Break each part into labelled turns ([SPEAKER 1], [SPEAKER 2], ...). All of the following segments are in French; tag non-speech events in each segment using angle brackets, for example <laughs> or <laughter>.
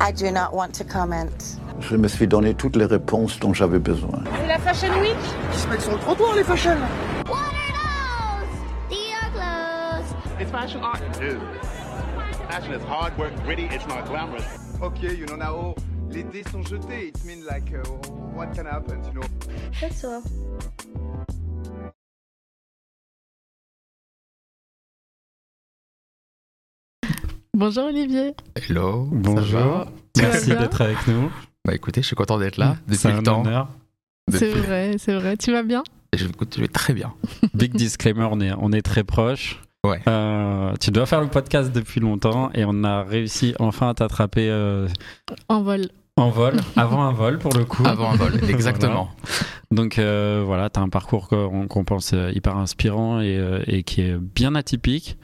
[SPEAKER 1] I do not want to comment.
[SPEAKER 2] Je me suis donné toutes les réponses dont j'avais besoin.
[SPEAKER 3] C'est la Fashion Week
[SPEAKER 4] Ils se mettent sur le trottoir, les fashion
[SPEAKER 5] What are those? These are clothes.
[SPEAKER 6] It's fashion art. Dude. Fashion is hard work, gritty, it's not glamorous.
[SPEAKER 4] Okay, you know now, les dés sont jetés. It means like, uh, what can happen, you know?
[SPEAKER 5] That's all.
[SPEAKER 7] Bonjour Olivier.
[SPEAKER 8] Hello.
[SPEAKER 9] Bonjour. Merci d'être avec nous.
[SPEAKER 8] Bah écoutez, je suis content d'être là depuis
[SPEAKER 9] C'est
[SPEAKER 8] le
[SPEAKER 9] un
[SPEAKER 8] temps.
[SPEAKER 9] honneur.
[SPEAKER 7] C'est
[SPEAKER 8] Depuis-
[SPEAKER 7] vrai, c'est vrai. Tu vas bien?
[SPEAKER 8] Je, écoute, je vais très bien. <laughs>
[SPEAKER 9] Big disclaimer, on est, on est très proches.
[SPEAKER 8] Ouais.
[SPEAKER 9] Euh, tu dois faire le podcast depuis longtemps et on a réussi enfin à t'attraper euh,
[SPEAKER 7] En vol.
[SPEAKER 9] en vol, avant un vol pour le coup.
[SPEAKER 8] Avant un vol, <laughs> exactement.
[SPEAKER 9] Donc euh, voilà, tu as un parcours qu'on qu'on pense hyper inspirant et, et qui est bien atypique.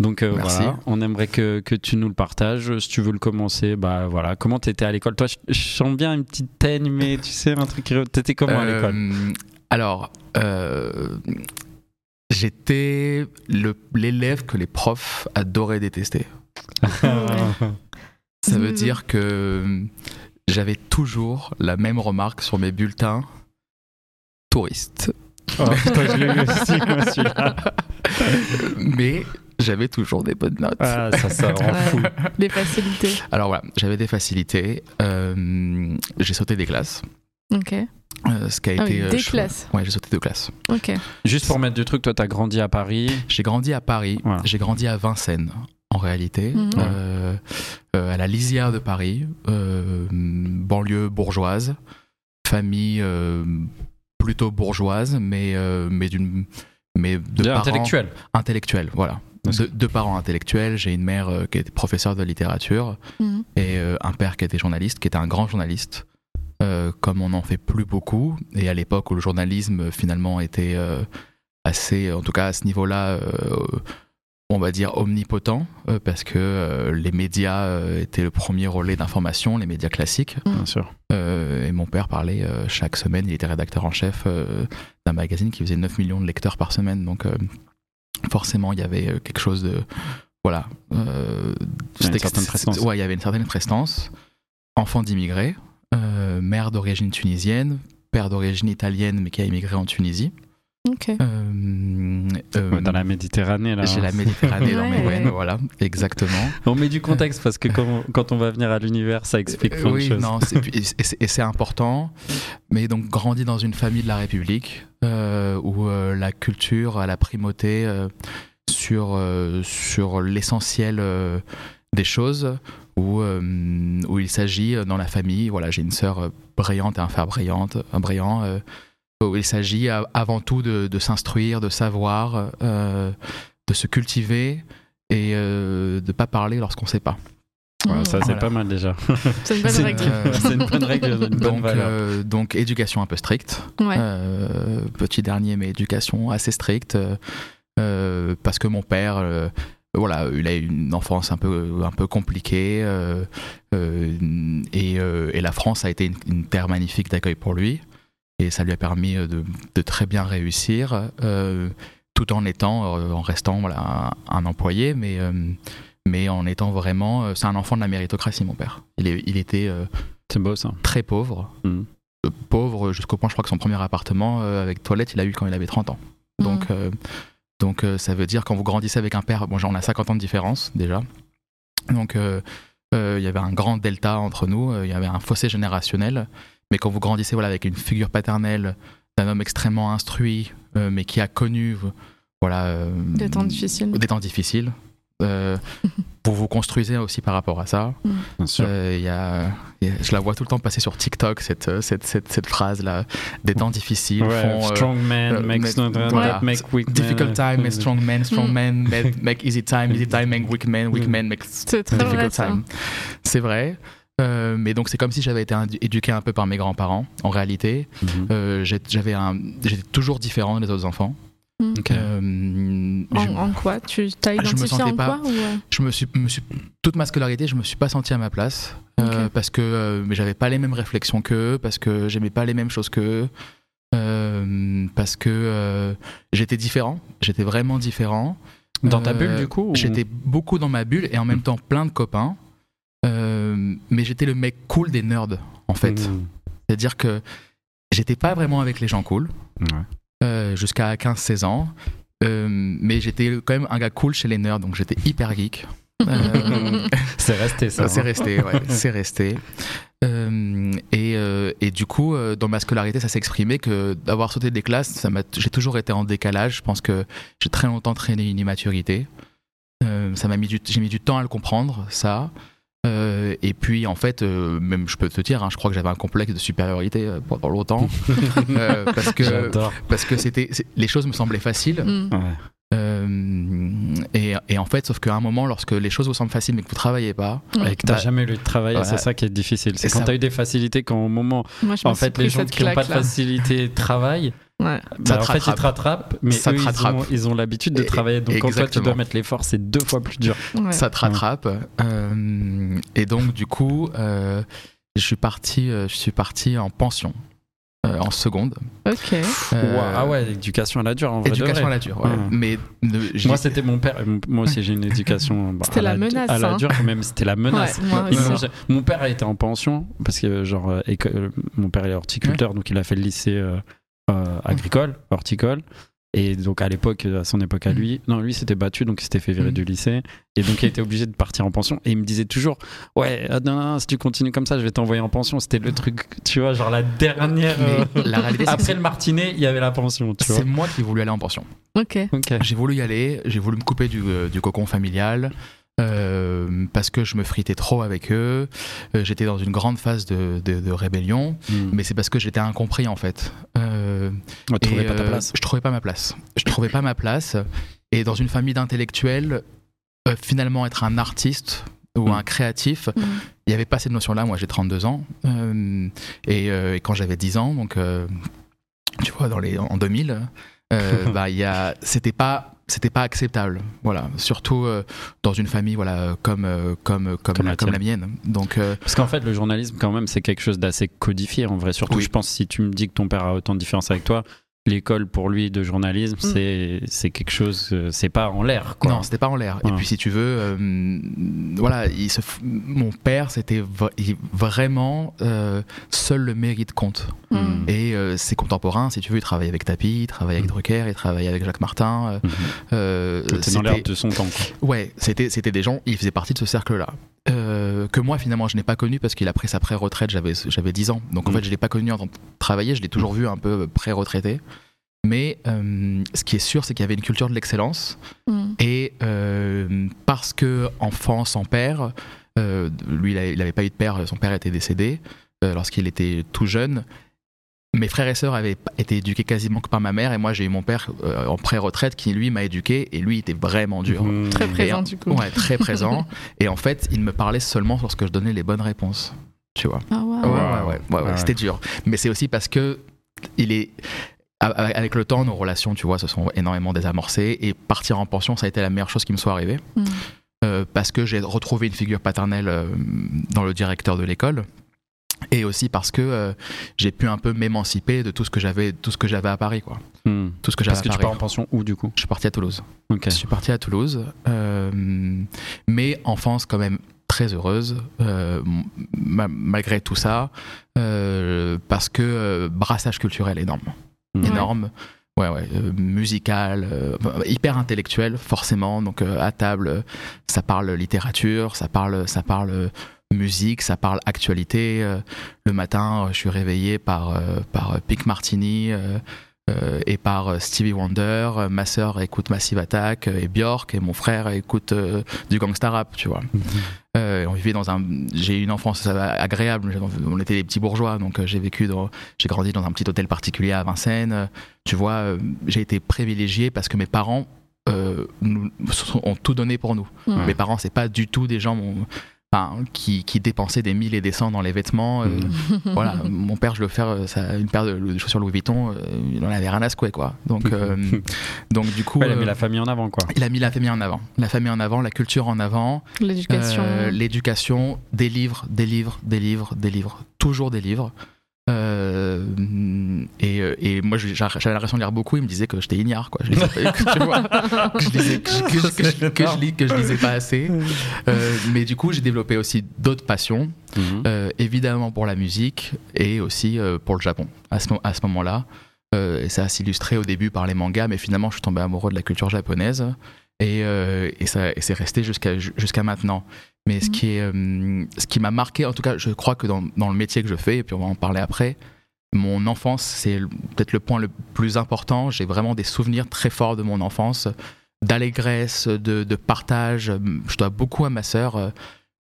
[SPEAKER 9] Donc euh, voilà, on aimerait que, que tu nous le partages. Si tu veux le commencer, bah voilà. Comment t'étais à l'école? Toi, je, je sens bien une petite teigne, mais tu sais, un truc. T'étais comment à l'école?
[SPEAKER 8] Euh, Alors, euh, j'étais le- l'élève que les profs adoraient détester. Ça veut dire que j'avais toujours la même remarque sur mes bulletins touristes.
[SPEAKER 9] Oh, putain, je l'ai aussi, moi, celui-là. <laughs>
[SPEAKER 8] Mais j'avais toujours des bonnes notes.
[SPEAKER 9] Ah, ça, ça rend fou.
[SPEAKER 7] Les facilités.
[SPEAKER 8] Alors voilà, j'avais des facilités. Euh, j'ai sauté des classes.
[SPEAKER 7] Ok.
[SPEAKER 8] euh, ce qui a
[SPEAKER 7] Ah
[SPEAKER 8] été
[SPEAKER 7] oui,
[SPEAKER 8] euh,
[SPEAKER 7] des classes.
[SPEAKER 8] Ouais, j'ai sauté deux classes.
[SPEAKER 7] Ok.
[SPEAKER 9] Juste pour mettre du truc, toi, t'as grandi à Paris.
[SPEAKER 8] J'ai grandi à Paris.
[SPEAKER 9] Voilà.
[SPEAKER 8] J'ai grandi à Vincennes, en réalité,
[SPEAKER 7] Mhm.
[SPEAKER 8] euh, euh, à la lisière de Paris, euh, banlieue bourgeoise, famille euh, plutôt bourgeoise, mais mais, mais d'une mais de
[SPEAKER 9] De
[SPEAKER 8] parents
[SPEAKER 9] intellectuel.
[SPEAKER 8] intellectuels, voilà. De, de parents intellectuels. J'ai une mère euh, qui était professeure de littérature
[SPEAKER 7] Mhm.
[SPEAKER 8] et euh, un père qui était journaliste, qui était un grand journaliste. euh, comme on n'en fait plus beaucoup, et à l'époque où le journalisme finalement était euh, assez, en tout cas à ce niveau-là, euh, on va dire omnipotent, euh, parce que euh, les médias euh, étaient le premier relais d'information, les médias classiques.
[SPEAKER 9] Bien sûr.
[SPEAKER 8] Euh, et mon père parlait euh, chaque semaine, il était rédacteur en chef euh, d'un magazine qui faisait 9 millions de lecteurs par semaine. Donc euh, forcément, il y avait euh, quelque chose de... Voilà. euh,
[SPEAKER 9] Il y a une certaine prestance.
[SPEAKER 8] Ouais, il y avait une certaine prestance. Enfant d'immigrés, euh, mère d'origine tunisienne, père d'origine italienne mais qui a immigré en Tunisie. Euh, euh,
[SPEAKER 9] Dans la Méditerranée, là.
[SPEAKER 8] J'ai la Méditerranée dans mes veines, voilà, exactement. <laughs>
[SPEAKER 9] On met du contexte parce que quand, quand on va venir à l'univers, ça explique plein
[SPEAKER 8] oui,
[SPEAKER 9] de choses.
[SPEAKER 8] non, et c'est important. Mais donc, grandi dans une famille de la République euh, où euh, la culture a la primauté euh, sur, euh, sur l'essentiel euh, des choses, où, euh, où il s'agit dans la famille. Voilà, j'ai une sœur brillante et un frère brillante, un brillant. Euh, où il s'agit euh, avant tout de, de s'instruire, de savoir, euh, de se cultiver et euh, de pas parler lorsqu'on sait pas.
[SPEAKER 9] Ouais, ça, c'est
[SPEAKER 8] Voilà.
[SPEAKER 9] pas mal déjà.
[SPEAKER 7] C'est une bonne
[SPEAKER 9] C'est-
[SPEAKER 7] règle.
[SPEAKER 8] Euh,
[SPEAKER 9] C'est une bonne règle, une bonne
[SPEAKER 8] donc, euh, éducation un peu stricte.
[SPEAKER 7] Ouais.
[SPEAKER 8] Euh, petit dernier, mais éducation assez stricte. euh, euh, parce que mon père, euh, voilà, il a eu une enfance un peu, un peu compliquée. euh, euh, et, euh, et la France a été une, une terre magnifique d'accueil pour lui. Et ça lui a permis euh, de, de très bien réussir, euh, tout en étant, euh, en restant voilà, un, un employé, mais, euh, mais en étant vraiment. euh, C'est un enfant de la méritocratie, mon père. Il, est, il était euh,
[SPEAKER 9] C'est beau ça.
[SPEAKER 8] très pauvre. Euh, pauvre jusqu'au point, je crois que son premier appartement euh, avec toilette, il a eu quand il avait 30 ans. Donc, euh, donc euh, ça veut dire quand vous grandissez avec un père, bon, genre, on a 50 ans de différence déjà. Donc euh, euh, il y avait un grand delta entre nous, euh, il y avait un fossé générationnel. Mais quand vous grandissez voilà, avec une figure paternelle d'un homme extrêmement instruit, euh, mais qui a connu voilà, euh,
[SPEAKER 7] Des temps difficiles.
[SPEAKER 8] des temps difficiles, euh, <laughs> vous vous construisez aussi par rapport à ça.
[SPEAKER 9] Bien sûr.
[SPEAKER 8] Euh, il y a, y a- je la vois tout le temps passer sur TikTok, cette, euh, cette, cette, cette phrase-là. Des temps difficiles
[SPEAKER 9] Ouais,
[SPEAKER 8] font. euh,
[SPEAKER 9] strong man
[SPEAKER 8] euh,
[SPEAKER 9] makes no
[SPEAKER 8] voilà.
[SPEAKER 9] make weak man.
[SPEAKER 8] Difficult time make strong men, strong
[SPEAKER 7] Mm.
[SPEAKER 8] men <laughs> make, make easy time, easy time make weak men, weak
[SPEAKER 9] Mm.
[SPEAKER 8] men make
[SPEAKER 7] vrai
[SPEAKER 8] difficult
[SPEAKER 7] ça.
[SPEAKER 8] time. C'est vrai. Euh, mais donc c'est comme si j'avais été éduqué un peu par mes grands-parents. En réalité,
[SPEAKER 9] Mhm.
[SPEAKER 8] euh, j'avais un, j'étais toujours différent des autres enfants.
[SPEAKER 7] Mm.
[SPEAKER 9] Ok.
[SPEAKER 8] Euh,
[SPEAKER 7] En,
[SPEAKER 8] je-
[SPEAKER 7] en quoi? Tu t'as
[SPEAKER 8] me
[SPEAKER 7] identifié en
[SPEAKER 8] pas-
[SPEAKER 7] quoi ou,
[SPEAKER 8] je me suis, me suis- toute ma scolarité, je me suis pas senti à ma place euh, parce que euh, j'avais pas les mêmes réflexions qu'eux, parce que j'aimais pas les mêmes choses qu'eux, euh, parce que euh, j'étais différent, j'étais vraiment différent.
[SPEAKER 9] Dans ta
[SPEAKER 8] Euh,
[SPEAKER 9] bulle du coup ou-
[SPEAKER 8] J'étais beaucoup dans ma bulle et en même temps plein de copains. Euh, mais j'étais le mec cool des nerds, en fait.
[SPEAKER 9] Mm.
[SPEAKER 8] C'est-à-dire que j'étais pas vraiment avec les gens cool
[SPEAKER 9] Ouais.
[SPEAKER 8] euh, jusqu'à 15-16 ans. Euh, mais j'étais quand même un gars cool chez les nerds, donc j'étais hyper geek. <laughs>
[SPEAKER 9] C'est resté ça.
[SPEAKER 8] c'est
[SPEAKER 9] hein.
[SPEAKER 8] resté, ouais, c'est resté. Et, et du coup, dans ma scolarité, ça s'est exprimé que d'avoir sauté des classes, ça m'a- j'ai toujours été en décalage. Je pense que j'ai très longtemps traîné une immaturité. Ça m'a mis j'ai mis du temps à le comprendre, ça. Euh, et puis en fait, euh, même je peux te dire, hein, je crois que j'avais un complexe de supériorité euh, pendant longtemps, <laughs> Euh, parce que
[SPEAKER 9] J'adore.
[SPEAKER 8] parce que c'était les choses me semblaient faciles.
[SPEAKER 7] Mm.
[SPEAKER 9] Ouais.
[SPEAKER 8] Euh, et, et en fait, sauf qu'à un moment, lorsque les choses vous semblent faciles mais que vous travaillez pas,
[SPEAKER 9] Et que t'as
[SPEAKER 8] Bah,
[SPEAKER 9] jamais eu de travail,
[SPEAKER 8] voilà.
[SPEAKER 9] c'est ça qui est difficile. C'est quand
[SPEAKER 8] ça-
[SPEAKER 9] t'as eu des facilités, quand au moment,
[SPEAKER 7] Moi,
[SPEAKER 9] en fait, les gens qui n'ont pas de facilité travaillent,
[SPEAKER 7] Ouais.
[SPEAKER 8] Ça
[SPEAKER 9] bah,
[SPEAKER 8] te
[SPEAKER 9] en fait, ils te
[SPEAKER 8] rattrape.
[SPEAKER 9] rattrapent, mais
[SPEAKER 8] Ça
[SPEAKER 9] eux,
[SPEAKER 8] te
[SPEAKER 9] ils
[SPEAKER 8] rattrape.
[SPEAKER 9] ont, ils ont l'habitude de travailler. Donc, quand toi, tu
[SPEAKER 8] exactement.
[SPEAKER 9] dois mettre l'effort, c'est deux fois plus dur.
[SPEAKER 7] Ouais.
[SPEAKER 8] ça te rattrape. Euh, et donc, du coup, euh, je suis parti, euh, je suis parti en pension euh, en seconde.
[SPEAKER 7] Ok.
[SPEAKER 8] Euh,
[SPEAKER 9] ah ouais, l'éducation à la dure, en vrai. de
[SPEAKER 8] Éducation à la dure. ouais.
[SPEAKER 9] Ouais.
[SPEAKER 8] Mais ne-
[SPEAKER 9] Moi, c'était mon père. Moi aussi, j'ai une éducation. bah,
[SPEAKER 7] C'était
[SPEAKER 9] à
[SPEAKER 7] la menace,
[SPEAKER 9] À la
[SPEAKER 7] hein.
[SPEAKER 9] dure, même, c'était la menace.
[SPEAKER 7] Ouais, moi
[SPEAKER 9] Mon père a été en pension parce que genre euh, mon père est horticulteur donc il a fait le lycée euh, agricole horticole et donc à l'époque à son époque à
[SPEAKER 8] Mhm.
[SPEAKER 9] lui non lui s'était battu donc il s'était fait virer
[SPEAKER 8] Mhm.
[SPEAKER 9] du lycée et donc il a été obligé de partir en pension et il me disait toujours ouais ah, non, non, si tu continues comme ça je vais t'envoyer en pension c'était le truc tu vois genre la dernière euh,
[SPEAKER 8] mais la réalité,
[SPEAKER 9] après
[SPEAKER 8] c'est-
[SPEAKER 9] le martinet il y avait la pension tu vois
[SPEAKER 8] c'est moi qui ai voulu aller en pension.
[SPEAKER 7] Ok.
[SPEAKER 9] ok
[SPEAKER 8] J'ai voulu y aller, j'ai voulu me couper du, euh, du cocon familial. Euh, parce que je me fritais trop avec eux, Euh, j'étais dans une grande phase de, de- de rébellion,
[SPEAKER 9] Hmm.
[SPEAKER 8] mais c'est parce que j'étais incompris en fait. Euh,
[SPEAKER 9] Ouais, trouvais pas ta
[SPEAKER 8] euh,
[SPEAKER 9] place
[SPEAKER 8] Je trouvais pas ma place. Je trouvais pas ma place. Et dans une famille d'intellectuels, euh, finalement être un artiste ou
[SPEAKER 9] Mm.
[SPEAKER 8] un créatif,
[SPEAKER 7] Mm.
[SPEAKER 8] il n'y avait pas cette notion-là. Moi, j'ai 32 ans. Euh, et, euh, et quand j'avais 10 ans, donc, euh, tu vois, dans les, en 2000, euh, bah, il y a, c'était pas. C'était pas acceptable, voilà. Surtout euh, dans une famille, voilà, comme euh, comme comme,
[SPEAKER 9] Comme
[SPEAKER 8] la, comme mienne. Donc, euh,
[SPEAKER 9] Parce qu'en fait, le journalisme, quand même, c'est quelque chose d'assez codifié en vrai. Surtout,
[SPEAKER 8] Oui.
[SPEAKER 9] je pense, si tu me dis que ton père a autant de différence avec toi, l'école pour lui de journalisme, c'est c'est quelque chose, euh, c'est pas en l'air, quoi.
[SPEAKER 8] Non, c'était pas en l'air. Et puis si tu veux, euh, voilà, il se f- mon père, c'était il- vraiment euh, seul le mérite compte.
[SPEAKER 7] Mm.
[SPEAKER 8] Et euh, ses contemporains, si tu veux, il travaillait avec Tapi, il travaillait avec
[SPEAKER 9] Mm.
[SPEAKER 8] Drucker, il travaillait avec Jacques Martin.
[SPEAKER 9] Tout est dans
[SPEAKER 8] c'était-
[SPEAKER 9] l'air de son temps, quoi.
[SPEAKER 8] Ouais, c'était c'était des gens, ils faisaient partie de ce cercle-là. Que moi finalement je n'ai pas connu parce qu'il a pris sa pré-retraite, j'avais j'avais 10 ans. Donc en
[SPEAKER 9] Mm.
[SPEAKER 8] fait je l'ai pas connu en tant que travailler, je l'ai toujours vu un peu pré-retraité. Mais euh, ce qui est sûr, c'est qu'il y avait une culture de l'excellence.
[SPEAKER 7] Mm.
[SPEAKER 8] Et euh, parce que enfant sans père, euh, lui il n'avait pas eu de père, son père était décédé euh, lorsqu'il était tout jeune. Mes frères et sœurs avaient été éduqués quasiment que par ma mère et moi j'ai eu mon père euh, en pré-retraite qui lui m'a éduqué et lui était vraiment dur.
[SPEAKER 9] Mhm.
[SPEAKER 7] Très présent, du coup.
[SPEAKER 8] Ouais, très présent. <laughs> et en fait, il me parlait seulement lorsque je donnais les bonnes réponses. Tu vois.
[SPEAKER 7] Ah, ouais.
[SPEAKER 8] Ouais, ouais, ouais, ouais, ouais,
[SPEAKER 9] Ouais.
[SPEAKER 8] c'était dur. Mais c'est aussi parce que il est avec le temps, nos relations, tu vois, se sont énormément désamorcées et partir en pension, ça a été la meilleure chose qui me soit arrivée.
[SPEAKER 7] Mm.
[SPEAKER 8] Euh, parce que j'ai retrouvé une figure paternelle euh, dans le directeur de l'école. Et aussi parce que euh, j'ai pu un peu m'émanciper de tout ce que j'avais, tout ce que j'avais à Paris, quoi.
[SPEAKER 9] Mhm.
[SPEAKER 8] Tout ce que j'avais
[SPEAKER 9] Parce que
[SPEAKER 8] à
[SPEAKER 9] tu
[SPEAKER 8] Paris.
[SPEAKER 9] pars en pension où, du coup?
[SPEAKER 8] Je suis parti à Toulouse.
[SPEAKER 9] Ok.
[SPEAKER 8] Je suis parti à Toulouse, euh, mais enfance quand même très heureuse, euh, ma- malgré tout ça, euh, parce que euh, brassage culturel énorme,
[SPEAKER 9] Mhm.
[SPEAKER 8] énorme. Ouais, ouais, euh, musical, euh, hyper intellectuel, forcément. Donc, euh, à table, ça parle littérature, ça parle, ça parle musique, ça parle actualité. Le matin, je suis réveillé par, par Pic Martini et par Stevie Wonder. Ma sœur écoute Massive Attack et Björk, et mon frère écoute du gangsta rap, tu vois. Euh, on vivait dans un. J'ai eu une enfance agréable. On était des petits bourgeois, donc euh, j'ai vécu dans. J'ai grandi dans un petit hôtel particulier à Vincennes. Euh, Tu vois, j'ai été privilégié parce que mes parents euh, nous, ont tout donné pour nous. Mes parents, c'est pas du tout des gens. mon- enfin, qui, qui dépensaient des mille et des cents dans les vêtements. euh, <laughs> voilà, mon père, je le faire euh, ça, une paire de, de chaussures Louis Vuitton, euh, il en avait rien à secouer, quoi. Donc, euh, <laughs> donc du coup,
[SPEAKER 9] Ouais, il a mis
[SPEAKER 8] euh,
[SPEAKER 9] la famille en avant, quoi.
[SPEAKER 8] il a mis la famille en avant. La famille en avant, la culture en avant,
[SPEAKER 7] L'éducation.
[SPEAKER 8] euh, l'éducation, des livres, des livres, des livres, des livres, toujours des livres. Euh, et, euh, et moi, j'avais l'impression de lire beaucoup. Il me disait que j'étais ignare, quoi. Je lisais pas, que, tu vois, <laughs> que je lisais, que, je- que je- que je- que je lis- que je lisais pas assez. <laughs> Euh, mais du coup, j'ai développé aussi d'autres passions.
[SPEAKER 9] Mhm.
[SPEAKER 8] Euh, évidemment pour la musique et aussi pour le Japon à ce, mo- à ce moment-là. Ça s'illustrait au début par les mangas, mais finalement je suis tombé amoureux de la culture japonaise et, euh, et, ça- et c'est resté jusqu'à jusqu'à maintenant. Mais ce qui est, euh, ce qui m'a marqué, en tout cas, je crois que dans, dans le métier que je fais, et puis on va en parler après, mon enfance, c'est peut-être le point le plus important. J'ai vraiment des souvenirs très forts de mon enfance, d'allégresse, de, de partage. Je dois beaucoup à ma sœur. Euh,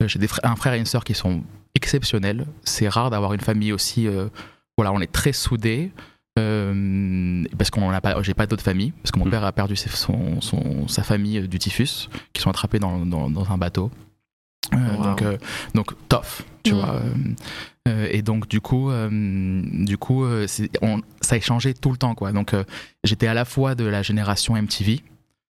[SPEAKER 8] J'ai un frère et une sœur qui sont exceptionnels. C'est rare d'avoir une famille aussi. euh, voilà, on est très soudés. Euh, parce qu'on n'a pas, j'ai pas d'autres familles, parce que mon
[SPEAKER 9] Mm.
[SPEAKER 8] père a perdu ses- son, son- sa famille euh, du typhus, qui sont attrapés dans, dans- dans un bateau. Euh,
[SPEAKER 7] Wow.
[SPEAKER 8] Donc, euh, donc tough, tu
[SPEAKER 7] Mm.
[SPEAKER 8] vois. et donc du coup, euh, du coup, euh, on- ça a changé tout le temps, quoi. Donc euh, j'étais à la fois de la génération MTV,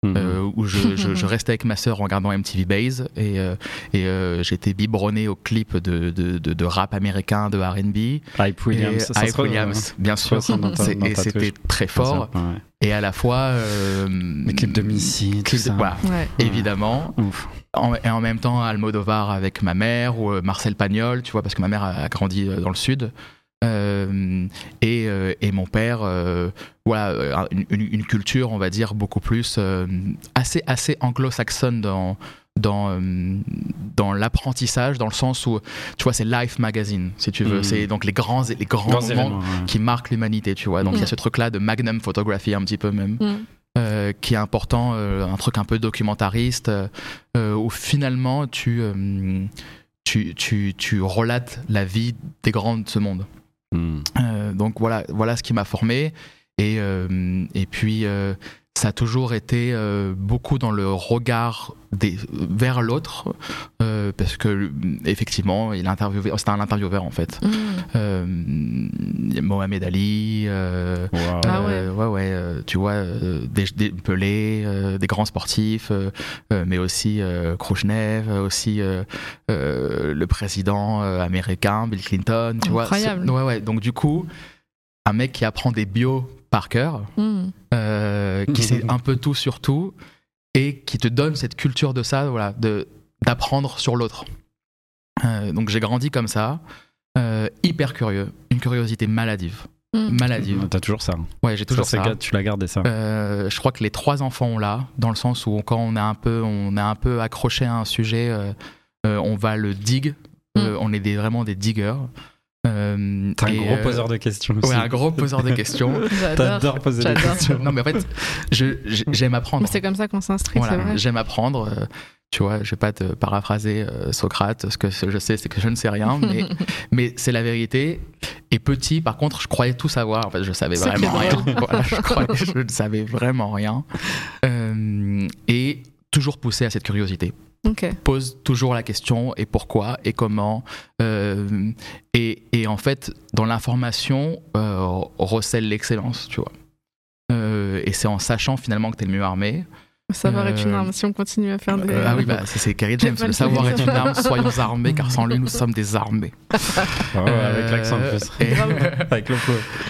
[SPEAKER 9] Mhm.
[SPEAKER 8] euh, où je, je- je restais avec ma sœur en regardant MTV Base et, euh, et euh, j'étais biberonné aux clips de, de, de- de rap américain, de R&B.
[SPEAKER 9] Hype Williams. ça, ça
[SPEAKER 8] Hype Williams, bien sûr.
[SPEAKER 9] ta-
[SPEAKER 8] Et
[SPEAKER 9] ta
[SPEAKER 8] c'était très fort.
[SPEAKER 9] ouais.
[SPEAKER 8] Et à la fois... euh,
[SPEAKER 9] Les clips de Missy, tout ça.
[SPEAKER 7] Ouais.
[SPEAKER 8] évidemment.
[SPEAKER 9] Ouf.
[SPEAKER 8] En- et en même temps, Almodovar avec ma mère ou Marcel Pagnol, tu vois, parce que ma mère a, a grandi dans le sud. Euh, et, et mon père, euh, voilà, euh, une, culture, on va dire, beaucoup plus euh, assez, assez anglo-saxonne dans, dans, euh, dans l'apprentissage, dans le sens où, tu vois, c'est Life Magazine, si tu veux.
[SPEAKER 9] Mhm.
[SPEAKER 8] C'est donc les grands, les grands,
[SPEAKER 9] Grands
[SPEAKER 8] moments
[SPEAKER 9] événements, ouais.
[SPEAKER 8] qui marquent l'humanité, tu vois. Donc il y a
[SPEAKER 7] Mhm.
[SPEAKER 8] ce truc-là de Magnum Photography un petit peu même
[SPEAKER 7] Mm.
[SPEAKER 8] euh, qui est important, euh, un truc un peu documentariste, euh, où finalement tu, euh, tu, tu, tu relates la vie des grands de ce monde. Donc voilà, voilà ce qui m'a formé. Et, euh, et puis, euh, ça a toujours été euh, beaucoup dans le regard des, vers l'autre, euh, parce que effectivement, il interviewé, c'était un intervieweur en fait.
[SPEAKER 7] Mm.
[SPEAKER 8] Euh, Mohamed Ali, euh,
[SPEAKER 9] Wow.
[SPEAKER 7] Ah
[SPEAKER 8] ouais, ouais, euh, tu vois, euh, des, des Pelé, euh, des grands sportifs, euh, euh, mais aussi euh, Khrouchtchev, aussi euh, euh, le président euh, américain, Bill Clinton, tu
[SPEAKER 7] Incroyable.
[SPEAKER 8] vois. Ouais, ouais. Donc du coup, un mec qui apprend des bios par cœur,
[SPEAKER 7] Mm.
[SPEAKER 8] euh, qui sait un peu tout sur tout, et qui te donne cette culture de ça, voilà, de d'apprendre sur l'autre. Euh, donc j'ai grandi comme ça, euh, hyper curieux, une curiosité maladive,
[SPEAKER 7] Mm.
[SPEAKER 8] maladive.
[SPEAKER 9] T'as toujours ça.
[SPEAKER 8] Ouais, j'ai toujours
[SPEAKER 9] Ça,
[SPEAKER 8] ça.
[SPEAKER 9] c'est- Tu l'as gardé ça.
[SPEAKER 8] Euh, je crois que les trois enfants ont là, dans le sens où quand on a un peu, on a un peu accroché à un sujet, euh, euh, on va le dig. Euh, on est des, vraiment des diggers. Euh,
[SPEAKER 9] T'es un
[SPEAKER 8] et,
[SPEAKER 9] gros
[SPEAKER 8] euh,
[SPEAKER 9] poseur de questions aussi.
[SPEAKER 8] Ouais, un gros poseur de questions. <laughs>
[SPEAKER 7] J'adore.
[SPEAKER 9] T'adores poser des
[SPEAKER 7] J'adore.
[SPEAKER 9] questions.
[SPEAKER 8] non, mais en fait, j'aime apprendre.
[SPEAKER 7] Mais c'est comme ça qu'on s'instruit,
[SPEAKER 8] Voilà,
[SPEAKER 7] c'est vrai.
[SPEAKER 8] j'aime apprendre. euh, tu vois, je vais pas te paraphraser euh, Socrate. Ce que je sais, c'est que je ne sais rien, mais, <laughs> mais c'est la vérité. Et petit, par contre, je croyais tout savoir. En fait, je savais vraiment rien. Voilà, je, croyais, je ne savais vraiment rien. Euh, et toujours poussé à cette curiosité. Pose toujours la question et pourquoi et comment. Euh, et, et en fait, dans l'information, euh, recèle l'excellence, tu vois. Euh, et c'est en sachant finalement que tu es le mieux armé.
[SPEAKER 7] Savoir est une arme si on continue à faire des.
[SPEAKER 8] Euh, ah oui, bah, c'est- c'est Kerry James. Le
[SPEAKER 7] le
[SPEAKER 8] savoir est une arme, soyons armés, car sans lui, nous sommes des armés.
[SPEAKER 9] Ah avec l'accent plus.
[SPEAKER 8] Et,
[SPEAKER 9] Avec le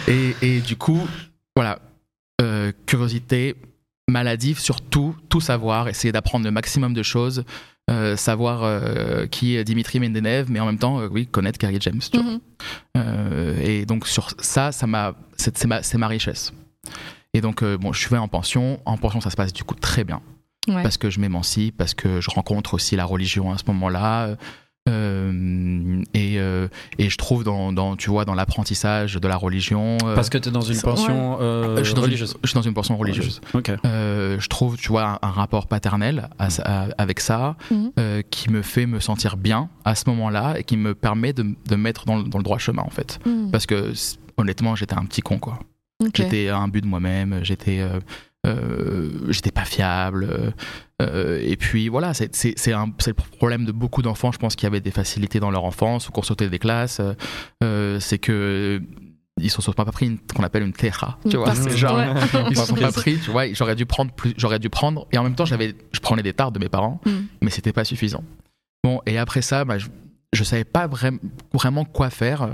[SPEAKER 8] et, et du coup, voilà, euh, curiosité maladive sur tout, tout savoir, essayer d'apprendre le maximum de choses, euh, savoir euh, qui est Dimitri Mendenev, mais en même temps, euh, oui, connaître Kerry James. Tu vois.
[SPEAKER 7] Mhm.
[SPEAKER 8] Et donc sur ça, ça m'a, c'est, ma, c'est ma richesse. Et donc, bon, je suis en pension. En pension, ça se passe du coup très bien
[SPEAKER 7] Ouais.
[SPEAKER 8] parce que je m'émancipe, parce que je rencontre aussi la religion à ce moment-là. Euh, et, euh, et je trouve dans, dans, tu vois, dans l'apprentissage de la religion. euh,
[SPEAKER 9] Parce que t'es dans une pension euh,
[SPEAKER 8] je suis dans une-
[SPEAKER 9] religieuse.
[SPEAKER 8] je suis dans une pension religieuse.
[SPEAKER 9] Ok.
[SPEAKER 8] Euh, je trouve, tu vois, un, un rapport paternel à ça- à- avec ça
[SPEAKER 7] Mhm.
[SPEAKER 8] euh, qui me fait me sentir bien à ce moment-là et qui me permet de, de me mettre dans, le- dans le droit chemin, en fait.
[SPEAKER 7] Mm.
[SPEAKER 8] Parce que honnêtement, j'étais un petit con, quoi. J'étais un but de moi-même, j'étais j'étais pas fiable. euh, euh, et puis voilà, c'est le problème de beaucoup d'enfants, je pense, qui avaient des facilités dans leur enfance ou qui ont sauté des classes. euh, euh, c'est que ils se sont pas pris qu'on appelle une teja, tu vois. C'est genre,
[SPEAKER 7] ouais.
[SPEAKER 8] ils se sont pas pris, tu vois. J'aurais dû prendre plus, j'aurais dû prendre, et en même temps, j'avais, je prenais des tartes de mes parents,
[SPEAKER 7] Mm.
[SPEAKER 8] mais c'était pas suffisant. Bon, et après ça, bah, je, je savais pas vraiment, vraiment quoi faire.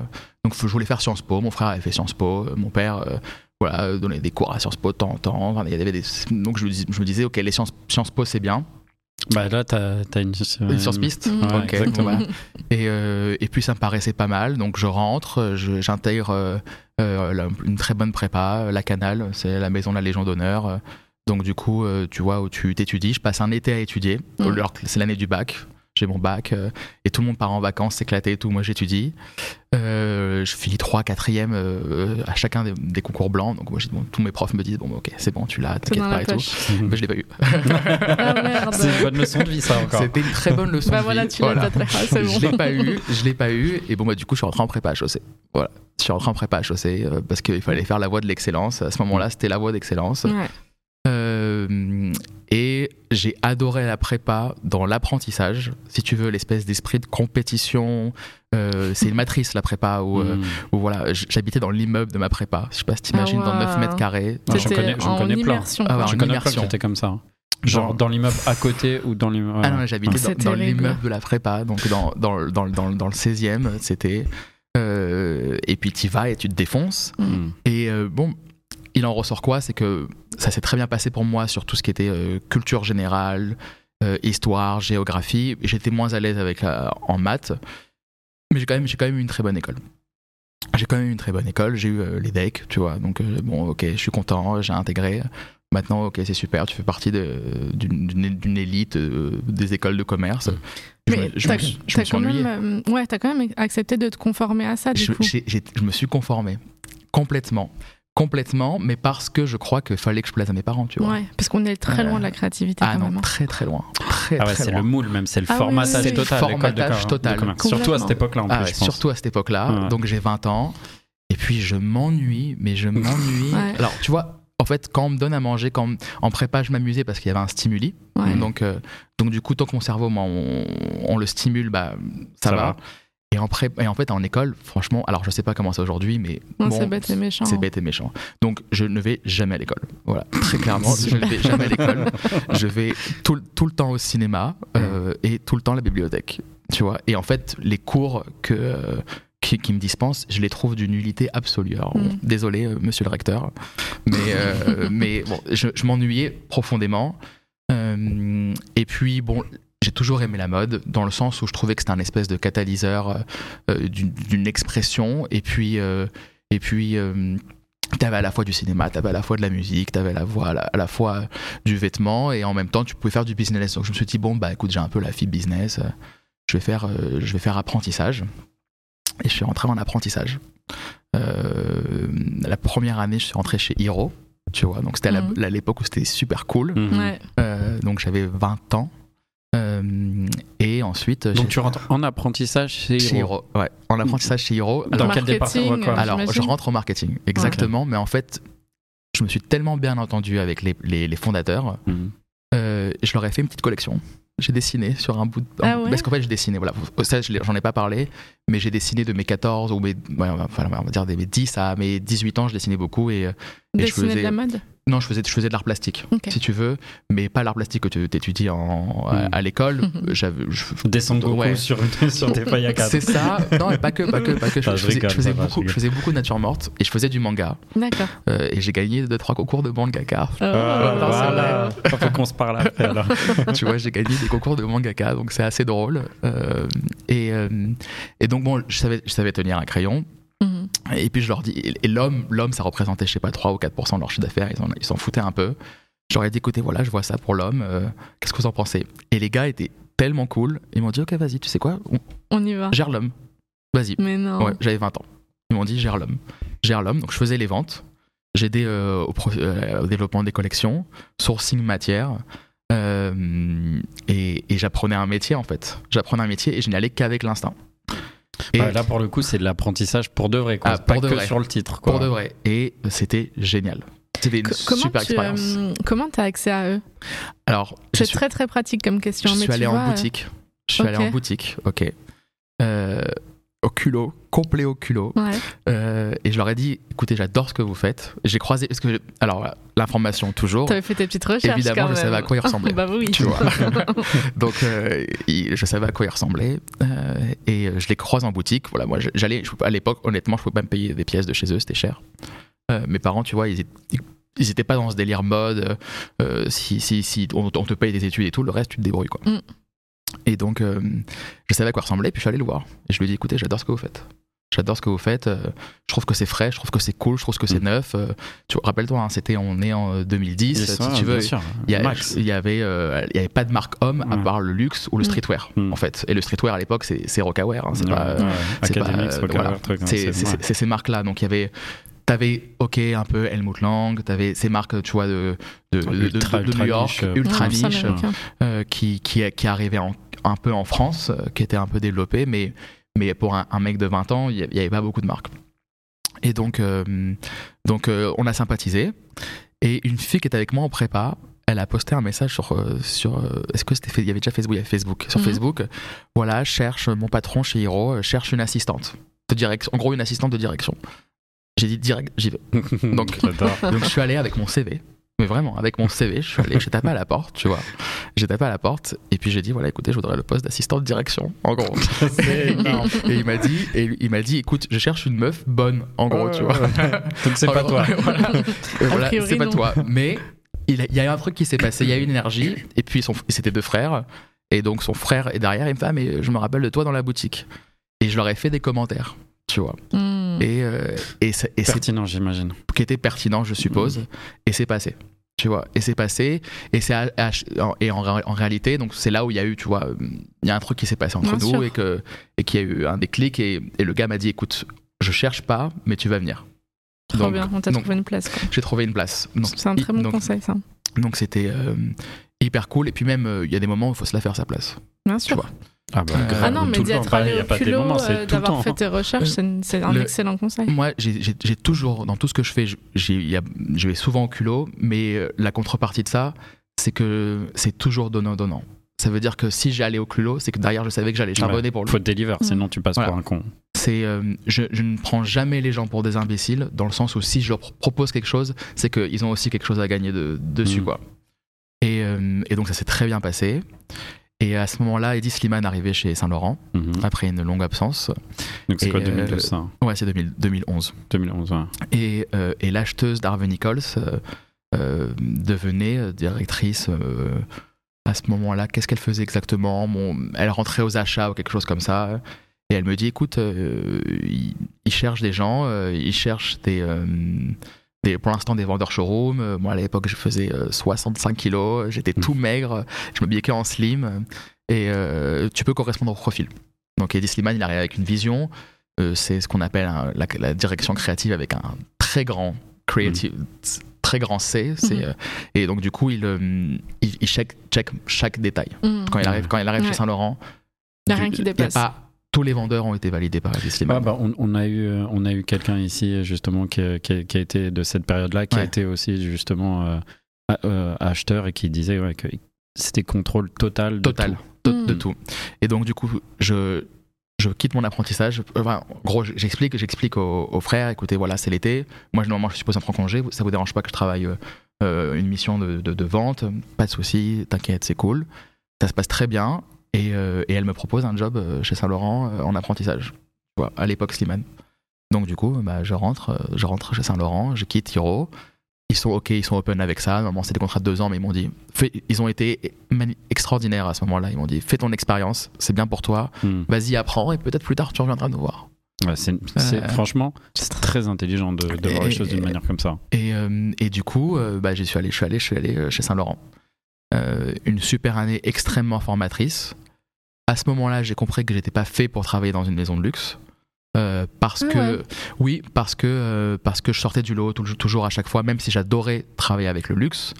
[SPEAKER 8] Donc je voulais faire Sciences Po. Mon frère avait fait Sciences Po. euh, Mon père, euh, voilà, euh, donnait des cours à Sciences Po de temps en temps. Enfin, il y avait des... Donc je, me dis- je me disais, ok, les Sciences, Sciences Po c'est bien.
[SPEAKER 9] Bah là, t'as as une,
[SPEAKER 8] Une science piste.
[SPEAKER 9] Ouais,
[SPEAKER 8] Ok,
[SPEAKER 9] exactement.
[SPEAKER 8] voilà. Et, euh, et puis ça me paraissait pas mal, donc je rentre, je- j'intègre euh, euh, une très bonne prépa, la Canal, c'est la maison de la Légion d'honneur. Donc du coup, euh, tu vois, où tu t'étudies, je passe un été à étudier,
[SPEAKER 7] Mm.
[SPEAKER 8] C'est l'année du bac, j'ai mon bac, euh, et tout le monde part en vacances, c'est éclaté et tout, moi j'étudie. Euh, je finis 3 4 e à chacun des, des concours blancs, donc moi, bon, tous mes profs me disent, bon, ok, c'est bon, tu l'as, t'inquiète pas et tout.
[SPEAKER 7] poche.
[SPEAKER 8] Mais je l'ai pas eu. <laughs>
[SPEAKER 7] Ah.
[SPEAKER 9] C'est une bonne leçon de vie, ça encore.
[SPEAKER 8] C'était une très bonne leçon.
[SPEAKER 7] Bah
[SPEAKER 8] de
[SPEAKER 7] voilà,
[SPEAKER 8] vie.
[SPEAKER 7] tu
[SPEAKER 8] Voilà.
[SPEAKER 7] c'est
[SPEAKER 8] Je
[SPEAKER 7] bon.
[SPEAKER 8] l'ai pas eu, je l'ai pas eu, et bon bah du coup je suis rentré en prépa HEC. Voilà, je suis rentré en prépa HEC euh, parce qu'il fallait faire la voie de l'excellence. À ce moment-là, c'était la voie d'excellence.
[SPEAKER 7] Ouais.
[SPEAKER 8] Euh, et j'ai adoré la prépa dans l'apprentissage. Si tu veux, l'espèce d'esprit de compétition. euh, c'est une matrice la prépa où, euh,
[SPEAKER 9] Mm.
[SPEAKER 8] où voilà, j'habitais dans l'immeuble de ma prépa. Je sais pas si t'imagines
[SPEAKER 7] Ah
[SPEAKER 8] dans 9
[SPEAKER 7] ouais.
[SPEAKER 8] mètres carrés.
[SPEAKER 9] Ah, j'en connais- j'en
[SPEAKER 7] en
[SPEAKER 9] connais plein.
[SPEAKER 7] immersion.
[SPEAKER 8] Ah ouais,
[SPEAKER 7] quoi.
[SPEAKER 8] en
[SPEAKER 9] Je connais plein qui étaient comme ça. Genre dans l'immeuble à côté ou dans l'immeuble.
[SPEAKER 8] Ah non, j'habitais dans, dans l'immeuble de la prépa, donc dans, dans, le- dans, dans, le- dans le 16e, c'était. euh, et puis tu vas et tu te défonces.
[SPEAKER 9] Mm.
[SPEAKER 8] Et euh, bon, il en ressort quoi? C'est que ça s'est très bien passé pour moi sur tout ce qui était euh, culture générale, euh, histoire, géographie. J'étais moins à l'aise avec la- en maths, mais j'ai quand, même- j'ai quand même eu une très bonne école. J'ai quand même eu une très bonne école. J'ai eu euh, les DEC, tu vois. Donc, bon, ok, je suis content, j'ai intégré. Maintenant, ok, c'est super, tu fais partie d'une élite des écoles de commerce. Je,
[SPEAKER 7] Mais
[SPEAKER 8] je suis
[SPEAKER 7] quand même, ouais, t'as quand même accepté de te conformer à ça, du
[SPEAKER 8] je,
[SPEAKER 7] coup.
[SPEAKER 8] j'ai- j'ai- je me suis conformé complètement. Complètement, mais parce que je crois qu'il fallait que je plaise à mes parents, tu vois.
[SPEAKER 7] Ouais, parce qu'on est très
[SPEAKER 8] Euh,
[SPEAKER 7] loin de la créativité
[SPEAKER 8] Ah
[SPEAKER 7] quand
[SPEAKER 8] non,
[SPEAKER 7] même. hein.
[SPEAKER 8] très très loin. Très,
[SPEAKER 9] Ah ouais, c'est le moule même, c'est le
[SPEAKER 7] Ah
[SPEAKER 9] formatage
[SPEAKER 7] oui, oui.
[SPEAKER 9] total. de
[SPEAKER 8] Formatage total.
[SPEAKER 9] de. Surtout à cette époque-là en
[SPEAKER 8] Ah
[SPEAKER 9] plus,
[SPEAKER 8] ouais,
[SPEAKER 9] je pense.
[SPEAKER 8] surtout à cette époque-là.
[SPEAKER 9] Ouais.
[SPEAKER 8] Donc j'ai 20 ans. Et puis je m'ennuie, mais je m'ennuie.
[SPEAKER 7] Ouais.
[SPEAKER 8] Alors tu vois, en fait, quand on me donne à manger, quand on- en prépa, je m'amusais parce qu'il y avait un stimuli.
[SPEAKER 7] Ouais.
[SPEAKER 8] Donc, euh, donc du coup, tant que mon cerveau, moi, on, on le stimule, bah, ça,
[SPEAKER 9] Ça
[SPEAKER 8] va.
[SPEAKER 9] va.
[SPEAKER 8] Et en, pré- et en fait, en école, franchement, alors je sais pas comment c'est aujourd'hui, mais
[SPEAKER 7] Non,
[SPEAKER 8] bon,
[SPEAKER 7] c'est bête et méchant.
[SPEAKER 8] C'est bête et méchant. Donc, je ne vais jamais à l'école. Voilà, <laughs> très clairement, je ne vais jamais à l'école. Je vais tout, le- tout le temps au cinéma euh, et tout le temps à la bibliothèque. Tu vois Et en fait, les cours que, euh, qui, qui me dispensent, je les trouve d'une nullité absolue. Alors,
[SPEAKER 7] Mm.
[SPEAKER 8] désolé, euh, monsieur le recteur, mais, euh, <laughs> mais bon, je, je m'ennuyais profondément. Euh, et puis, bon. J'ai toujours aimé la mode, dans le sens où je trouvais que c'était un espèce de catalyseur euh, euh, d'une expression. Et puis, euh, et puis euh, T'avais à la fois du cinéma, t'avais à la fois de la musique, t'avais à la, fois, à, la, à la fois du vêtement et en même temps tu pouvais faire du business. Donc je me suis dit bon bah écoute j'ai un peu la fibre business, je vais faire je vais faire apprentissage et je suis rentré en apprentissage. La première année je suis rentré chez Hiro, tu vois donc c'était à
[SPEAKER 7] Mhm.
[SPEAKER 8] l'époque où c'était super cool.
[SPEAKER 7] Ouais.
[SPEAKER 8] Donc j'avais 20 ans Euh, et ensuite
[SPEAKER 9] Donc tu rentres en apprentissage chez
[SPEAKER 8] chez
[SPEAKER 9] Hiro.
[SPEAKER 8] Hiro, ouais, en apprentissage chez Hiro.
[SPEAKER 9] Dans quel département
[SPEAKER 8] alors, je rentre au marketing, exactement, mais en fait, je me suis tellement bien entendu avec les, les- les fondateurs,
[SPEAKER 9] Mhm.
[SPEAKER 8] euh, je leur ai fait une petite collection. J'ai dessiné sur un bout de.
[SPEAKER 7] Ah ouais
[SPEAKER 8] Parce qu'en fait, j'ai dessiné, voilà, ça, j'en ai pas parlé, mais j'ai dessiné de mes 14 ou mes. ouais, enfin, on va dire des mes 10 à mes 18 ans, je dessinais beaucoup et. euh, et je faisais-
[SPEAKER 7] de la mode
[SPEAKER 8] Non, je faisais, je faisais de l'art plastique, si tu veux, mais pas l'art plastique que tu étudies en, à,
[SPEAKER 9] Mm.
[SPEAKER 8] à l'école. <laughs> J'avais. je-
[SPEAKER 9] Descendre
[SPEAKER 8] Ouais.
[SPEAKER 9] sur, <laughs> sur des feuilles à quatre.
[SPEAKER 8] C'est ça. Non, mais pas que, pas que, pas que. Je, <laughs>
[SPEAKER 9] Ah, je
[SPEAKER 8] faisais, je
[SPEAKER 9] va,
[SPEAKER 8] beaucoup, je faisais beaucoup de nature morte et je faisais du manga.
[SPEAKER 7] D'accord.
[SPEAKER 8] Euh, et j'ai gagné deux trois concours de mangaka.
[SPEAKER 7] Oh,
[SPEAKER 9] Ah,
[SPEAKER 7] non, c'est
[SPEAKER 9] voilà. Faut qu'on se parle après alors.
[SPEAKER 8] tu vois, j'ai gagné des concours de mangaka, donc c'est assez drôle. Euh, et, euh, et donc bon, je savais, je savais tenir un crayon.
[SPEAKER 7] Mhm.
[SPEAKER 8] Et puis je leur dis, et, l'homme, l'homme, ça représentait, je sais pas, 3 ou 4% de leur chiffre d'affaires. Ils en- ils s'en foutaient un peu. J'aurais dit, écoutez, voilà, je vois ça pour l'homme. euh, Qu'est-ce que vous en pensez? Et les gars étaient tellement cool. Ils m'ont dit, ok, vas-y, tu sais quoi, on-
[SPEAKER 7] On y va.
[SPEAKER 8] gère l'homme. Vas-y.
[SPEAKER 7] Mais non.
[SPEAKER 8] Ouais, j'avais 20 ans. Ils m'ont dit gère l'homme. Gère l'homme. Donc je faisais les ventes. J'aidais euh, au, euh, au développement des collections, sourcing matière. euh, et et j'apprenais un métier en fait. J'apprenais un métier et je n'y allais qu'avec l'instinct. Et
[SPEAKER 9] Bah, là pour le coup c'est de l'apprentissage pour de vrai quoi.
[SPEAKER 8] Ah,
[SPEAKER 9] pas
[SPEAKER 8] de
[SPEAKER 9] que
[SPEAKER 8] vrai.
[SPEAKER 9] sur le titre quoi.
[SPEAKER 8] pour de vrai. Et c'était génial. C'était une
[SPEAKER 7] comment
[SPEAKER 8] super
[SPEAKER 7] tu
[SPEAKER 8] expérience.
[SPEAKER 7] euh, comment t'as accès à eux?
[SPEAKER 8] Alors,
[SPEAKER 7] C'est très très pratique comme question.
[SPEAKER 8] je
[SPEAKER 7] mais
[SPEAKER 8] suis
[SPEAKER 7] tu
[SPEAKER 8] allé
[SPEAKER 7] vois,
[SPEAKER 8] en
[SPEAKER 7] euh,
[SPEAKER 8] boutique. Je suis allé
[SPEAKER 7] ok.
[SPEAKER 8] en boutique. Ok. Euh, ok. culot, complet au culot.
[SPEAKER 7] Ouais.
[SPEAKER 8] Euh, et je leur ai dit, écoutez, j'adore ce que vous faites. J'ai croisé, parce que alors l'information toujours.
[SPEAKER 7] T'avais fait tes petites recherches.
[SPEAKER 8] Évidemment,
[SPEAKER 7] quand
[SPEAKER 8] je savais
[SPEAKER 7] même.
[SPEAKER 8] à quoi il <laughs> ressemblait.
[SPEAKER 7] bah oui.
[SPEAKER 8] Tu vois. <laughs> Donc, euh, il- je savais à quoi il ressemblait euh, et euh, je les croise en boutique. Voilà, moi, j'allais à l'époque, honnêtement, je pouvais pas me payer des pièces de chez eux, c'était cher. Mes parents, tu vois, ils étaient, ils étaient pas dans ce délire mode. euh, si, si, si on, on te paye des études et tout, le reste, tu te débrouilles quoi.
[SPEAKER 7] Mm.
[SPEAKER 8] Et donc, euh, je savais à quoi ressemblait, puis je suis allé le voir et je lui ai dit, écoutez, j'adore ce que vous faites. J'adore ce que vous faites. euh, je trouve que c'est frais, je trouve que c'est cool, je trouve que c'est
[SPEAKER 9] Mm.
[SPEAKER 8] neuf. euh, tu rappelle-toi, hein, c'était on est en euh, 2010.
[SPEAKER 9] Yes,
[SPEAKER 8] si
[SPEAKER 9] ouais,
[SPEAKER 8] tu veux,
[SPEAKER 9] bien sûr.
[SPEAKER 8] il y, a-
[SPEAKER 9] Max.
[SPEAKER 8] il y avait, euh, il y avait pas de marque homme à
[SPEAKER 9] Ouais.
[SPEAKER 8] part le luxe ou le
[SPEAKER 7] Mm.
[SPEAKER 8] streetwear
[SPEAKER 9] Mm.
[SPEAKER 8] en fait. Et le streetwear à l'époque c'est c'est Rocawear, hein, c'est
[SPEAKER 9] Ouais,
[SPEAKER 8] pas,
[SPEAKER 9] ouais,
[SPEAKER 8] c'est euh,
[SPEAKER 9] Rockaware, hein,
[SPEAKER 8] ces marques là. Donc il y avait, t'avais ok un peu Helmut Lang, t'avais ces marques tu vois de de, de- de-
[SPEAKER 9] Ultra-
[SPEAKER 8] de
[SPEAKER 9] ultra
[SPEAKER 8] New York,
[SPEAKER 9] niche, euh,
[SPEAKER 8] ultra niche, euh, qui qui qui arrivaient en- un peu en France, euh, qui était un peu développé, mais mais pour un, un mec de 20 ans, il y, il y avait pas beaucoup de marques. Et donc euh, donc euh, on a sympathisé. Et une fille qui était avec moi en prépa, elle a posté un message sur sur est-ce que c'était il y avait déjà Facebook il y avait Facebook sur
[SPEAKER 7] Mhm.
[SPEAKER 8] Facebook voilà cherche mon patron chez Hiro cherche une assistante de direction en gros une assistante de direction j'ai dit direct j'y vais. <laughs> Donc- je suis allé avec mon CV mais vraiment avec mon CV je suis allé j'ai tapé à la porte tu vois. J'ai tapé à la porte et puis j'ai dit voilà écoutez je voudrais le poste d'assistante de direction en gros. <laughs>
[SPEAKER 9] C'est énorme.
[SPEAKER 8] et il m'a dit et il m'a dit écoute je cherche une meuf bonne en gros tu vois.
[SPEAKER 9] Donc c'est pas
[SPEAKER 8] gros, <laughs>
[SPEAKER 9] toi.
[SPEAKER 8] voilà, voilà, c'est pas toi. Mais il, y a eu un truc qui s'est passé, il y a eu une énergie, et puis son- c'était deux frères, et donc son frère est derrière, il me fait Ah, mais je me rappelle de toi dans la boutique. Et je leur ai fait des commentaires, tu vois.
[SPEAKER 7] Mm.
[SPEAKER 8] Et, euh, et c'est et
[SPEAKER 9] Pertinent, j'imagine.
[SPEAKER 8] qui était pertinent, je suppose, et c'est passé. Tu vois, et c'est passé, et c'est et en, en réalité, donc c'est là où il y a eu, tu vois, il y a un truc qui s'est passé entre
[SPEAKER 7] Bien
[SPEAKER 8] nous
[SPEAKER 7] sûr.
[SPEAKER 8] et que et qu'il y a eu un déclic et, et le gars m'a dit, écoute, je cherche pas, mais tu vas venir.
[SPEAKER 7] Trop
[SPEAKER 8] donc-
[SPEAKER 7] bien, on t'a trouvé une place.
[SPEAKER 8] J'ai trouvé une place.
[SPEAKER 7] C'est un très bon
[SPEAKER 8] donc-
[SPEAKER 7] conseil, ça.
[SPEAKER 8] Donc c'était euh, hyper cool. Et puis même, euh, il y a des moments où il faut se la faire sa place.
[SPEAKER 7] Bien
[SPEAKER 8] Tu
[SPEAKER 7] sûr.
[SPEAKER 8] vois.
[SPEAKER 9] Ah bah,
[SPEAKER 8] Euh,
[SPEAKER 9] grave,
[SPEAKER 7] Ah non, mais d'y être
[SPEAKER 9] Pareil,
[SPEAKER 7] allé au culot, euh, d'avoir fait tes recherches, c'est un
[SPEAKER 8] Le-
[SPEAKER 7] excellent conseil.
[SPEAKER 8] Moi, j'ai- toujours, dans tout ce que je fais, je- j'ai- il y a- je vais souvent au culot, mais euh, la contrepartie de ça, c'est que c'est toujours donnant-donnant. Ça veut dire que si j'allais au culot, c'est que derrière, je savais que j'allais charbonner pour le
[SPEAKER 9] Faut te deliver, sinon tu passes
[SPEAKER 8] Voilà.
[SPEAKER 9] pour un con.
[SPEAKER 8] c'est euh, je, je ne prends jamais les gens pour des imbéciles dans le sens où si je leur propose quelque chose c'est qu'ils ont aussi quelque chose à gagner de- dessus
[SPEAKER 9] Mm.
[SPEAKER 8] quoi et, euh, et donc ça s'est très bien passé et à ce moment-là Eddie Slimane arrivait chez Saint Laurent
[SPEAKER 9] Mhm.
[SPEAKER 8] après une longue absence
[SPEAKER 9] Donc c'est quoi
[SPEAKER 8] euh,
[SPEAKER 9] 2012 ça hein
[SPEAKER 8] ouais c'est 2000 2011
[SPEAKER 9] 2011, ouais.
[SPEAKER 8] et, euh, et l'acheteuse d'Harvey Nichols euh, euh, devenait euh, directrice euh, à ce moment-là. Qu'est-ce qu'elle faisait exactement? Bon, Elle rentrait aux achats ou quelque chose comme ça. Et elle me dit, écoute, euh, ils, cherchent des gens, euh, ils cherchent des, euh, des- pour l'instant des vendeurs showroom. Euh, Moi, à l'époque, je faisais euh, 65 kilos, j'étais tout maigre, je me que en slim. Et euh, tu peux correspondre au profil. Donc Eddie Slimane, il arrive avec une vision. Euh, c'est ce qu'on appelle un- la, la direction créative avec un très grand creative, très grand C. C'est, euh, et donc du coup, il, euh, il, il check, check chaque détail. Quand il arrive, quand il arrive
[SPEAKER 7] Ouais.
[SPEAKER 8] chez Saint Laurent,
[SPEAKER 7] Y a rien qui dépasse.
[SPEAKER 8] pas tous les vendeurs ont été validés par Eddie
[SPEAKER 9] Ah bah, on, on a eu, euh, on a eu quelqu'un ici justement qui, a- qui a- qui a été de cette période-là, qui a été aussi justement euh, a- euh, acheteur et qui disait ouais, que c'était contrôle total. De
[SPEAKER 8] total
[SPEAKER 9] tout.
[SPEAKER 8] de, de
[SPEAKER 7] Mm.
[SPEAKER 8] tout. Et donc du coup, je je quitte mon apprentissage. Enfin, en gros, j'explique, j'explique aux, aux frères. Écoutez, voilà, c'est l'été. Moi, normalement, je suis supposé prendre congé. Ça vous dérange pas que je travaille euh, une mission de, de- de vente? Pas de souci. T'inquiète, c'est cool. Ça se passe très bien. Et, euh, et elle me propose un job euh, chez Saint Laurent euh, en apprentissage. À l'époque Slimane. Donc du coup, bah, je rentre, je rentre chez Saint Laurent. Je quitte Hiro. Ils sont ok, ils sont open avec ça. Normalement, c'est des contrats de deux ans, mais ils m'ont dit, fais- ils ont été extraordinaires à ce moment-là. Ils m'ont dit, fais ton expérience, c'est bien pour toi.
[SPEAKER 9] Hmm.
[SPEAKER 8] Vas-y, apprends, et peut-être plus tard, tu reviendras nous voir.
[SPEAKER 9] Ouais, c'est,
[SPEAKER 8] Euh,
[SPEAKER 9] franchement, c'est très intelligent de, de voir les choses d'une manière comme ça.
[SPEAKER 8] Et, euh, et du coup, euh, bah, j'y suis allé, je suis allé, je suis allé chez Saint Laurent. Euh, une super année extrêmement formatrice. À ce moment-là, j'ai compris que j'étais pas fait pour travailler dans une maison de luxe. Euh, parce
[SPEAKER 7] Ah
[SPEAKER 8] que
[SPEAKER 7] ouais.
[SPEAKER 8] oui parce que euh, parce que je sortais du lot toujours à chaque fois même si j'adorais travailler avec le luxe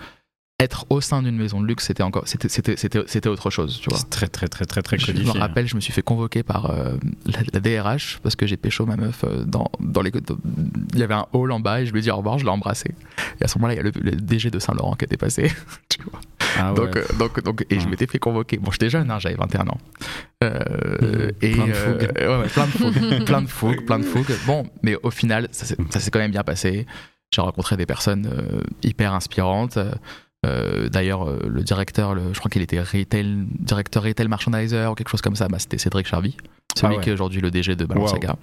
[SPEAKER 8] être au sein d'une maison de luxe c'était encore c'était c'était c'était c'était autre chose tu vois
[SPEAKER 9] C'est très, très, très, très, très
[SPEAKER 8] je
[SPEAKER 9] codifié.
[SPEAKER 8] me rappelle, je me suis fait convoquer par euh, la, la DRH parce que j'ai pécho ma meuf euh, dans, dans les. dans- il y avait un hall en bas et je lui ai dit au revoir, je l'ai embrassé. Et à ce moment-là, il y a le, le DG de Saint-Laurent qui était passé. <laughs> tu vois.
[SPEAKER 9] Ah ouais.
[SPEAKER 8] Donc, euh, donc, donc, et je
[SPEAKER 9] Ouais.
[SPEAKER 8] m'étais fait convoquer. Bon, j'étais jeune, hein, j'avais 21 ans. Euh, et,
[SPEAKER 9] Plein de
[SPEAKER 8] euh,
[SPEAKER 9] fougue.
[SPEAKER 8] ouais, ouais, plein de fougue, <laughs> plein de fougue, plein de fougue. Bon, mais au final, ça s'est ça s'est quand même bien passé. J'ai rencontré des personnes euh, hyper inspirantes. Euh, D'ailleurs, euh, le directeur, le- je crois qu'il était retail, directeur retail merchandiser ou quelque chose comme ça. Bah, C'était Cédric Charvy, celui
[SPEAKER 9] Ah ouais.
[SPEAKER 8] qui est aujourd'hui le DG de Balenciaga.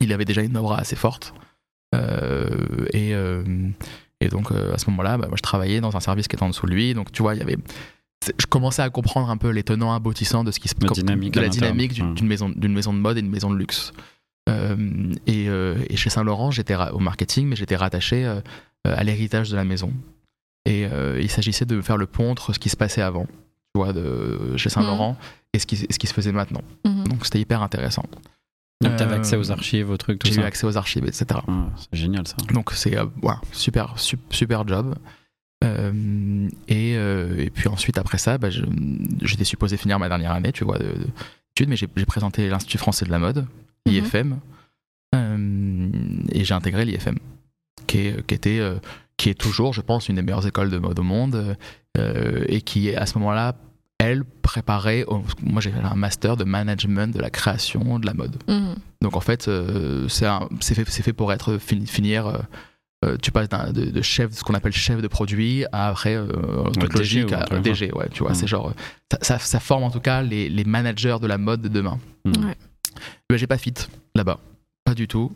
[SPEAKER 8] Il avait déjà une aura assez forte. Euh, et, et donc, à ce moment-là, bah, moi, je travaillais dans un service qui était en dessous de lui. Donc, tu vois, il y avait. Je commençais à comprendre un peu les tenants aboutissants de ce qui se
[SPEAKER 9] La dynamique
[SPEAKER 8] de la dynamique d'une
[SPEAKER 9] Mm.
[SPEAKER 8] d'une maison, d'une maison de mode et d'une maison de luxe. Euh, et, euh, et chez Saint Laurent, j'étais au marketing, mais j'étais rattaché euh, à l'héritage de la maison. Et euh, il s'agissait de faire le pont entre ce qui se passait avant, tu vois, de, chez Saint Laurent, et ce qui, ce qui se faisait maintenant.
[SPEAKER 7] Mhm.
[SPEAKER 8] Donc c'était hyper intéressant.
[SPEAKER 9] Donc, t'avais
[SPEAKER 8] Euh,
[SPEAKER 9] accès aux archives, aux trucs, tout
[SPEAKER 8] J'ai eu
[SPEAKER 9] ça.
[SPEAKER 8] accès aux archives, etc.
[SPEAKER 9] Ah, c'est génial ça.
[SPEAKER 8] Donc c'est euh, ouais, super, sup- super job. Euh, et, euh, et puis ensuite, après ça, bah, je- j'étais supposé finir ma dernière année, tu vois, de- de- d'études, mais j'ai présenté l'Institut français de la mode,
[SPEAKER 7] Mhm.
[SPEAKER 8] l'IFM, euh, et j'ai intégré l'IFM, qui, est- qui était, euh, qui est toujours, je pense, une des meilleures écoles de mode au monde, euh, et qui, à ce moment-là, elle préparait, au- moi j'ai fait un master de management de la création de la mode.
[SPEAKER 7] Mhm.
[SPEAKER 8] Donc en fait, euh, c'est fait, pour être fini- finir. euh, euh, tu passes de, de chef, ce qu'on appelle chef de produit, à après euh, un truc
[SPEAKER 9] DG
[SPEAKER 8] logique à DG. Ouais, tu vois, c'est genre euh, ça, ça, ça forme en tout cas les, les managers de la mode de demain.
[SPEAKER 9] Mm.
[SPEAKER 7] Ouais.
[SPEAKER 8] Mais j'ai pas fit là-bas, pas du tout.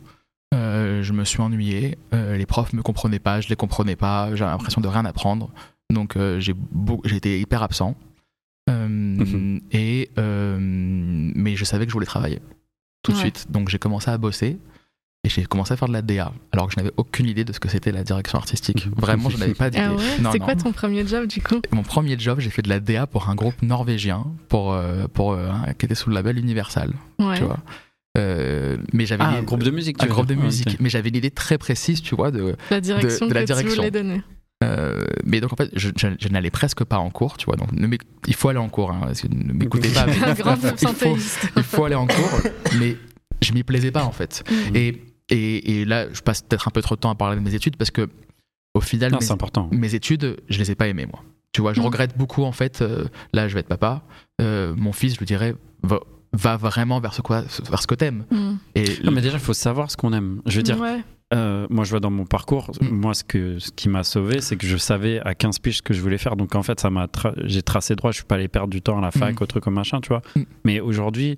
[SPEAKER 8] Euh, je me suis ennuyé. euh, les profs me comprenaient pas, je les comprenais pas. J'avais l'impression de rien apprendre. Donc euh, j'ai été hyper absent. Euh,
[SPEAKER 9] Mhm.
[SPEAKER 8] et euh, mais je savais que je voulais travailler tout de
[SPEAKER 7] Ouais.
[SPEAKER 8] suite. Donc j'ai commencé à bosser et j'ai commencé à faire de la DA alors que je n'avais aucune idée de ce que c'était la direction artistique.
[SPEAKER 9] Mhm.
[SPEAKER 8] Vraiment, je n'avais pas d'idée.
[SPEAKER 7] Ah ouais? C'est quoi ton premier job du coup?
[SPEAKER 8] Mon premier job, j'ai fait de la DA pour un groupe norvégien pour, pour, un- qui était sous le label Universal.
[SPEAKER 7] Ouais.
[SPEAKER 8] Tu vois. Euh, mais j'avais
[SPEAKER 9] Ah, un groupe de musique. tu
[SPEAKER 8] un
[SPEAKER 9] veux
[SPEAKER 8] groupe de.
[SPEAKER 9] Ah,
[SPEAKER 8] musique.
[SPEAKER 9] ok.
[SPEAKER 8] Mais j'avais une idée très précise, tu vois, de,
[SPEAKER 7] La direction
[SPEAKER 8] de la
[SPEAKER 7] que
[SPEAKER 8] direction.
[SPEAKER 7] tu voulais donner.
[SPEAKER 8] euh, mais donc en fait, je, je- je n'allais presque pas en cours, tu vois. Donc ne il faut aller en cours, hein, parce que ne m'écoutez pas. <laughs> mais
[SPEAKER 7] Un grand
[SPEAKER 8] il, faut, il faut aller en cours, mais je m'y plaisais pas en fait.
[SPEAKER 7] Mhm.
[SPEAKER 8] Et, et, et là, je passe peut-être un peu trop de temps à parler de mes études parce que au final,
[SPEAKER 9] Non,
[SPEAKER 8] mes,
[SPEAKER 9] important.
[SPEAKER 8] mes études, je les ai pas aimées moi. Tu vois, je
[SPEAKER 7] Mhm.
[SPEAKER 8] regrette beaucoup en fait. euh, là, je vais être papa. euh, mon fils, je lui dirais, va, va vraiment vers ce, quoi, vers ce que t'aimes.
[SPEAKER 7] Mhm.
[SPEAKER 8] Et
[SPEAKER 9] Non, mais déjà, il faut savoir ce qu'on aime. Je veux dire,
[SPEAKER 7] Ouais.
[SPEAKER 9] euh, moi, je vois dans mon parcours,
[SPEAKER 8] Mm.
[SPEAKER 9] moi, ce, que, ce qui m'a sauvé, c'est que je savais à 15 piges ce que je voulais faire. Donc, en fait, ça m'a tra- j'ai tracé droit. Je suis pas allé perdre du temps à la fac,
[SPEAKER 8] Mm.
[SPEAKER 9] au truc comme machin, tu vois.
[SPEAKER 8] Mm.
[SPEAKER 9] Mais aujourd'hui,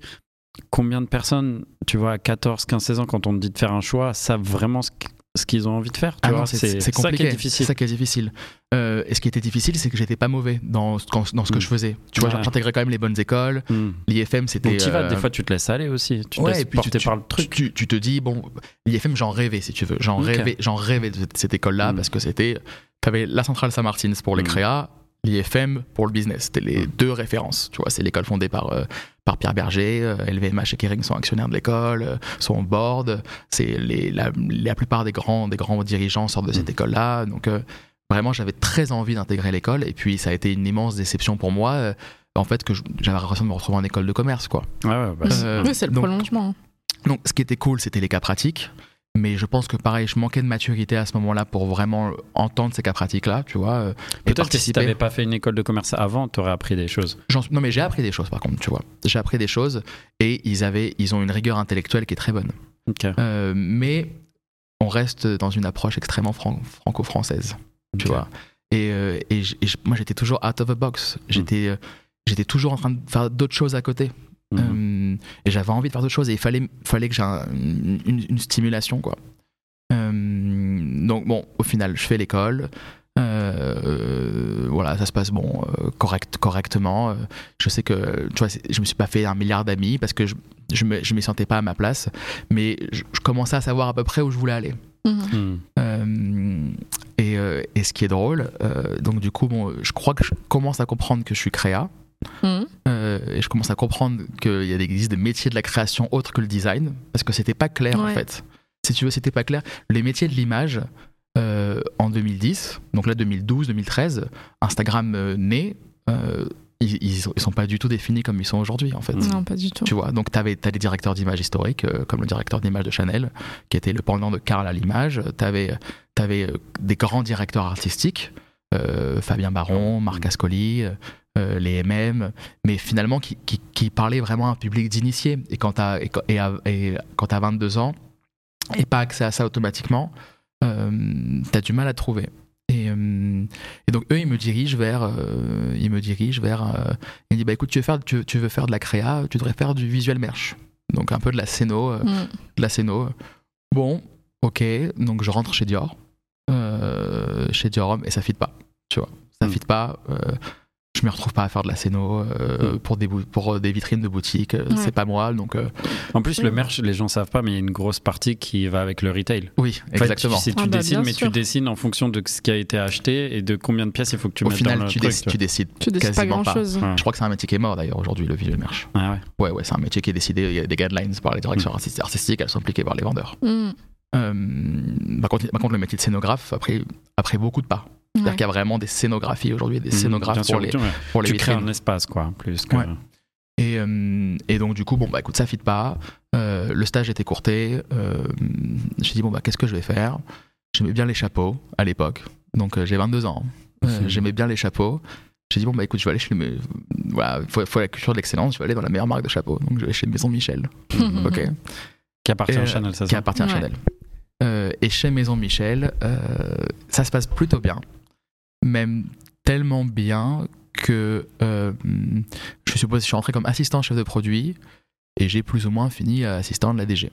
[SPEAKER 9] combien de personnes, tu vois, à 14, 15, 16 ans, quand on te dit de faire un choix, savent vraiment ce ce qu'ils ont envie de faire tu
[SPEAKER 8] Ah
[SPEAKER 9] vois,
[SPEAKER 8] c'est c'est
[SPEAKER 9] ça qui
[SPEAKER 8] compliqué.
[SPEAKER 9] est difficile.
[SPEAKER 8] C'est ça qui est difficile. Euh, et ce qui était difficile, c'est que j'étais pas mauvais dans, ce- dans, ce que
[SPEAKER 9] Mm.
[SPEAKER 8] je faisais. Tu vois,
[SPEAKER 9] Ouais.
[SPEAKER 8] j'intégrais quand même les bonnes écoles.
[SPEAKER 9] Mm.
[SPEAKER 8] L'IFM, c'était.
[SPEAKER 9] Donc, tu vas,
[SPEAKER 8] euh,
[SPEAKER 9] des fois, tu te laisses aller aussi. Tu te
[SPEAKER 8] ouais,
[SPEAKER 9] laisses
[SPEAKER 8] et puis tu,
[SPEAKER 9] porter
[SPEAKER 8] tu-
[SPEAKER 9] par le truc.
[SPEAKER 8] Tu, tu te dis, bon, l'IFM, j'en rêvais, si tu veux. J'en rêvais, j'en rêvais de cette, école-là
[SPEAKER 9] Mm.
[SPEAKER 8] parce que c'était. Tu avais la centrale Saint-Martin pour les créas, l'IFM pour le business. C'était les
[SPEAKER 9] Mm.
[SPEAKER 8] deux références. Tu vois, c'est l'école fondée par, euh, par Pierre Berger. euh, LVMH et Kering sont actionnaires de l'école, euh, sont au board. C'est la, la plupart des grands, des grands dirigeants sortent de cette
[SPEAKER 9] Mm.
[SPEAKER 8] école-là. Donc, euh, vraiment, j'avais très envie d'intégrer l'école. Et puis, ça a été une immense déception pour moi. euh, en fait, que j'avais l'impression de me retrouver en école de commerce, quoi.
[SPEAKER 9] Ouais, ouais, bah, c'est-
[SPEAKER 8] Euh,
[SPEAKER 7] oui, c'est le
[SPEAKER 8] donc-
[SPEAKER 7] prolongement.
[SPEAKER 8] donc, ce qui était cool, c'était les cas pratiques. Mais je pense que pareil, je manquais de maturité à ce moment-là pour vraiment entendre ces cas pratiques-là, tu vois. euh,
[SPEAKER 9] Peut-être que si t'avais pas fait une école de commerce avant, t'aurais appris des choses.
[SPEAKER 8] Non, mais j'ai appris des choses par contre, tu vois. J'ai appris des choses et ils, avaient, ils ont une rigueur intellectuelle qui est très bonne.
[SPEAKER 9] Ok.
[SPEAKER 8] Euh, mais on reste dans une approche extrêmement fran- franco-française, tu vois. Et, euh, et moi, j'étais toujours out of the box. J'étais j'étais toujours en train de faire d'autres choses à côté.
[SPEAKER 9] Mhm.
[SPEAKER 8] Euh, et j'avais envie de faire d'autres choses et il fallait, fallait que j'ai un- une, une stimulation, quoi. Euh, donc, bon, au final, je fais l'école. Euh, voilà, ça se passe bon, euh, correct, correctement. Euh, Je sais que, tu vois, je me suis pas fait un milliard d'amis parce que je, je me, je m'y sentais pas à ma place, mais je, je commençais à savoir à peu près où je voulais aller.
[SPEAKER 7] Mhm.
[SPEAKER 8] Euh, et, euh, et ce qui est drôle, euh, donc du coup, bon, je crois que je commence à comprendre que je suis créa.
[SPEAKER 7] Mhm.
[SPEAKER 8] Euh, et je commence à comprendre qu'il existe des métiers de la création autres que le design, parce que c'était pas clair en fait. Si tu veux, c'était pas clair. Les métiers de l'image, euh, en 2010, donc là 2012, 2013, Instagram euh, né, euh, ils, ils, ils sont pas du tout définis comme ils sont aujourd'hui en fait.
[SPEAKER 7] Non, pas du tout.
[SPEAKER 8] Tu vois, donc tu as des directeurs d'image historiques, comme le directeur d'image de Chanel, qui était le pendant de Karl à l'image. Tu avais, des grands directeurs artistiques, Fabien Baron, Marc Ascoli, euh, les MM, mais finalement qui, qui, qui parlaient vraiment à un public d'initiés. Et quand tu as, et, t'as 22 ans et pas accès à ça automatiquement, euh, tu as du mal à trouver. Et, euh, et donc eux, ils me dirigent vers, euh, ils me dirigent vers, euh, ils me disent bah écoute, tu veux faire, tu, tu veux faire de la créa, tu devrais faire du visuel merch, donc un peu de la scéno, euh,
[SPEAKER 7] Mm.
[SPEAKER 8] de la scéno. Bon, ok, donc je rentre chez Dior, euh, chez Dior Homme, et ça fit pas, tu vois, ça
[SPEAKER 9] Mm.
[SPEAKER 8] fit pas. Je me retrouve pas à faire de la scéno euh,
[SPEAKER 9] Mm.
[SPEAKER 8] pour, des bou- pour euh, des vitrines de boutique, euh,
[SPEAKER 7] Ouais.
[SPEAKER 8] c'est pas moi, donc euh,
[SPEAKER 9] En plus, le merch, les gens savent pas, mais il y a une grosse partie qui va avec le retail.
[SPEAKER 8] oui,
[SPEAKER 9] En fait,
[SPEAKER 8] exactement.
[SPEAKER 9] tu,
[SPEAKER 7] Ah bah,
[SPEAKER 9] dessines, mais
[SPEAKER 7] sûr.
[SPEAKER 9] tu dessines en fonction de ce qui a été acheté et de combien de pièces il faut que tu
[SPEAKER 8] Au
[SPEAKER 9] mettes
[SPEAKER 8] final,
[SPEAKER 9] dans le
[SPEAKER 8] tu,
[SPEAKER 9] truc.
[SPEAKER 8] décides, tu décides
[SPEAKER 7] Tu décides pas
[SPEAKER 8] quasiment
[SPEAKER 7] grand chose.
[SPEAKER 9] Ouais.
[SPEAKER 8] Je crois que c'est un métier qui est mort d'ailleurs aujourd'hui, le visuel merch.
[SPEAKER 9] Ah ouais.
[SPEAKER 8] Ouais, ouais, c'est un métier qui est décidé. Il y a des guidelines par les directions
[SPEAKER 9] Mm.
[SPEAKER 8] artisti- artistiques, elles sont appliquées par les vendeurs.
[SPEAKER 7] Mm.
[SPEAKER 8] Euh, par, contre, par contre, le métier de scénographe, après, après beaucoup de pas. C'est-à-dire
[SPEAKER 7] Ouais.
[SPEAKER 8] qu'il y a vraiment des scénographies aujourd'hui, des
[SPEAKER 9] Mhm,
[SPEAKER 8] scénographes pour
[SPEAKER 9] sûr,
[SPEAKER 8] les,
[SPEAKER 9] tu,
[SPEAKER 8] pour les
[SPEAKER 9] Tu crées un espace, quoi, plus que.
[SPEAKER 8] Ouais. Et, euh, et donc, du coup, bon, bah écoute, ça fit pas. Euh, le stage était courté. Euh, J'ai dit, bon, bah qu'est-ce que je vais faire? J'aimais bien les chapeaux à l'époque. Donc, euh, j'ai 22 ans. Euh,
[SPEAKER 9] Mhm.
[SPEAKER 8] J'aimais bien les chapeaux. J'ai dit, bon, bah écoute, je vais aller chez. Mes... Voilà, il faut, faut la culture de l'excellence. Je vais aller dans la meilleure marque de chapeaux. Donc, je vais chez Maison Michel.
[SPEAKER 7] Mhm.
[SPEAKER 8] Ok
[SPEAKER 9] Qui appartient à Chanel, ça
[SPEAKER 8] qui appartient à. Chanel. Euh, et chez Maison Michel, euh, ça se passe plutôt bien, même tellement bien que euh, je suppose je suis rentré comme assistant chef de produit et j'ai plus ou moins fini assistant de la DG.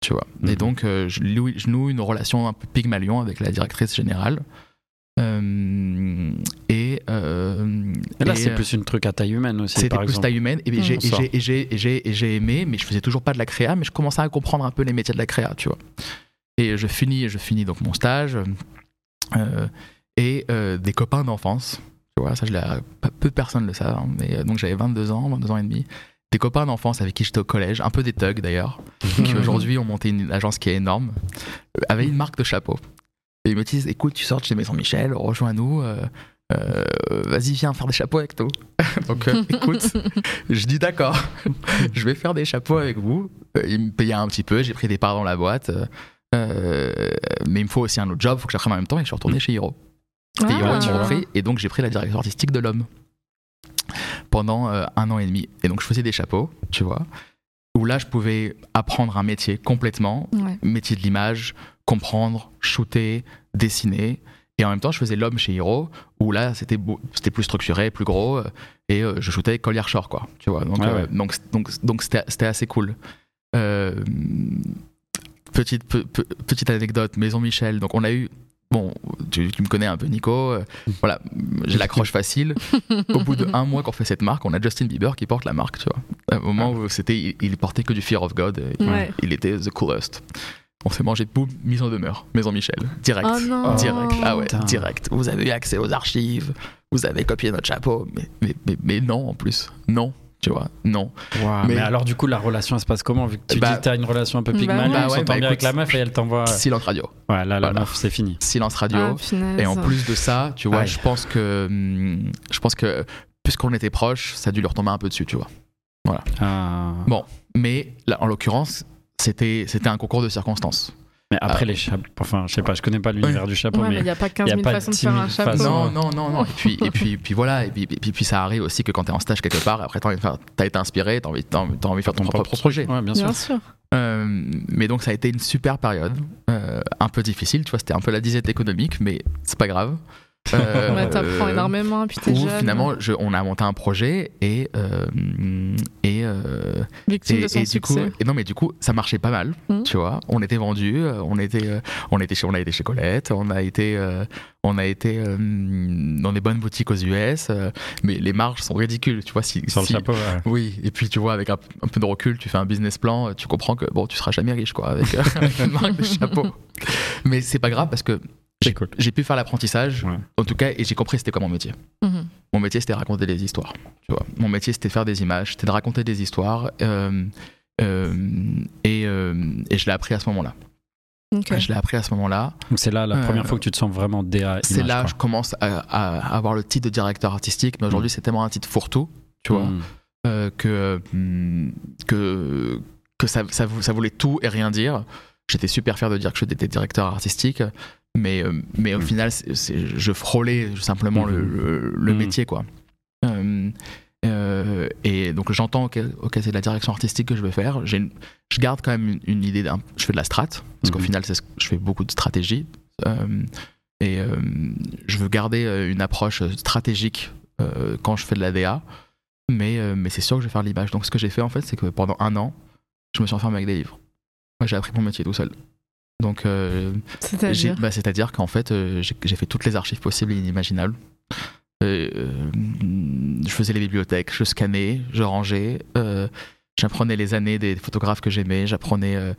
[SPEAKER 8] Tu vois. Et
[SPEAKER 9] Mhm.
[SPEAKER 8] donc euh, je, noue, je noue une relation un peu pygmalion avec la directrice générale. Euh, et, euh,
[SPEAKER 9] Et là, c'est plus une truc à taille humaine aussi,
[SPEAKER 8] c'était plus
[SPEAKER 9] exemple.
[SPEAKER 8] taille humaine et
[SPEAKER 7] Mm.
[SPEAKER 8] j'ai- et
[SPEAKER 9] Ça.
[SPEAKER 8] j'ai- et j'ai aimé mais je faisais toujours pas de la créa mais je commençais à comprendre un peu les métiers de la créa tu vois et je finis je finis donc mon stage et euh, des copains d'enfance tu vois ça je peu de personnes le savent hein, mais euh, donc j'avais 22 ans 22 ans et demi des copains d'enfance avec qui j'étais au collège un peu des thugs d'ailleurs <laughs> qui aujourd'hui ont monté une agence qui est énorme euh, avaient une marque de chapeau et ils me disent écoute tu sors de chez Maison Michel rejoins-nous euh, euh, vas-y viens faire des chapeaux avec nous <laughs> donc euh, écoute je dis d'accord, <laughs> je vais faire des chapeaux avec vous. Il me payait un petit peu, j'ai pris des parts dans la boîte. euh, mais il me faut aussi un autre job, il faut que j'apprenne en même temps et je suis retourné chez Hiro. Et Hiro, ils m'ont
[SPEAKER 7] Ah.
[SPEAKER 8] repris et donc j'ai pris la direction artistique de l'homme pendant euh, un an et demi. Et donc je faisais des chapeaux, tu vois, où là je pouvais apprendre un métier complètement,
[SPEAKER 7] Ouais.
[SPEAKER 8] métier de l'image, comprendre, shooter, dessiner. Et en même temps, je faisais l'homme chez Hiro, où là, c'était beau- c'était plus structuré, plus gros, euh, et euh, je shootais Collier Shore, quoi. Tu vois, donc
[SPEAKER 9] Ouais,
[SPEAKER 8] euh,
[SPEAKER 9] ouais.
[SPEAKER 8] donc donc donc c'était c'était assez cool. Euh, petite pe- pe- petite anecdote, Maison Michel. Donc on a eu Bon, tu, tu me connais un peu, Nico. euh, <laughs> voilà, j'ai l'accroche facile. <laughs> Au bout de un mois qu'on fait cette marque, on a Justin Bieber qui porte la marque, tu vois. À un moment où c'était, il, il portait que du Fear of God. et
[SPEAKER 7] Ouais.
[SPEAKER 8] Il était the coolest. On s'est mangé de boum, mise en demeure, Maison Michel, direct.
[SPEAKER 7] Oh non.
[SPEAKER 8] Direct, ah ouais,
[SPEAKER 9] Putain.
[SPEAKER 8] direct. Vous avez eu accès aux archives, vous avez copié notre chapeau, mais, mais, mais, mais non en plus, non, tu vois, non.
[SPEAKER 9] Mais...
[SPEAKER 8] Mais-
[SPEAKER 9] alors, du coup, la relation, elle se passe comment Vu que tu
[SPEAKER 8] Bah-
[SPEAKER 9] dis que t'as une relation un peu
[SPEAKER 7] Bah ouais.
[SPEAKER 9] on
[SPEAKER 8] Bah ouais,
[SPEAKER 9] s'entend
[SPEAKER 8] bah
[SPEAKER 9] bien avec la meuf et elle t'envoie.
[SPEAKER 8] Silence radio,
[SPEAKER 9] Ouais, là, la
[SPEAKER 8] Voilà.
[SPEAKER 9] meuf, c'est fini.
[SPEAKER 8] silence radio.
[SPEAKER 7] Ah.
[SPEAKER 8] Et en plus de ça, tu vois, je pense que, hum, je pense que puisqu'on était proches, ça a dû lui retomber un peu dessus, tu vois.
[SPEAKER 9] Ah.
[SPEAKER 8] Bon. Mais là, en l'occurrence, c'était, c'était un concours de circonstances.
[SPEAKER 9] Mais après,
[SPEAKER 8] Ah.
[SPEAKER 9] les chapeaux. Enfin, je sais pas, je connais pas l'univers du chapeau,
[SPEAKER 7] Ouais, mais il n'y a pas 15
[SPEAKER 9] y a
[SPEAKER 7] 000
[SPEAKER 9] pas
[SPEAKER 7] façons de
[SPEAKER 9] 10
[SPEAKER 7] faire
[SPEAKER 9] 000
[SPEAKER 7] un chapeau.
[SPEAKER 9] façons.
[SPEAKER 8] Non, non, non, non. Et puis, et puis, puis voilà. Et puis, et puis, puis ça arrive aussi que quand t'es en stage quelque part, après t'as envie de faire- t'as été inspiré, t'as envie, t'as envie, t'as envie de faire ton,
[SPEAKER 9] Ton
[SPEAKER 8] propre,
[SPEAKER 9] propre
[SPEAKER 8] projet.
[SPEAKER 9] Ouais, bien sûr.
[SPEAKER 7] Bien sûr.
[SPEAKER 8] Euh, mais donc ça a été une super période, euh, un peu difficile, tu vois, c'était un peu la disette économique, mais c'est pas grave. Euh, <laughs>
[SPEAKER 7] Ouais, t'apprends
[SPEAKER 8] euh,
[SPEAKER 7] énormément, puis t'es
[SPEAKER 8] Où
[SPEAKER 7] jeune.
[SPEAKER 8] finalement, je- on a monté un projet et euh, et, euh,
[SPEAKER 7] victime
[SPEAKER 8] et,
[SPEAKER 7] de son
[SPEAKER 8] et du coup, et non mais du coup, ça marchait pas mal,
[SPEAKER 7] Mhm.
[SPEAKER 8] tu vois. On était vendus, euh, on était, euh, on était chez, on a été chez Colette, on a été, euh, on a été euh, dans des bonnes boutiques aux US, euh, mais les marges sont ridicules, tu vois. Si,
[SPEAKER 9] Sur le chapeau, ouais.
[SPEAKER 8] oui, et puis tu vois, avec un, un peu de recul, tu fais un business plan, tu comprends que bon, tu seras jamais riche, quoi, avec, <laughs> avec une marque de chapeau. Mais c'est pas grave parce que
[SPEAKER 9] Cool.
[SPEAKER 8] j'ai pu faire l'apprentissage,
[SPEAKER 9] Ouais.
[SPEAKER 8] en tout cas, et j'ai compris c'était quoi mon métier.
[SPEAKER 7] Mhm.
[SPEAKER 8] Mon métier, c'était raconter des histoires. Tu vois, mon métier, c'était faire des images, c'était de raconter des histoires, euh, euh, et, euh, et je l'ai appris à ce moment-là.
[SPEAKER 7] Ok.
[SPEAKER 8] Je l'ai appris à ce moment-là.
[SPEAKER 9] Donc c'est là la
[SPEAKER 8] Euh,
[SPEAKER 9] première fois que tu te sens vraiment DA.
[SPEAKER 8] C'est là que je commence à, à avoir le titre de directeur artistique, mais aujourd'hui, c'est tellement un titre fourre-tout, tu vois.
[SPEAKER 9] Mm.
[SPEAKER 8] euh, que, que, que ça, ça voulait tout et rien dire. J'étais super fier de dire que j'étais directeur artistique, mais, euh, mais au
[SPEAKER 9] Mm.
[SPEAKER 8] final, je frôlais simplement le, le- le
[SPEAKER 9] Mm.
[SPEAKER 8] métier, quoi. Euh, euh, et donc j'entends ok, c'est de la direction artistique que je veux faire. Une- je garde quand même une, une idée. d'un- Je fais de la strat parce qu'au
[SPEAKER 9] Mhm.
[SPEAKER 8] final, c'est ce que- je fais beaucoup de stratégie. Euh, et je veux garder une approche stratégique quand je fais de la DA. Mais, mais c'est sûr que je vais faire l'image. Donc ce que j'ai fait en fait, c'est que pendant un an, je me suis enfermé avec des livres. Moi, j'ai appris mon métier tout seul. Donc, euh,
[SPEAKER 7] C'est-à-dire.
[SPEAKER 8] bah, c'est-à-dire qu'en fait, euh, j'ai fait toutes les archives possibles et inimaginables. Euh, euh, je faisais les bibliothèques, je scannais, je rangeais, euh, j'apprenais les années des photographes que j'aimais, j'apprenais euh,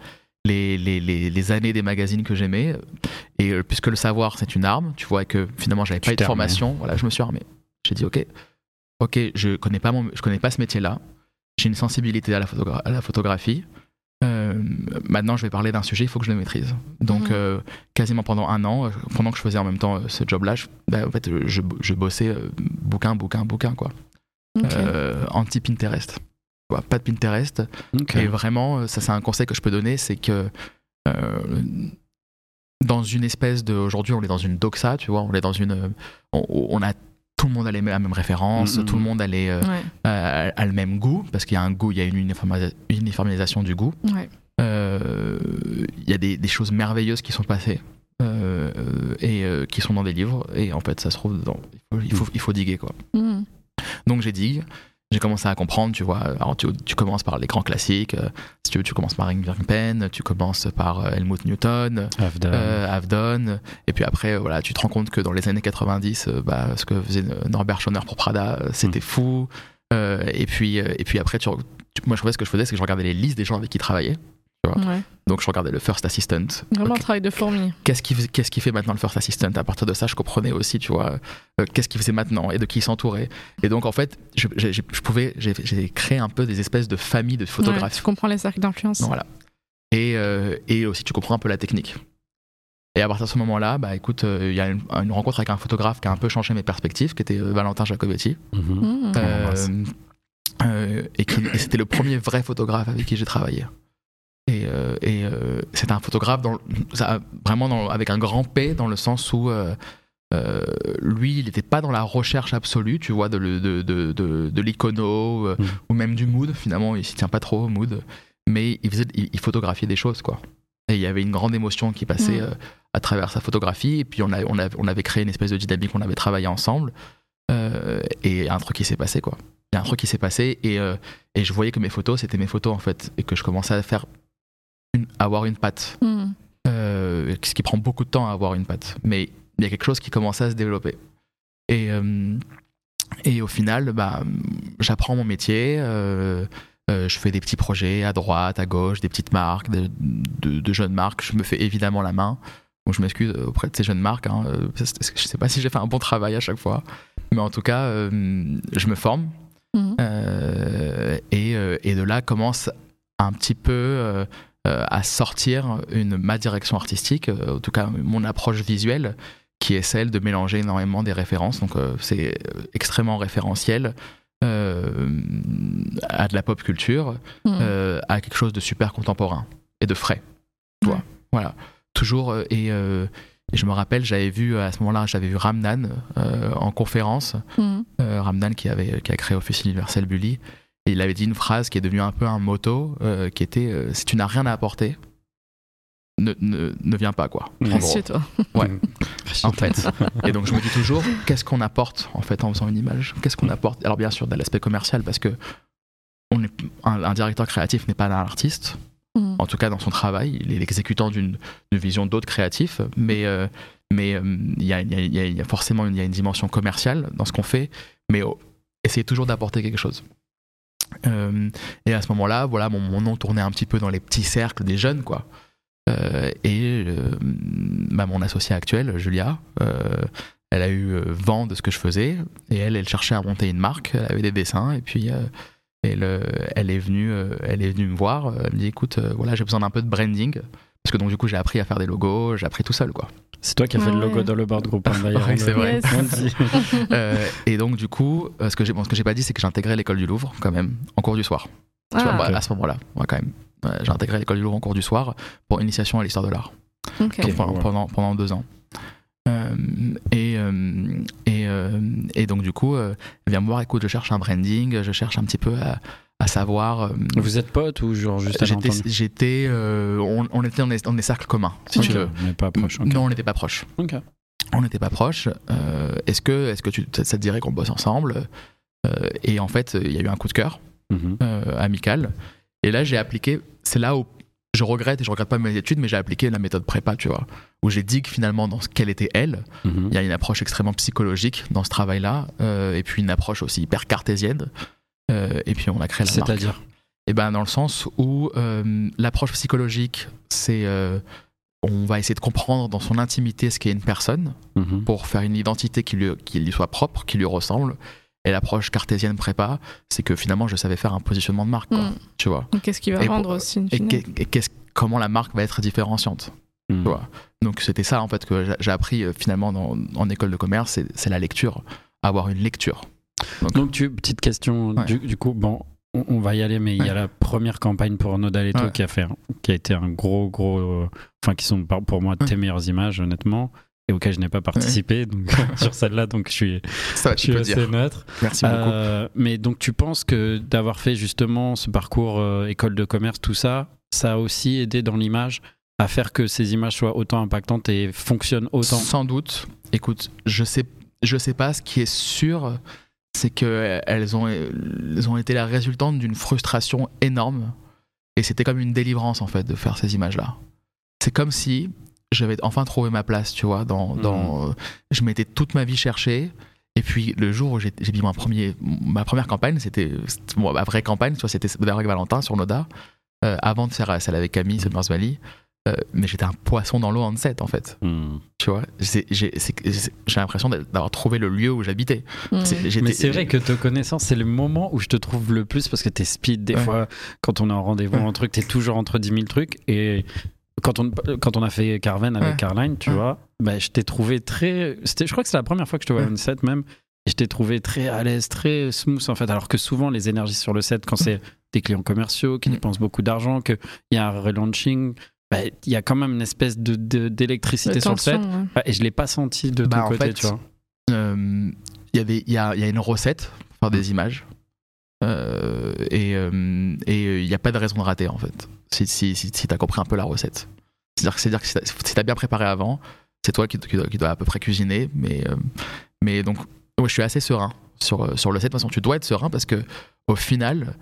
[SPEAKER 8] les, les, les, les années des magazines que j'aimais. Et euh, puisque le savoir, c'est une arme, tu vois, et que finalement, j'avais pas eu de formation, voilà, je me suis armé. J'ai dit, ok, ok, je connais pas, mon, je connais pas ce métier-là, j'ai une sensibilité à la, photogra- à la photographie. Euh, maintenant, je vais parler d'un sujet, il faut que je le maîtrise. Donc,
[SPEAKER 7] Mhm.
[SPEAKER 8] euh, quasiment pendant un an, euh, pendant que je faisais en même temps euh, ce job-là, je, bah, en fait, je, je bossais euh, bouquin, bouquin, bouquin, quoi. Euh, Anti-Pinterest. Tu vois, Pas de Pinterest.
[SPEAKER 9] Ok.
[SPEAKER 8] Et vraiment, ça, c'est un conseil que je peux donner, c'est que euh, dans une espèce de. Aujourd'hui, on est dans une doxa, tu vois, on est dans une. On, on a. Tout le monde a les, mêmes- la même référence,
[SPEAKER 9] Mhm.
[SPEAKER 8] tout le monde a, les, euh,
[SPEAKER 7] Ouais.
[SPEAKER 8] a, a le même goût, parce qu'il y a un goût, il y a une uniformisa- uniformisation du goût.
[SPEAKER 7] Ouais.
[SPEAKER 8] Euh, Il y a des, des choses merveilleuses qui sont passées euh, et euh, qui sont dans des livres, et en fait, ça se trouve dedans. Il faut, il faut, il faut diguer, quoi.
[SPEAKER 7] Mhm.
[SPEAKER 8] Donc j'ai dit, j'ai commencé à comprendre, tu vois. Alors tu, tu commences par les grands classiques, euh, si tu veux, tu commences par Ingrid Penn, tu commences par euh, Helmut Newton, euh, Avedon, et puis après, voilà, tu te rends compte que dans les années 90, euh, bah, ce que faisait Norbert Schoner pour Prada, c'était fou. Euh, et puis, et puis après, tu, moi, je trouvais ce que je faisais, c'est que je regardais les listes des gens avec qui
[SPEAKER 7] Ouais.
[SPEAKER 8] Donc je regardais le first assistant.
[SPEAKER 7] Vraiment un travail de fourmi.
[SPEAKER 8] Qu'est-ce qui, fais- qu'est-ce qui fait maintenant le first assistant? À partir de ça, je comprenais aussi, tu vois, euh, qu'est-ce qu'il faisait maintenant et de qui il s'entourait. Et donc, en fait, je, j'ai- j'ai- je pouvais, j'ai, j'ai créé un peu des espèces de familles de
[SPEAKER 7] Ouais,
[SPEAKER 8] photographes.
[SPEAKER 7] tu comprends les cercles d'influence.
[SPEAKER 8] Voilà. Et, euh, et aussi, tu comprends un peu la technique. Et à partir de ce moment-là, bah écoute, euh, il y a une, une rencontre avec un photographe qui a un peu changé mes perspectives, qui était euh, Valentin Jacobetti.
[SPEAKER 9] L'embrasse.
[SPEAKER 8] euh, et, qui- et c'était le premier vrai photographe avec qui j'ai travaillé. Et, euh, et euh, c'était un photographe dans, ça, vraiment dans- avec un grand P dans le sens où euh, euh, lui, il n'était pas dans la recherche absolue, tu vois, de, de, de, de, de l'icono euh,
[SPEAKER 9] Mm.
[SPEAKER 8] ou même du mood. Finalement, il s'y tient pas trop au mood, mais il, faisait, il, il photographiait des choses, quoi. Et il y avait une grande émotion qui passait
[SPEAKER 7] Mm.
[SPEAKER 8] euh, à travers sa photographie. Et puis on, a, on, a- on avait créé une espèce de dynamique, on avait travaillé ensemble. Euh, et un truc qui s'est passé, quoi. Il y a un truc qui s'est passé et, euh, et je voyais que mes photos, c'était mes photos en fait, et que je commençais à faire une, avoir une patte.
[SPEAKER 7] Mhm.
[SPEAKER 8] Euh, ce qui prend beaucoup de temps à avoir une patte. Mais il y a quelque chose qui commençait à se développer. Et, euh, et au final, bah, j'apprends mon métier. euh, je fais des petits projets à droite, à gauche, des petites marques, de, de- de jeunes marques. Je me fais évidemment la main. Donc je m'excuse auprès de ces jeunes marques. Hein. Je sais pas si j'ai fait un bon travail à chaque fois. Mais en tout cas, je me forme. Euh, et, et de là commence un petit peu à sortir une, ma direction artistique, euh, en tout cas mon approche visuelle, qui est celle de mélanger énormément des références. Donc euh, c'est euh, extrêmement référentiel euh, à de la pop culture, euh, à quelque chose de super contemporain et de frais.
[SPEAKER 7] Ouais.
[SPEAKER 8] Voilà. Toujours. euh, et, euh, et je me rappelle, j'avais vu à ce moment-là, j'avais vu Ramnan euh, en conférence. Euh, Ramdan qui, avait, qui a créé Office Universel Bully. Et il avait dit une phrase qui est devenue un peu un motto, euh, qui était euh, Si tu n'as rien à apporter, ne, ne, ne viens pas, quoi. En gros.
[SPEAKER 7] Assieds-toi.
[SPEAKER 8] Ouais. En fait. Et donc je me dis toujours, qu'est-ce qu'on apporte en fait en faisant une image? Qu'est-ce qu'on apporte? Alors bien sûr, de l'aspect commercial, parce que on est, un, un directeur créatif n'est pas un artiste,
[SPEAKER 7] Mhm.
[SPEAKER 8] en tout cas dans son travail, il est l'exécutant d'une vision d'autres créatifs, mais euh, mais il y, a, il y a- il y a- il y a forcément une, il y a une dimension commerciale dans ce qu'on fait, mais oh, essayez toujours d'apporter quelque chose. Euh, et à ce moment-là, voilà, mon, nom tournait un petit peu dans les petits cercles des jeunes, quoi. Euh, et euh, bah, mon associée actuelle, Julia, euh, elle a eu vent de ce que je faisais, et elle, elle cherchait à monter une marque, elle avait des dessins, et puis elle, elle, est venue, elle est venue me voir, elle me dit écoute, voilà, j'ai besoin d'un peu de branding, parce que donc du coup j'ai appris à faire des logos, j'ai appris tout seul, quoi.
[SPEAKER 9] C'est toi qui as fait le logo dans le board group, hein, <laughs> d'ailleurs.
[SPEAKER 8] Ouais,
[SPEAKER 9] on
[SPEAKER 8] c'est vrai.
[SPEAKER 7] Yes. <laughs>
[SPEAKER 8] Euh, et donc du coup, euh, ce que j'ai bon, pas dit, c'est que j'ai intégré l'école du Louvre quand même en cours du soir. Tu vois,
[SPEAKER 7] Ah,
[SPEAKER 8] bah, à ce moment-là, ouais, quand même. Euh, j'ai intégré l'école du Louvre en cours du soir pour initiation à l'histoire de l'art pendant,
[SPEAKER 9] ouais.
[SPEAKER 8] pendant, pendant deux ans. Euh, et, euh, et, euh, et donc du coup, euh, elle vient me voir, écoute, je cherche un branding, je cherche un petit peu à, à savoir. euh,
[SPEAKER 9] Vous êtes potes ou genre juste
[SPEAKER 8] J'étais, euh, on, on était dans des, dans des cercles communs, si tu veux.
[SPEAKER 9] Mais pas proche.
[SPEAKER 8] Non, on n'était pas proches. On n'était pas proches. Euh, est-ce que, est-ce que tu, ça, te dirait qu'on bosse ensemble Euh, Et en fait, il y a eu un coup de cœur
[SPEAKER 9] Mhm.
[SPEAKER 8] euh, amical. Et là, j'ai appliqué. C'est là où je regrette et je regrette pas mes études, mais j'ai appliqué la méthode prépa, tu vois, où j'ai dit que finalement, dans ce qu'elle était elle,
[SPEAKER 9] Mhm.
[SPEAKER 8] il y a une approche extrêmement psychologique dans ce travail-là, euh, et puis une approche aussi hyper cartésienne. Euh, et puis on a créé la marque.
[SPEAKER 9] C'est-à-dire
[SPEAKER 8] Et ben dans le sens où euh, l'approche psychologique, c'est euh, on va essayer de comprendre dans son intimité ce qu'est une personne
[SPEAKER 9] Mhm.
[SPEAKER 8] pour faire une identité qui lui, qui lui soit propre, qui lui ressemble. Et l'approche cartésienne prépa, c'est que finalement je savais faire un positionnement de marque, quoi,
[SPEAKER 7] Mm.
[SPEAKER 8] tu vois.
[SPEAKER 7] Qu'est-ce qui va
[SPEAKER 8] Et pour-
[SPEAKER 7] vendre aussi in
[SPEAKER 8] Et, et comment la marque va être différenciante. Tu vois. Donc c'était ça en fait que j'a- j'ai appris finalement dans- en école de commerce, c'est la lecture, avoir une lecture.
[SPEAKER 9] Donc, tu, petite question,
[SPEAKER 8] Ouais.
[SPEAKER 9] du, du coup, bon, on, on va y aller, mais il y a la première campagne pour Nodaleto
[SPEAKER 8] Ouais.
[SPEAKER 9] qui, a fait, qui a été un gros, gros. euh, Enfin, qui sont pour moi tes meilleures images, honnêtement, et auxquelles je n'ai pas participé donc, <laughs> sur celle-là, donc je suis,
[SPEAKER 8] Ça,
[SPEAKER 9] je suis assez
[SPEAKER 8] dire.
[SPEAKER 9] neutre.
[SPEAKER 8] Merci beaucoup.
[SPEAKER 9] Euh, mais donc, tu penses que d'avoir fait justement ce parcours euh, école de commerce, tout ça, ça a aussi aidé dans l'image à faire que ces images soient autant impactantes et fonctionnent autant?
[SPEAKER 8] Sans doute. Écoute, je sais, je sais pas. Ce qui est sûr, c'est que elles ont, elles ont été la résultante d'une frustration énorme. Et c'était comme une délivrance en fait de faire ces images-là. C'est comme si j'avais enfin trouvé ma place, tu vois. Dans, dans, je m'étais toute ma vie cherché. Et puis le jour où j'ai mis ma, premier, ma première campagne, c'était bon, ma vraie campagne, tu vois, c'était avec Valentin sur Noda, euh, avant de faire celle avec Camille, Summer's Valley. Euh, mais j'étais un poisson dans l'eau en set en fait
[SPEAKER 9] Hmm.
[SPEAKER 8] tu vois j'ai l'impression d'avoir trouvé le lieu où j'habitais
[SPEAKER 7] Mm.
[SPEAKER 8] C'est- j'étais-
[SPEAKER 9] Mais c'est vrai que te connaissant, c'est le moment où je te trouve le plus parce que t'es speed des
[SPEAKER 8] Ouais.
[SPEAKER 9] fois. Quand on est en rendez-vous,
[SPEAKER 8] Ouais.
[SPEAKER 9] un truc, t'es toujours entre 10 000 trucs. Et quand on, quand on a fait Carven avec
[SPEAKER 8] Ouais.
[SPEAKER 9] Caroline, tu
[SPEAKER 8] Ouais.
[SPEAKER 9] vois, bah, je t'ai trouvé très. c'était- Je crois que c'est la première fois que je te vois
[SPEAKER 8] Ouais.
[SPEAKER 9] une set même. Et je t'ai trouvé très à l'aise, très smooth en fait. Alors que souvent, les énergies sur le set, quand c'est des clients commerciaux qui
[SPEAKER 8] Mm.
[SPEAKER 9] dépensent beaucoup d'argent, qu'il y a un relaunching, bah, il y a quand même une espèce de- de- d'électricité sur le set.
[SPEAKER 7] ouais.
[SPEAKER 9] Et je l'ai pas senti de
[SPEAKER 8] Bah,
[SPEAKER 9] ton côté,
[SPEAKER 8] fait,
[SPEAKER 9] tu vois.
[SPEAKER 8] Euh, il y avait il y a, il y a une recette pour faire des images Euh, et euh, et euh, il n'y a pas de raison de rater en fait si si si, si t'as compris un peu la recette c'est à dire que c'est à dire que si t'as- si t'as bien préparé avant c'est toi qui, qui, dois, qui dois à peu près cuisiner mais euh, mais donc ouais, je suis assez serein sur euh, sur le set de toute façon tu dois être serein parce que au final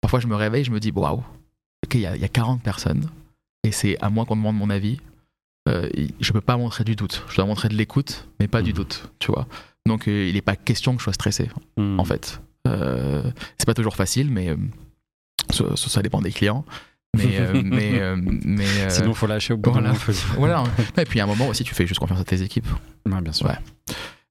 [SPEAKER 8] parfois je me réveille je me dis waouh ok il y a, il y a 40 personnes et c'est à moi qu'on demande mon avis euh, je peux pas montrer du doute je dois montrer de l'écoute mais pas du
[SPEAKER 9] Mhm.
[SPEAKER 8] doute tu vois donc euh, il n'est pas question que je sois stressé
[SPEAKER 9] Hmm.
[SPEAKER 8] en fait euh, c'est pas toujours facile mais euh, ça, dépend des clients mais euh, <laughs> mais mais
[SPEAKER 9] Sinon, faut lâcher au bout
[SPEAKER 8] voilà.
[SPEAKER 9] moment, <laughs>
[SPEAKER 8] et puis à un moment aussi tu fais juste confiance à tes équipes
[SPEAKER 9] Ouais, bien sûr.
[SPEAKER 8] Ouais.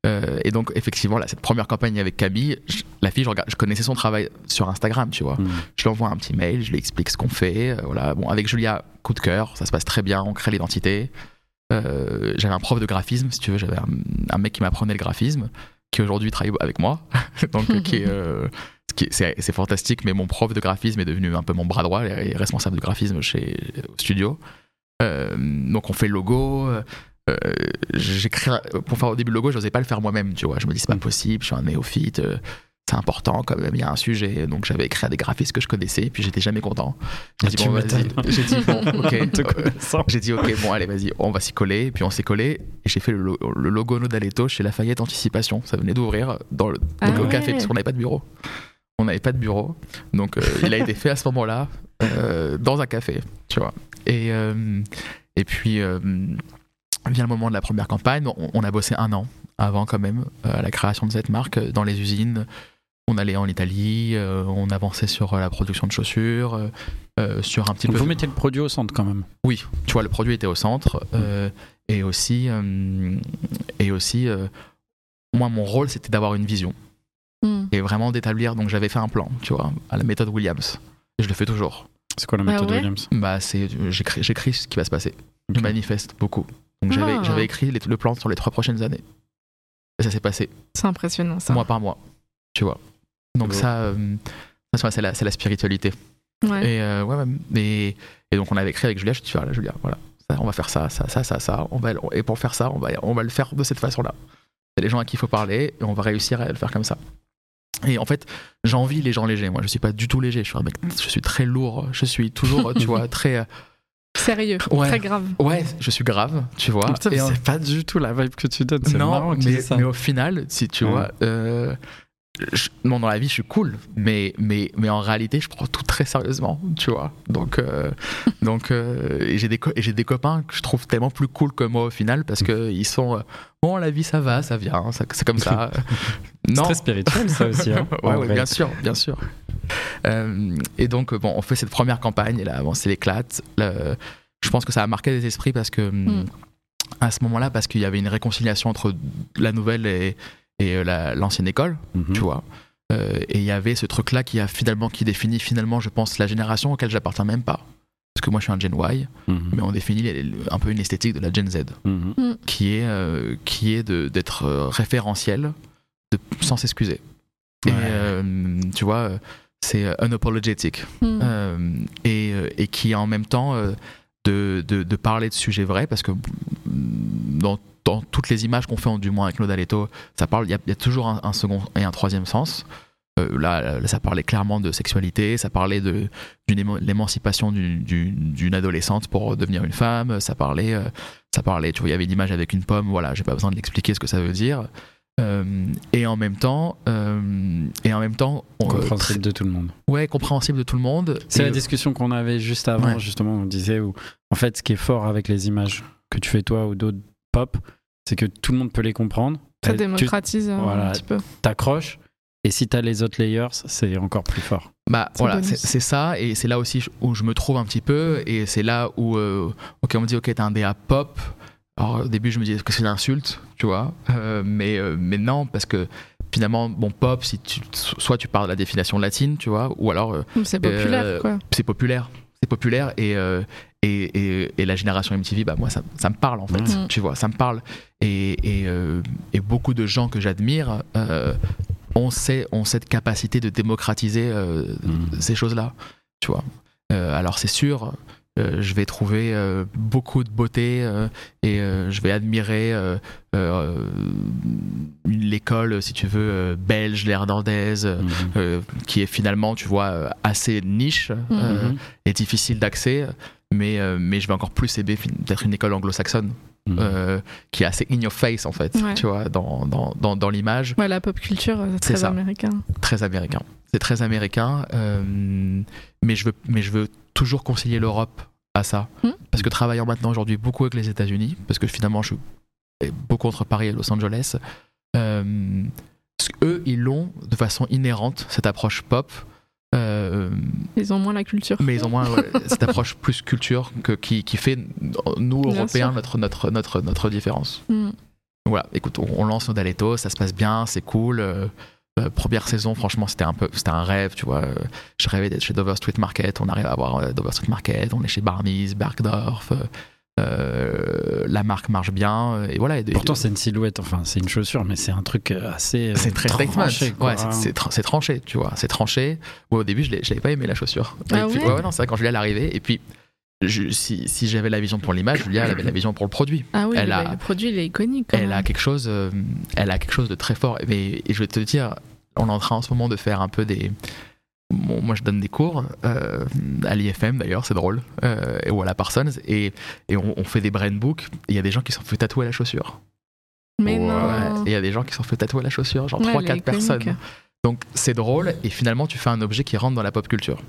[SPEAKER 8] Euh, et donc effectivement là, cette première campagne avec Camille je- la fille je, regarde, je connaissais son travail sur Instagram tu vois
[SPEAKER 9] Hmm.
[SPEAKER 8] je lui envoie un petit mail, je lui explique ce qu'on fait. euh, voilà. Bon, avec Julia, coup de cœur, ça se passe très bien, on crée l'identité. Euh, j'avais un prof de graphisme, si tu veux, j'avais un, un mec qui m'apprenait le graphisme, qui aujourd'hui travaille avec moi. <laughs> Donc, qui est, ce qui est- c'est, c'est fantastique, mais mon prof de graphisme est devenu un peu mon bras droit, il est responsable de graphisme chez au studio. Euh, donc, on fait le logo. Euh, j'écris pour faire au début le logo, je n'osais pas le faire moi-même, tu vois. Je me dis c'est pas possible, je suis un néophyte, euh, c'est important quand même, il y a un sujet. Donc j'avais écrit à des graphistes que je connaissais, puis j'étais jamais content. J'ai dit
[SPEAKER 9] Tu
[SPEAKER 8] bon. <laughs> J'ai dit bon, ok. <laughs>
[SPEAKER 9] Te
[SPEAKER 8] Euh, j'ai dit ok, bon allez, vas-y, on va s'y coller. Puis on s'est collé et j'ai fait le, lo- le logo Nodaleto chez Lafayette Anticipation. Ça venait d'ouvrir dans le,
[SPEAKER 7] Ah
[SPEAKER 8] donc au café parce qu'on n'avait pas de bureau. On n'avait pas de bureau, donc euh, il a été fait à ce moment-là euh, dans un café, tu vois. Et euh, et puis euh, vient le moment de la première campagne. On, on a bossé un an avant quand même euh, à la création de cette marque euh, dans les usines. On allait en Italie, euh, on avançait sur euh, la production de chaussures, euh, euh, sur un petit
[SPEAKER 9] Donc
[SPEAKER 8] peu.
[SPEAKER 9] vous mettez le produit au centre quand même.
[SPEAKER 8] Oui, tu vois, le produit était au centre. euh, et aussi, euh, et aussi euh, moi, mon rôle, c'était d'avoir une vision
[SPEAKER 7] Mm.
[SPEAKER 8] et vraiment d'établir. Donc, j'avais fait un plan, tu vois, à la méthode Williams. Et je le fais toujours.
[SPEAKER 9] C'est quoi la
[SPEAKER 7] Ah
[SPEAKER 9] méthode
[SPEAKER 7] ouais
[SPEAKER 9] Williams?
[SPEAKER 8] Bah, c'est, j'écris, j'écris ce qui va se passer. Je manifeste beaucoup. Donc, j'avais,
[SPEAKER 7] Ah.
[SPEAKER 8] j'avais écrit les- le plan sur les trois prochaines années. Et ça s'est passé
[SPEAKER 7] C'est impressionnant ça.
[SPEAKER 8] mois par mois, tu vois. Donc, ça, euh, ça, c'est la, c'est la spiritualité.
[SPEAKER 7] Ouais.
[SPEAKER 8] Et, euh, ouais, et, et donc on avait écrit avec Julia, je dis voilà Julia, voilà, ça, on va faire ça, ça, ça, ça, ça, on va, et pour faire ça, on va, on va le faire de cette façon-là. C'est les gens à qui il faut parler et on va réussir à le faire comme ça. Et en fait, j'envie les gens légers. Moi, je suis pas du tout léger. Je suis un mec, je suis très lourd. Je suis toujours, <laughs> tu vois, très.
[SPEAKER 7] Sérieux,
[SPEAKER 8] Ouais.
[SPEAKER 7] très grave.
[SPEAKER 8] Ouais, je suis grave, tu vois.
[SPEAKER 9] Putain,
[SPEAKER 8] Et
[SPEAKER 9] c'est pas du tout la vibe que tu donnes. C'est
[SPEAKER 8] non,
[SPEAKER 9] marrant que tu
[SPEAKER 8] mais,
[SPEAKER 9] ça.
[SPEAKER 8] mais au final, si tu
[SPEAKER 9] Ouais.
[SPEAKER 8] vois, euh, je- dans la vie, je suis cool, mais, mais, mais en réalité, je prends tout très sérieusement, tu vois. Donc, euh, <laughs> donc euh, et j'ai des, co- et j'ai des copains que je trouve tellement plus cool que moi au final parce que ils sont, euh, bon, la vie, ça va, ça vient, ça- c'est comme ça. <laughs>
[SPEAKER 9] C'est
[SPEAKER 8] non,
[SPEAKER 9] très spirituel, ça aussi. hein, <laughs>
[SPEAKER 8] ouais, ouais, bien sûr, bien sûr. Euh, et donc, bon, on fait cette première campagne, et là, bon, c'est l'éclate. Je pense que ça a marqué des esprits parce que,
[SPEAKER 7] Mm.
[SPEAKER 8] à ce moment-là, parce qu'il y avait une réconciliation entre la nouvelle et, et euh, la- l'ancienne école,
[SPEAKER 9] Mhm.
[SPEAKER 8] tu vois. Euh, et il y avait ce truc-là qui a finalement, qui définit finalement, je pense, la génération auquel j'appartiens même pas. Parce que moi, je suis un Gen Y,
[SPEAKER 9] Mhm.
[SPEAKER 8] mais on définit un peu une esthétique de la Gen Z
[SPEAKER 9] Mhm.
[SPEAKER 8] qui est, euh, qui est de- d'être référentiel de, sans s'excuser. Et euh, tu vois, euh, c'est euh, unapologetic.
[SPEAKER 7] Mm.
[SPEAKER 8] Euh, et, euh, et qui en même temps de, de, de parler de sujets vrais, parce que mm, dans, dans toutes les images qu'on fait, du moins avec Claude Aletto, ça parle, il y, a- il y a toujours un, un second et un troisième sens. Euh, là, là, ça parlait clairement de sexualité, ça parlait de l'émancipation d'une- adolescente pour devenir une femme, ça parlait, euh, ça parlait, tu vois, il y avait une image avec une pomme, voilà, j'ai pas besoin de l'expliquer ce que ça veut dire. Euh, et en même temps, euh, et en même temps, on-
[SPEAKER 9] Compréhensible de tout le monde.
[SPEAKER 8] ouais, compréhensible de tout le monde.
[SPEAKER 9] C'est
[SPEAKER 8] Et-
[SPEAKER 9] la discussion qu'on avait juste avant,
[SPEAKER 8] Ouais.
[SPEAKER 9] justement, on disait où, en fait, ce qui est fort avec les images que tu fais toi ou d'autres pop, c'est que tout le monde peut les comprendre.
[SPEAKER 7] Ça
[SPEAKER 9] Et tu
[SPEAKER 7] démocratise euh,
[SPEAKER 9] voilà.
[SPEAKER 7] un petit peu.
[SPEAKER 9] t'accroches, et si t'as les autres layers, c'est encore plus fort.
[SPEAKER 8] Bah
[SPEAKER 7] C'est
[SPEAKER 8] voilà, c'est ça, et c'est là aussi où je me trouve un petit peu, et c'est là où, euh, ok, on me dit, ok, t'as un DA pop. Alors au début, je me disais que c'est une insulte, tu vois, euh, mais, euh, mais non, parce que finalement, bon, pop, si tu, soit tu parles de la définition latine, tu vois, ou alors euh,
[SPEAKER 7] C'est populaire,
[SPEAKER 8] Euh,
[SPEAKER 7] quoi.
[SPEAKER 8] c'est populaire. C'est populaire et, euh, et, et, et la génération MTV, bah moi ça, ça me parle en fait,
[SPEAKER 7] Mhm.
[SPEAKER 8] tu vois, ça me parle. Et, et, euh, et beaucoup de gens que j'admire euh, ont, ces- ont cette capacité de démocratiser euh,
[SPEAKER 9] Mhm.
[SPEAKER 8] ces choses-là, tu vois. Euh, alors c'est sûr, euh, je vais trouver euh, beaucoup de beauté euh, et euh, je vais admirer euh, euh, l'école, si tu veux, euh, belge, néerlandaise,
[SPEAKER 9] Mhm.
[SPEAKER 8] euh, qui est finalement, tu vois, assez niche euh,
[SPEAKER 9] Mhm.
[SPEAKER 8] et difficile d'accès. Mais, euh, mais je vais encore plus aimer peut-être une école anglo-saxonne
[SPEAKER 9] Mhm.
[SPEAKER 8] euh, qui est assez in your face en fait,
[SPEAKER 7] Ouais.
[SPEAKER 8] tu vois, dans, dans, dans, dans l'image,
[SPEAKER 7] Ouais, la pop culture, c'est très
[SPEAKER 8] ça.
[SPEAKER 7] américain.
[SPEAKER 8] très américain. C'est très américain, euh, mais, je veux, mais je veux toujours concilier l'Europe à ça.
[SPEAKER 7] Mhm.
[SPEAKER 8] Parce que travaillant maintenant aujourd'hui beaucoup avec les États-Unis, parce que finalement je suis beaucoup entre Paris et Los Angeles, euh, eux ils l'ont de façon inhérente, cette approche pop. euh,
[SPEAKER 7] Ils ont moins la culture.
[SPEAKER 8] mais ils ont moins ouais, cette approche plus culture que, qui, qui fait nous
[SPEAKER 7] Bien
[SPEAKER 8] Européens
[SPEAKER 7] sûr.
[SPEAKER 8] notre, notre, notre, notre différence.
[SPEAKER 7] Mm.
[SPEAKER 8] Voilà, écoute, on, on lance nos Daletto, ça se passe bien, c'est cool. euh, euh, première saison, franchement, c'était un peu, c'était un rêve, tu vois. euh, je rêvais d'être chez Dover Street Market, on arrive à avoir euh, Dover Street Market, on est chez Barney's, Bergdorf. euh, la marque marche bien, et voilà. et
[SPEAKER 9] Pourtant, c'est une silhouette, enfin, c'est une chaussure, mais c'est un truc assez.
[SPEAKER 8] c'est très
[SPEAKER 9] tranché, quoi.
[SPEAKER 8] Ouais, c'est- c'est tra- c'est tranché, tu vois. C'est tranché. Ouais, au début, je l'ai- je l'avais pas aimé la chaussure.
[SPEAKER 7] Ah
[SPEAKER 8] et puis,
[SPEAKER 7] ouais?
[SPEAKER 8] ouais, ouais, non, c'est vrai, quand Julia est arrivée, et puis je- si, si j'avais la vision pour l'image, Julia, elle avait la vision pour le produit.
[SPEAKER 7] Ah oui,
[SPEAKER 8] Elle
[SPEAKER 7] le,
[SPEAKER 8] a-
[SPEAKER 7] le produit, il est iconique.
[SPEAKER 8] Elle a quelque chose, euh, elle a quelque chose de très fort. Et je vais te dire, on est en train en ce moment de faire un peu des. Bon, moi, je donne des cours euh, à l'IFM d'ailleurs, c'est drôle, euh, ou à la Parsons, et, et on, on fait des brain books. Il y a des gens qui sont fait tatouer la chaussure.
[SPEAKER 7] Mais non.
[SPEAKER 8] Il y a des gens qui sont fait tatouer la chaussure, genre
[SPEAKER 7] Ouais,
[SPEAKER 8] 3-4
[SPEAKER 7] elle est iconique.
[SPEAKER 8] personnes. Donc c'est drôle, et finalement, tu fais un objet qui rentre dans la pop culture.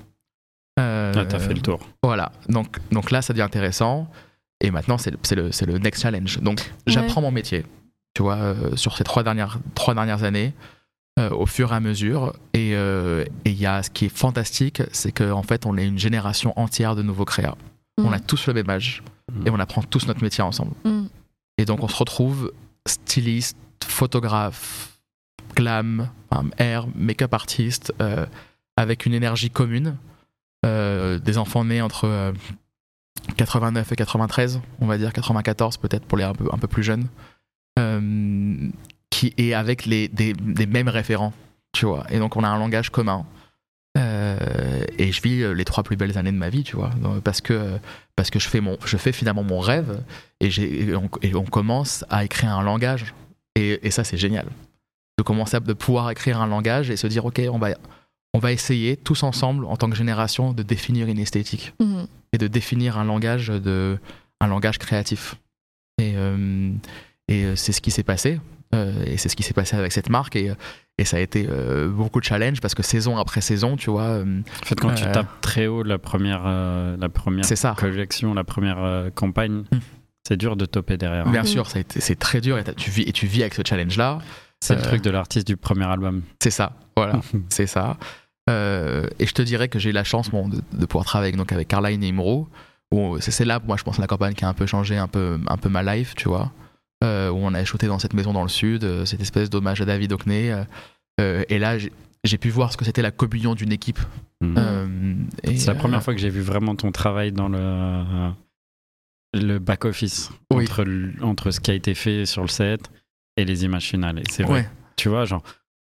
[SPEAKER 8] Euh,
[SPEAKER 9] Ah, t'as fait le tour.
[SPEAKER 8] Voilà, donc, donc là ça devient intéressant. Et maintenant c'est le, c'est le, c'est le next challenge. Donc j'apprends mon métier, tu vois, euh, sur ces trois dernières, trois dernières années, euh, au fur et à mesure. Et euh, et il y a ce qui est fantastique, c'est qu'en fait on est une génération entière de nouveaux créas. On
[SPEAKER 7] Mm.
[SPEAKER 8] a tous le même âge et on apprend tous notre métier ensemble.
[SPEAKER 7] Mm.
[SPEAKER 8] Et donc on se retrouve styliste, photographe, glam, enfin, air, make-up artiste, euh, avec une énergie commune. Euh, des enfants nés entre euh, 89 et 93, on va dire 94 peut-être pour les un peu, un peu plus jeunes, euh, qui est avec les, des, des mêmes référents, tu vois. Et donc on a un langage commun. Euh, et je vis euh, les trois plus belles années de ma vie, tu vois, parce que parce que je fais mon, je fais finalement mon rêve et, et, on, et on commence à écrire un langage et, et ça c'est génial de commencer de pouvoir écrire un langage et se dire ok on va on va essayer tous ensemble en tant que génération de définir une esthétique
[SPEAKER 7] Mhm.
[SPEAKER 8] et de définir un langage de un langage créatif et euh, et euh, c'est ce qui s'est passé euh, et c'est ce qui s'est passé avec cette marque et, et ça a été euh, beaucoup de challenge parce que saison après saison tu vois euh,
[SPEAKER 9] En fait, quand tu tapes très haut la première, euh, la première
[SPEAKER 8] ça
[SPEAKER 9] collection, la première euh, campagne,
[SPEAKER 8] Mm.
[SPEAKER 9] c'est dur de toper derrière. hein.
[SPEAKER 8] bien
[SPEAKER 7] Mhm.
[SPEAKER 8] sûr c'est très dur et tu vis et tu vis avec ce challenge là
[SPEAKER 9] C'est le truc de l'artiste du premier album.
[SPEAKER 8] c'est ça voilà <laughs> c'est ça. Euh, et je te dirais que j'ai eu la chance bon, de, de pouvoir travailler donc, avec Caroline et Imro. C'est là, moi, je pense, la campagne qui a un peu changé un peu, un peu ma life, tu vois. Euh, où on a shooté dans cette maison dans le sud, euh, cette espèce d'hommage à David Hockney. et là, j'ai pu voir ce que c'était la communion d'une équipe.
[SPEAKER 9] Mm. C'est la première fois que j'ai vu vraiment ton travail dans le, le back-office,
[SPEAKER 8] Oui.
[SPEAKER 9] entre, entre ce qui a été fait sur le set et les images finales. C'est vrai,
[SPEAKER 8] Ouais,
[SPEAKER 9] tu vois, genre,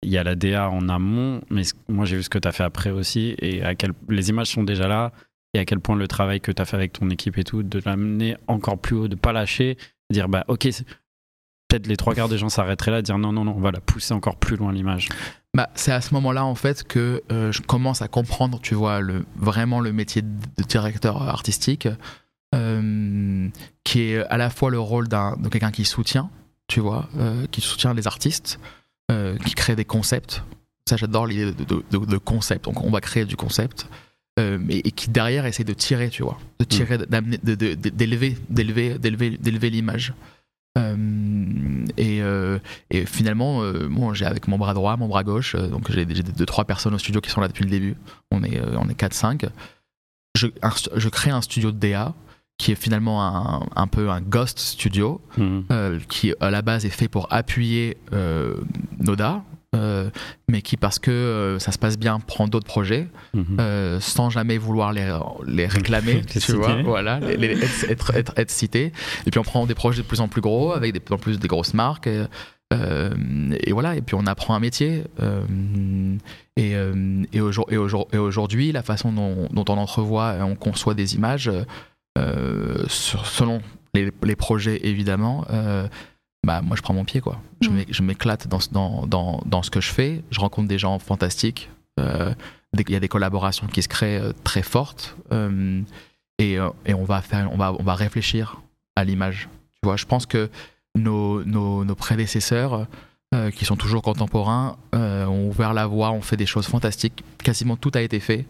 [SPEAKER 9] il y a la DA en amont, mais moi j'ai vu ce que tu as fait après aussi, et les images sont déjà là, et à quel point le travail que tu as fait avec ton équipe et tout, de l'amener encore plus haut, de pas lâcher, dire, bah ok, peut-être les trois quarts des gens s'arrêteraient là, de dire non, non, non, on va la pousser encore plus loin l'image.
[SPEAKER 8] Bah, c'est à ce moment-là en fait que euh, je commence à comprendre, tu vois, vraiment le métier de directeur artistique, euh, qui est à la fois le rôle de quelqu'un qui soutient, tu vois, euh, qui soutient les artistes, euh, qui crée des concepts. Ça, j'adore l'idée de, de, de- de concept. Donc, on va créer du concept. euh, mais- et qui derrière essaie de tirer, tu vois, de tirer, d'amener, de- de- de- d'élever, d'élever, d'élever, d'élever l'image. Euh, et, euh, et finalement, euh, moi, j'ai avec mon bras droit, mon bras gauche, donc j'ai deux, trois personnes au studio qui sont là depuis le début. On est, on est 4-5. Je, je crée un studio de DA qui est finalement un, un peu un ghost studio
[SPEAKER 9] Mhm.
[SPEAKER 8] euh, qui à la base est fait pour appuyer euh, Noda, euh, mais qui parce que ça se passe bien prend d'autres projets euh, sans jamais vouloir les, les réclamer, <laughs> tu vois, voilà, les, les- être, être, être, être cités. Et puis on prend des projets de plus en plus gros avec de plus en plus des grosses marques. Et, euh, et voilà, et puis on apprend un métier. euh, et, euh, et, aujourd- et aujourd- et aujourd'hui, la façon dont, dont on entrevoit et on conçoit des images, sur- selon les, les projets évidemment, euh, bah moi je prends mon pied quoi. Je
[SPEAKER 7] Mm.
[SPEAKER 8] je m'éclate dans, ce- dans, dans, dans ce que je fais. Je rencontre des gens fantastiques. Euh, il y a des collaborations qui se créent euh, très fortes euh, et, euh, et on va faire on va on va réfléchir à l'image tu vois je pense que nos, nos, nos prédécesseurs euh, qui sont toujours contemporains euh, ont ouvert la voie ont fait des choses fantastiques quasiment tout a été fait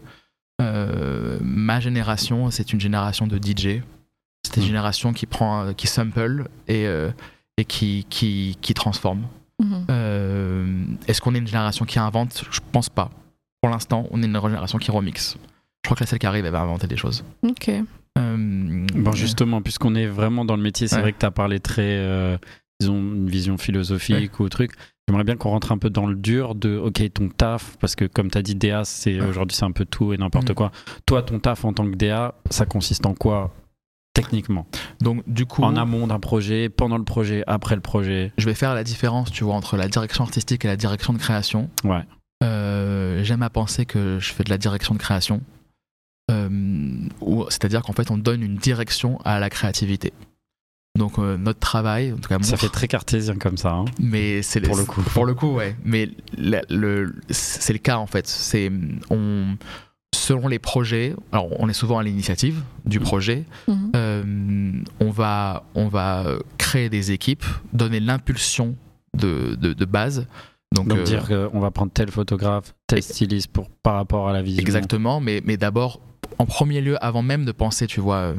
[SPEAKER 8] Euh, ma génération c'est une génération de DJ c'est une
[SPEAKER 9] Mm.
[SPEAKER 8] génération qui prend euh, qui sample et euh, et qui, qui, qui transforme
[SPEAKER 7] Mhm.
[SPEAKER 8] euh, Est-ce qu'on est une génération qui invente? Je pense pas. Pour l'instant, on est une génération qui remixe. Je crois que la celle qui arrive, elle va inventer des choses.
[SPEAKER 7] Ok.
[SPEAKER 8] Euh,
[SPEAKER 9] Bon, justement, puisqu'on est vraiment dans le métier, c'est
[SPEAKER 8] Ouais.
[SPEAKER 9] vrai que tu as parlé très, euh, disons, une vision philosophique ou truc. J'aimerais bien qu'on rentre un peu dans le dur de, ok, ton taf, parce que comme tu as dit, DA, c'est
[SPEAKER 8] Ouais.
[SPEAKER 9] aujourd'hui, c'est un peu tout et n'importe
[SPEAKER 8] Mhm.
[SPEAKER 9] quoi. Toi, ton taf en tant que DA, ça consiste en quoi techniquement?
[SPEAKER 8] Donc, du coup,
[SPEAKER 9] En amont d'un projet, pendant le projet, après le projet?
[SPEAKER 8] Je vais faire la différence, tu vois, entre la direction artistique et la direction de création.
[SPEAKER 9] Ouais.
[SPEAKER 8] Euh, J'aime à penser que je fais de la direction de création. Euh, C'est-à-dire qu'en fait, on donne une direction à la créativité. Donc, euh, notre travail, en tout cas,
[SPEAKER 9] Ça fait très cartésien comme ça. hein.
[SPEAKER 8] mais c'est
[SPEAKER 9] Pour le coup.
[SPEAKER 8] pour le coup ouais mais la- le, c'est le cas en fait c'est on selon les projets alors on est souvent à l'initiative du
[SPEAKER 9] Mm.
[SPEAKER 8] projet
[SPEAKER 7] Mhm.
[SPEAKER 8] euh, on va on va créer des équipes donner l'impulsion de, de, de base donc,
[SPEAKER 9] Donc
[SPEAKER 8] euh,
[SPEAKER 9] dire qu'on va prendre tel photographe, tel styliste pour, par rapport à la vision.
[SPEAKER 8] Exactement, mais, mais d'abord, en premier lieu, avant même de penser, tu vois,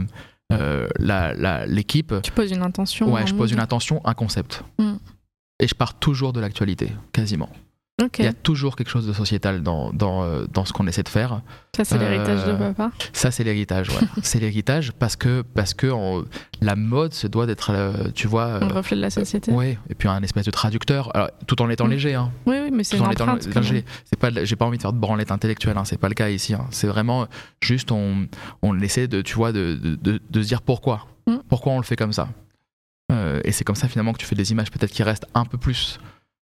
[SPEAKER 8] euh, l'équipe,
[SPEAKER 7] Tu poses une intention.
[SPEAKER 8] ouais, je pose une intention, un concept.
[SPEAKER 7] Mm.
[SPEAKER 8] Et je pars toujours de l'actualité, quasiment. Il y a toujours quelque chose de sociétal dans, dans, euh, dans ce qu'on essaie de faire.
[SPEAKER 7] Ça, c'est l'héritage de
[SPEAKER 8] Euh,
[SPEAKER 7] papa.
[SPEAKER 8] Ça, c'est l'héritage, ouais. <laughs> c'est l'héritage parce que, parce que la mode se doit d'être, euh, tu vois. Euh,
[SPEAKER 7] reflet de la société.
[SPEAKER 8] ouais, et puis un espèce de traducteur, alors, tout en étant
[SPEAKER 7] Mm.
[SPEAKER 8] léger. Hein.
[SPEAKER 7] Oui, oui, mais c'est
[SPEAKER 8] en étant léger. C'est pas, j'ai pas envie de faire de branlette intellectuelle, hein, c'est pas le cas ici. hein. C'est vraiment juste, on, on essaie de, tu vois, de, de, de- de se dire pourquoi.
[SPEAKER 7] Mm.
[SPEAKER 8] Pourquoi on le fait comme ça? Et c'est comme ça finalement que tu fais des images peut-être qui restent un peu plus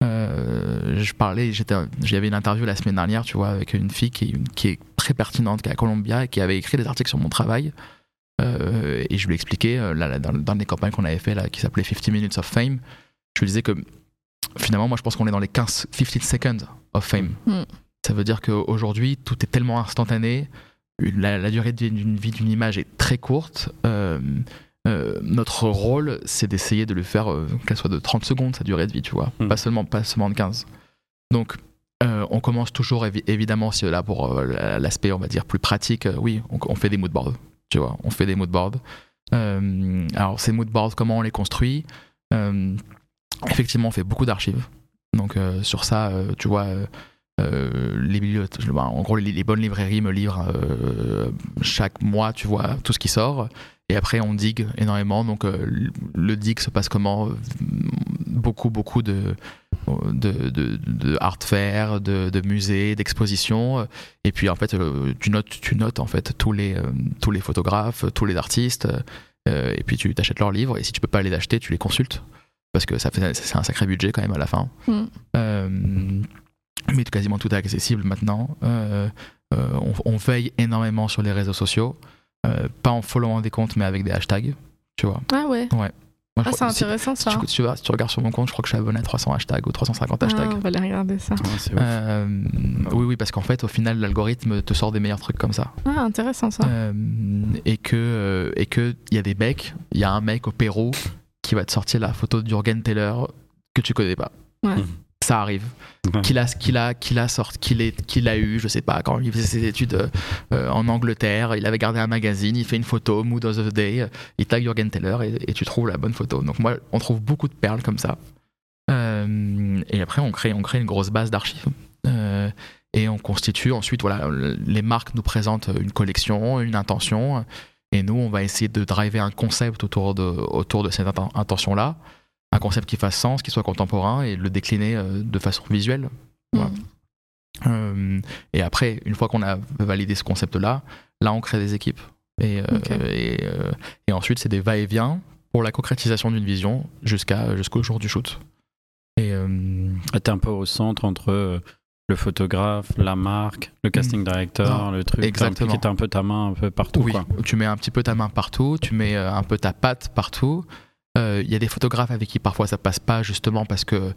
[SPEAKER 8] Euh, je parlais, j'avais une interview la semaine dernière, tu vois, avec une fille qui, qui est très pertinente, qui est à Columbia et qui avait écrit des articles sur mon travail. Euh, et je lui expliquais, euh, là, là, dans, dans les campagnes qu'on avait fait, là, qui s'appelait 50 Minutes of Fame, je lui disais que finalement, moi, je pense qu'on est dans les 15, 15 seconds of fame.
[SPEAKER 7] Mm.
[SPEAKER 8] Ça veut dire qu'aujourd'hui, tout est tellement instantané, la, la durée d'une vie d'une image est très courte. Euh, euh, notre rôle, c'est d'essayer de le faire euh, qu'elle soit de 30 secondes, sa durée de vie, tu vois,
[SPEAKER 9] Mm.
[SPEAKER 8] pas, seulement, pas seulement de 15. Donc, euh, on commence toujours, évi- évidemment, si là, pour la- l'aspect, on va dire, plus pratique, oui, on, on fait des moodboards, tu vois, on fait des moodboards. Alors, ces moodboards, comment on les construit? Effectivement, on fait beaucoup d'archives. Donc, sur ça, tu vois, euh, les bibliothèques, ben, en gros, les, les bonnes librairies me livrent euh, chaque mois, tu vois, tout ce qui sort. Et après, on digue énormément. Donc, euh, le dig se passe comment? Beaucoup, beaucoup de, de, de, de art fair, de, de musées, d'expositions. Et puis, en fait, euh, tu notes, tu notes en fait tous les, euh, tous les photographes, tous les artistes. et puis, tu t'achètes leurs livres. Et si tu peux pas les acheter, tu les consultes. Parce que ça fait, c'est un sacré budget quand même à la fin.
[SPEAKER 7] Mm.
[SPEAKER 8] Mais quasiment tout est accessible maintenant. On, on veille énormément sur les réseaux sociaux. Euh, pas en followant des comptes, mais avec des hashtags. Tu vois.
[SPEAKER 7] Ah ouais.
[SPEAKER 8] Moi, je
[SPEAKER 7] Ah, c'est
[SPEAKER 8] si-
[SPEAKER 7] intéressant
[SPEAKER 8] si,
[SPEAKER 7] ça.
[SPEAKER 8] tu, tu vas- si tu regardes sur mon compte, je crois que je suis abonné à 300 hashtags ou 350
[SPEAKER 7] Ah,
[SPEAKER 8] hashtags.
[SPEAKER 7] on va aller regarder ça.
[SPEAKER 9] Ouais, ouf.
[SPEAKER 8] Euh, oui, oui, parce qu'en fait, au final, l'algorithme te sort des meilleurs trucs comme ça.
[SPEAKER 7] Ah, intéressant ça.
[SPEAKER 8] Euh, et que et que il y a des mecs, il y a un mec au Pérou qui va te sortir la photo d'Jürgen Teller que tu connais pas.
[SPEAKER 7] Ouais.
[SPEAKER 8] Ça arrive. Qu'il a qu'il a qu'il a sorti qu'il est qu'il a eu, je sais pas quand il faisait ses études euh, euh, en Angleterre, il avait gardé un magazine, il fait une photo Mood of the Day, euh, il tag Jürgen Teller et, et tu trouves la bonne photo. Donc moi, on trouve beaucoup de perles comme ça. Euh, et après, on crée on crée une grosse base d'archives. Euh, et on constitue ensuite, voilà, les marques nous présentent une collection, une intention, et nous, on va essayer de driver un concept autour de, autour de cette inten- intention-là, un concept qui fasse sens, qui soit contemporain, et le décliner euh, de façon visuelle. Voilà.
[SPEAKER 7] Mm.
[SPEAKER 8] Euh, et après, une fois qu'on a validé ce concept-là, là, on crée des équipes. Et, euh, et, euh, et ensuite, c'est des va-et-vient pour la concrétisation d'une vision jusqu'à, jusqu'au jour du shoot. Et euh,
[SPEAKER 9] Ah, T'es un peu au centre entre le photographe, la marque, le casting director,
[SPEAKER 8] Non,
[SPEAKER 9] le truc.
[SPEAKER 8] exactement.
[SPEAKER 9] Qui un peu ta main un peu partout.
[SPEAKER 8] Oui,
[SPEAKER 9] Quoi.
[SPEAKER 8] tu mets un petit peu ta main partout, tu mets un peu ta patte partout. Euh, Il y a des photographes avec qui parfois ça passe pas justement parce que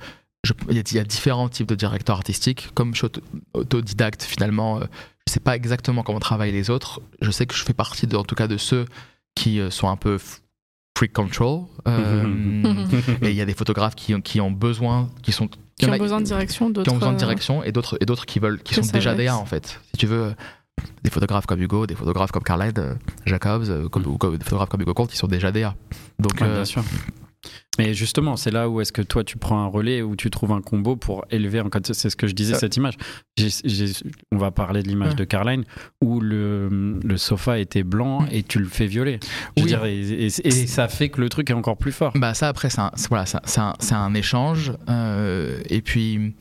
[SPEAKER 8] il y, a- il y a différents types de directeurs artistiques. Comme je suis auto- autodidacte finalement, euh, je sais pas exactement comment travaillent les autres. Je sais que je fais partie de, en tout cas de ceux qui euh, sont un peu freak control. Euh, <laughs> et il y a des photographes qui, ont- qui ont besoin, qui sont
[SPEAKER 7] Qui
[SPEAKER 8] en
[SPEAKER 7] ont
[SPEAKER 8] a-
[SPEAKER 7] besoin de direction, d'autres.
[SPEAKER 8] qui ont besoin de direction et d'autres et d'autres qui veulent qui sont déjà. DA en fait si tu veux des photographes comme Hugo des photographes comme Carlyle euh, Jacobs euh, comme, ou comme- des photographes comme Hugo Comte qui sont déjà DA donc
[SPEAKER 9] Ouais,
[SPEAKER 8] euh,
[SPEAKER 9] bien sûr. Mais justement, c'est là où est-ce que toi tu prends un relais, où tu trouves un combo pour élever. C'est ce que je disais, cette image. On va parler de l'image
[SPEAKER 8] Ouais.
[SPEAKER 9] de Caroline où le, le sofa était blanc et tu le fais. Je veux
[SPEAKER 8] Oui.
[SPEAKER 9] dire, et, et- et ça fait que le truc est encore plus fort.
[SPEAKER 8] bah ça après c'est un, voilà un- c'est un, échange euh, et puis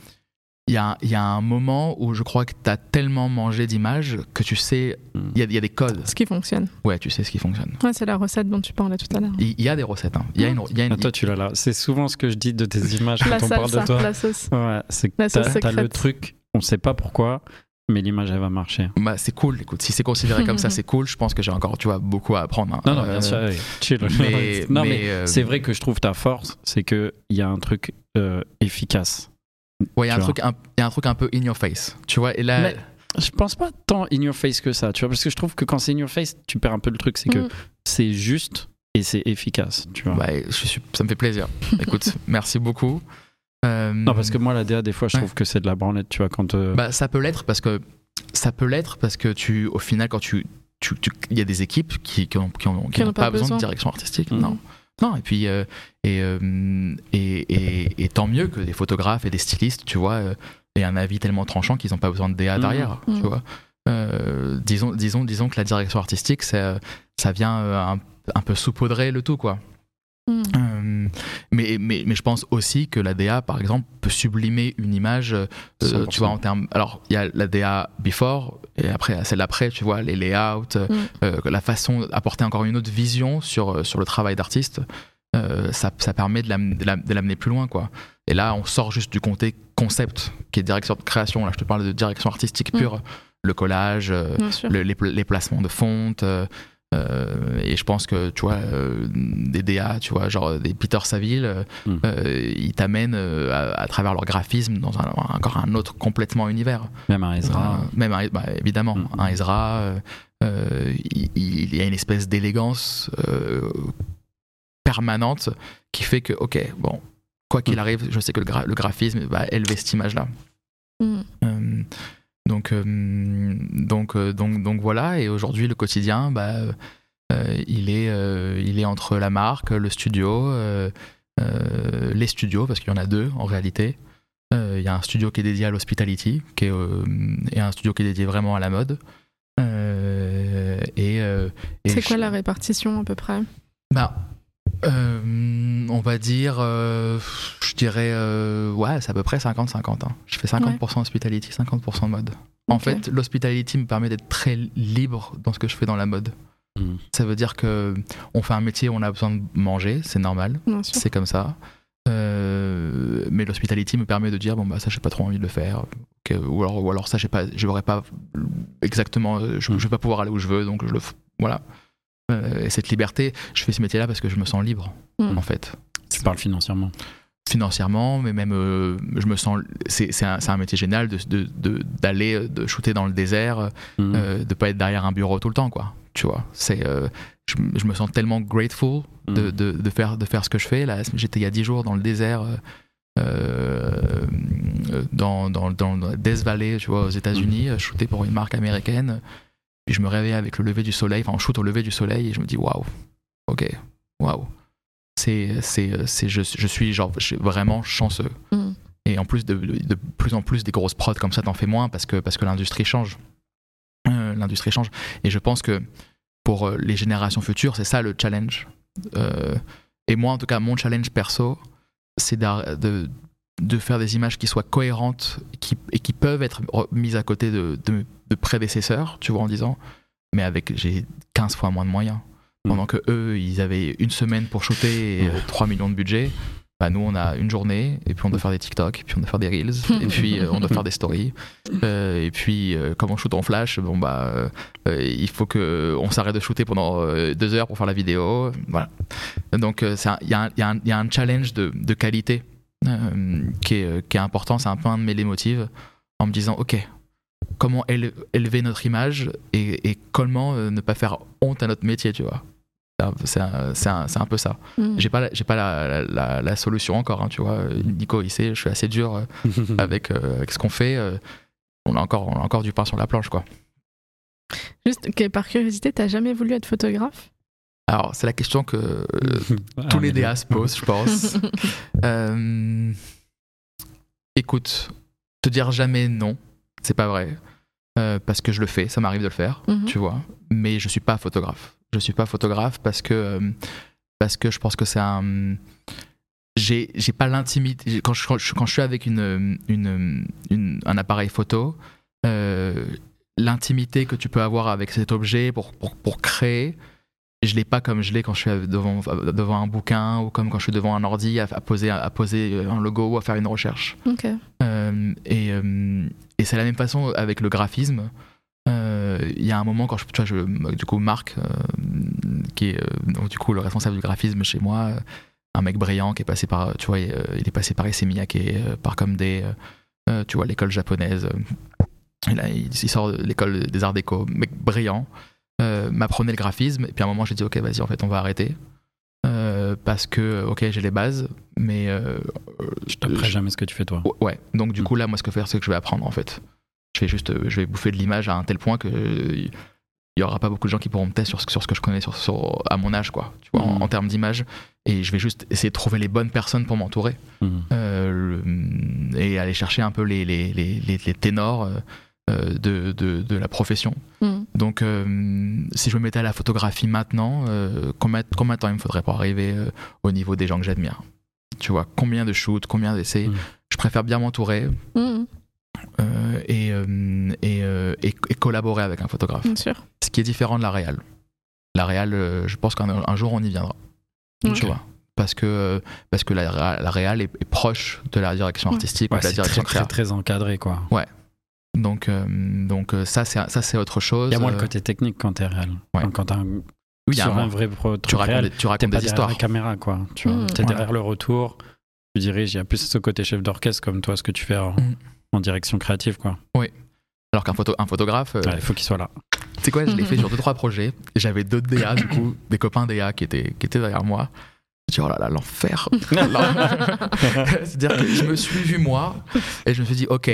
[SPEAKER 8] il y a, il y a un moment où je crois que tu as tellement mangé d'images que tu sais il y a, il y a des codes
[SPEAKER 7] Ce qui fonctionne.
[SPEAKER 8] ouais tu sais ce qui fonctionne
[SPEAKER 7] Ouais, c'est la recette dont tu parlais tout à l'heure.
[SPEAKER 8] il il y a des recettes hein. il y a une, il y a une-
[SPEAKER 9] Ah, toi, tu l'as là. C'est souvent ce que je dis de tes <laughs> images
[SPEAKER 7] La
[SPEAKER 9] quand on parle de toi.
[SPEAKER 7] la sauce.
[SPEAKER 9] Ouais, c'est que
[SPEAKER 7] La sauce
[SPEAKER 9] t'as t'as le truc, on sait pas pourquoi, mais l'image elle va marcher.
[SPEAKER 8] bah, c'est cool écoute si c'est considéré comme ça <laughs> c'est cool je pense que j'ai encore tu vois beaucoup à apprendre hein.
[SPEAKER 9] Non, non,
[SPEAKER 8] Euh,
[SPEAKER 9] bien sûr, ouais, chill.
[SPEAKER 8] mais- <laughs>
[SPEAKER 9] non,
[SPEAKER 8] mais,
[SPEAKER 9] mais,
[SPEAKER 8] euh,
[SPEAKER 9] c'est vrai que je trouve ta force, c'est qu'il y a un truc euh, efficace.
[SPEAKER 8] Ouais, il y a un truc, un, il y a un truc un peu in your face. Tu vois, et là,
[SPEAKER 9] Mais- Je pense pas tant in your face que ça, tu vois, parce que je trouve que quand c'est in your face, tu perds un peu le truc, c'est que
[SPEAKER 7] Mm.
[SPEAKER 9] c'est juste et c'est efficace, tu vois.
[SPEAKER 8] ouais, je suis, ça me fait plaisir. <laughs> Écoute, merci beaucoup. Euh,
[SPEAKER 9] Non, parce que moi, la DA, des fois, je
[SPEAKER 8] Ouais.
[SPEAKER 9] trouve que c'est de la branlette, tu vois, quand. euh,
[SPEAKER 8] bah, ça peut l'être parce que ça peut l'être parce que tu, au final, quand tu, tu, tu- il y a des équipes qui, qui ont, qui ont- qui
[SPEAKER 7] Qui
[SPEAKER 8] n'ont pas,
[SPEAKER 7] pas
[SPEAKER 8] besoin, de direction artistique.
[SPEAKER 7] Mhm.
[SPEAKER 8] Non. Non, et puis, euh, et, euh, et, et, et tant mieux que des photographes et des stylistes, tu vois, euh, aient un avis tellement tranchant qu'ils n'ont pas besoin de DA
[SPEAKER 9] Mhm.
[SPEAKER 8] derrière,
[SPEAKER 7] Mhm.
[SPEAKER 8] tu vois. Euh, disons, disons, disons que la direction artistique, c'est, euh, ça vient euh, un, un peu saupoudrer le tout, quoi.
[SPEAKER 7] Mm.
[SPEAKER 8] Euh, mais, mais, mais je pense aussi que la DA, par exemple, peut sublimer une image. euh,
[SPEAKER 9] 100%.
[SPEAKER 8] tu vois, en termes. Alors, il y a la DA before et après celle d'après, tu vois, les layouts, euh,
[SPEAKER 7] Mm.
[SPEAKER 8] euh, la façon d'apporter encore une autre vision sur, sur le travail d'artiste. euh, ça, ça permet de l'am- de l'am- de l'amener plus loin, quoi. Et là, on sort juste du côté concept, qui est direction de création. Là, je te parle de direction artistique
[SPEAKER 7] Mm.
[SPEAKER 8] pure, le collage, euh, le- les, les placements de fonte. Euh, et je pense que tu vois euh, des DA, tu vois, genre des Peter Saville, euh,
[SPEAKER 9] Mm.
[SPEAKER 8] euh, ils t'amènent euh, à, à travers leur graphisme dans un, encore un autre complètement univers.
[SPEAKER 9] Même un Ezra.
[SPEAKER 8] Euh, même un- bah, évidemment,
[SPEAKER 9] Mm.
[SPEAKER 8] un Ezra, euh, euh, il, il y a une espèce d'élégance euh, permanente qui fait que, ok, bon, quoi qu'il
[SPEAKER 9] Mm.
[SPEAKER 8] arrive, je sais que le, gra- le graphisme va élever cette image-là. Donc, euh, donc, euh, donc, donc voilà, et aujourd'hui, le quotidien, bah, euh, il, est, il est entre la marque, le studio, les studios, parce qu'il y en a deux en réalité. Il y a un studio qui est dédié à l'hospitality, qui est, et un studio qui est dédié vraiment à la mode. Euh, et, euh, et
[SPEAKER 7] C'est
[SPEAKER 8] je-
[SPEAKER 7] quoi la répartition à peu près?
[SPEAKER 8] Bah, euh, on va dire, euh, je dirais, euh, ouais, c'est à peu près 50-50. hein. Je fais 50% hospitality, 50% mode. En fait, l'hospitality me permet d'être très libre dans ce que je fais dans la mode.
[SPEAKER 9] Mm.
[SPEAKER 8] Ça veut dire que on fait un métier où on a besoin de manger, c'est normal, c'est comme ça. Euh, mais l'hospitality me permet de dire bon bah ça j'ai pas trop envie de le faire ou alors ou alors ça j'ai pas j'aurais pas exactement je,
[SPEAKER 9] Mm.
[SPEAKER 8] je vais pas pouvoir aller où je veux donc je le voilà et cette liberté je fais ce métier là parce que je me sens libre
[SPEAKER 7] Mm.
[SPEAKER 8] en fait
[SPEAKER 9] Tu parles financièrement.
[SPEAKER 8] financièrement mais même euh, je me sens c'est c'est un, c'est un métier génial de de- de- d'aller euh, de, shooter dans le désert
[SPEAKER 9] Mm.
[SPEAKER 8] euh, de pas être derrière un bureau tout le temps quoi tu vois c'est euh, je, je me sens tellement grateful de,
[SPEAKER 9] Mm.
[SPEAKER 8] de, de faire de faire ce que je fais là j'étais il y a 10 jours dans le désert euh, euh, dans, dans, dans la Death Valley tu vois aux États-Unis euh, shooté pour une marque américaine puis je me réveille avec le lever du soleil enfin on shoot au lever du soleil et je me dis waouh. Ok waouh. C'est c'est c'est je, je suis genre je suis vraiment chanceux.
[SPEAKER 7] Mm.
[SPEAKER 8] et en plus de, de plus en plus des grosses prods comme ça t'en fais moins parce que parce que l'industrie change. Euh, l'industrie change. Et je pense que pour euh, les générations futures c'est ça le challenge. Euh, et moi en tout cas mon challenge perso c'est de, de faire des images qui soient cohérentes qui, et qui peuvent être re- mises à côté de, de, de prédécesseurs tu vois en disant mais avec j'ai 15 fois moins de moyens. Pendant que eux ils avaient une semaine pour shooter et euh, 3 millions de budget bah nous on a une journée et puis on doit faire des TikTok et puis on doit faire des reels <laughs> et puis euh, on doit faire des stories. Euh, et puis euh, comme on shoot en flash bon bah il faut que on s'arrête de shooter pendant euh, deux heures pour faire la vidéo voilà. Donc euh, il y, a un- y y a challenge de, de qualité euh, qui, est, euh, qui est important c'est un peu un de mes leitmotivs en me disant ok comment éle- élever notre image et, et comment euh, ne pas faire honte à notre métier tu vois. C'est un, peu ça.
[SPEAKER 7] Mm.
[SPEAKER 8] j'ai pas la- j'ai pas la, la- la- la solution encore hein, tu vois. Nico il sait je suis assez dur <laughs> avec, euh, avec ce qu'on fait on a encore on a encore du pain sur la planche quoi.
[SPEAKER 7] Juste que par curiosité, t'as jamais voulu être photographe?
[SPEAKER 8] Alors c'est la question que euh,
[SPEAKER 9] Ah,
[SPEAKER 8] tous les
[SPEAKER 9] mais
[SPEAKER 8] DA se posent je pense. <laughs> Euh, écoute te dire jamais non c'est pas vrai Euh, parce que je le fais ça m'arrive de le faire
[SPEAKER 7] Mhm.
[SPEAKER 8] tu vois. Mais je suis pas photographe. Je suis pas photographe parce que parce que je pense que c'est un j'ai pas l'intimité quand je, quand je suis avec une, une, une- un appareil photo l'intimité que tu peux avoir avec cet objet pour, pour, pour créer je l'ai pas comme je l'ai quand je suis devant, devant un bouquin ou comme quand je suis devant un ordi à, à poser, à poser un logo ou à faire une recherche euh, et euh, et c'est la même façon avec le graphisme. Euh, Il y a un moment quand je, tu vois, je, du coup Marc, qui est donc, du coup le responsable du graphisme chez moi, un mec brillant qui est passé par, tu vois, il, il est passé par Issey Miyake, euh, par comme des, tu vois, l'école japonaise. Et là, il, il sort de l'école des arts déco, mec brillant, euh, m'apprenait le graphisme. Et puis à un moment, j'ai dit, ok, vas-y, en fait, on va arrêter. Euh, parce que, ok, j'ai les bases, mais euh,
[SPEAKER 9] Je t'apprends jamais ce que tu fais toi.
[SPEAKER 8] Ouais, donc du
[SPEAKER 9] Mm.
[SPEAKER 8] coup là, moi ce que je vais faire, c'est que je vais apprendre en fait. Je vais juste, euh, je vais bouffer de l'image à un tel point que il y aura pas beaucoup de gens qui pourront me tester sur, ce- sur ce que je connais sur, sur- à mon âge, quoi, tu vois, en,
[SPEAKER 9] Mm.
[SPEAKER 8] en termes d'image. Et je vais juste essayer de trouver les bonnes personnes pour m'entourer le- et aller chercher un peu les, les, les, ténors de, de, de la profession.
[SPEAKER 7] Mm.
[SPEAKER 8] Donc, euh, si je me mettais à la photographie maintenant, euh, combien, combien de temps il me faudrait pour arriver euh, au niveau des gens que j'admire? Tu vois, combien de shoots, combien d'essais?
[SPEAKER 9] Mm.
[SPEAKER 8] Je préfère bien m'entourer
[SPEAKER 7] Mm,
[SPEAKER 8] euh, et, euh, et, euh, et- et collaborer avec un photographe.
[SPEAKER 7] bien sûr.
[SPEAKER 8] Ce qui est différent de la réal. La réal, euh, je pense qu'un un jour on y viendra. Tu vois? Parce que, euh, parce que la, la réal est, est proche de la direction
[SPEAKER 7] Ouais.
[SPEAKER 8] artistique ou
[SPEAKER 9] Ouais,
[SPEAKER 8] de la
[SPEAKER 9] c'est
[SPEAKER 8] direction
[SPEAKER 9] très, très,
[SPEAKER 8] créa.
[SPEAKER 9] très encadré, quoi.
[SPEAKER 8] Donc, euh, donc euh, ça, c'est ça, c'est autre chose.
[SPEAKER 9] Il y a moins le
[SPEAKER 8] Euh,
[SPEAKER 9] côté technique quand t'es réel.
[SPEAKER 8] Ouais.
[SPEAKER 9] Quand un,
[SPEAKER 8] oui, il y a
[SPEAKER 9] sur
[SPEAKER 8] un
[SPEAKER 9] un vrai pro,
[SPEAKER 8] tu
[SPEAKER 9] truc
[SPEAKER 8] racontes,
[SPEAKER 9] réel,
[SPEAKER 8] des- tu
[SPEAKER 9] t'es
[SPEAKER 8] racontes
[SPEAKER 9] pas
[SPEAKER 8] des
[SPEAKER 9] derrière
[SPEAKER 8] histoires.
[SPEAKER 9] la caméra, quoi. Tu vois,
[SPEAKER 7] Mm.
[SPEAKER 9] t'es
[SPEAKER 8] Voilà.
[SPEAKER 9] derrière le retour, tu diriges. Il y a plus ce côté chef d'orchestre comme toi, ce que tu fais en,
[SPEAKER 8] Mm.
[SPEAKER 9] en direction créative, quoi.
[SPEAKER 8] Alors qu'un photo, un photographe, euh,
[SPEAKER 9] Ouais, Il faut qu'il soit là.
[SPEAKER 8] Tu sais quoi, je l'ai fait <laughs> sur deux trois projets. J'avais d'autres DA du coup, des copains DA qui étaient qui étaient derrière moi. Je oh là là l'enfer. <laughs> <laughs> C'est-à-dire que je me suis vu moi et je me suis dit ok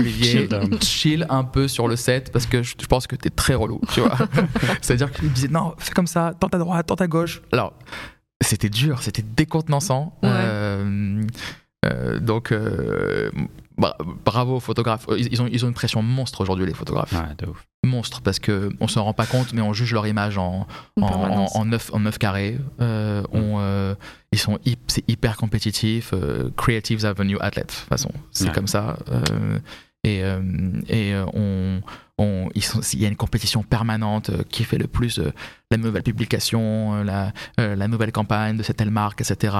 [SPEAKER 8] Olivier
[SPEAKER 9] Chill
[SPEAKER 8] un peu sur le set parce que je, je pense que t'es très relou, tu vois. <laughs> C'est-à-dire qu'il me disait non fais comme ça, tente à droite, tente à gauche. Alors c'était dur, c'était décontenançant.
[SPEAKER 7] Ouais.
[SPEAKER 8] Euh, euh, donc euh, bra- bravo aux photographes. Ils, ont ils ont une pression monstre aujourd'hui les photographes
[SPEAKER 9] Ouais, de ouf.
[SPEAKER 8] monstre parce que on s'en rend pas compte mais on juge leur image en
[SPEAKER 7] En
[SPEAKER 8] en, en, en 9 en 9 carrés euh, on, ils sont c'est hyper compétitif creatives new athletes de toute façon c'est
[SPEAKER 9] Ouais.
[SPEAKER 8] comme ça et euh, et euh, on on, ils sont, il y a une compétition permanente euh, qui fait le plus la nouvelle publication, la, la nouvelle campagne de cette telle marque, etc.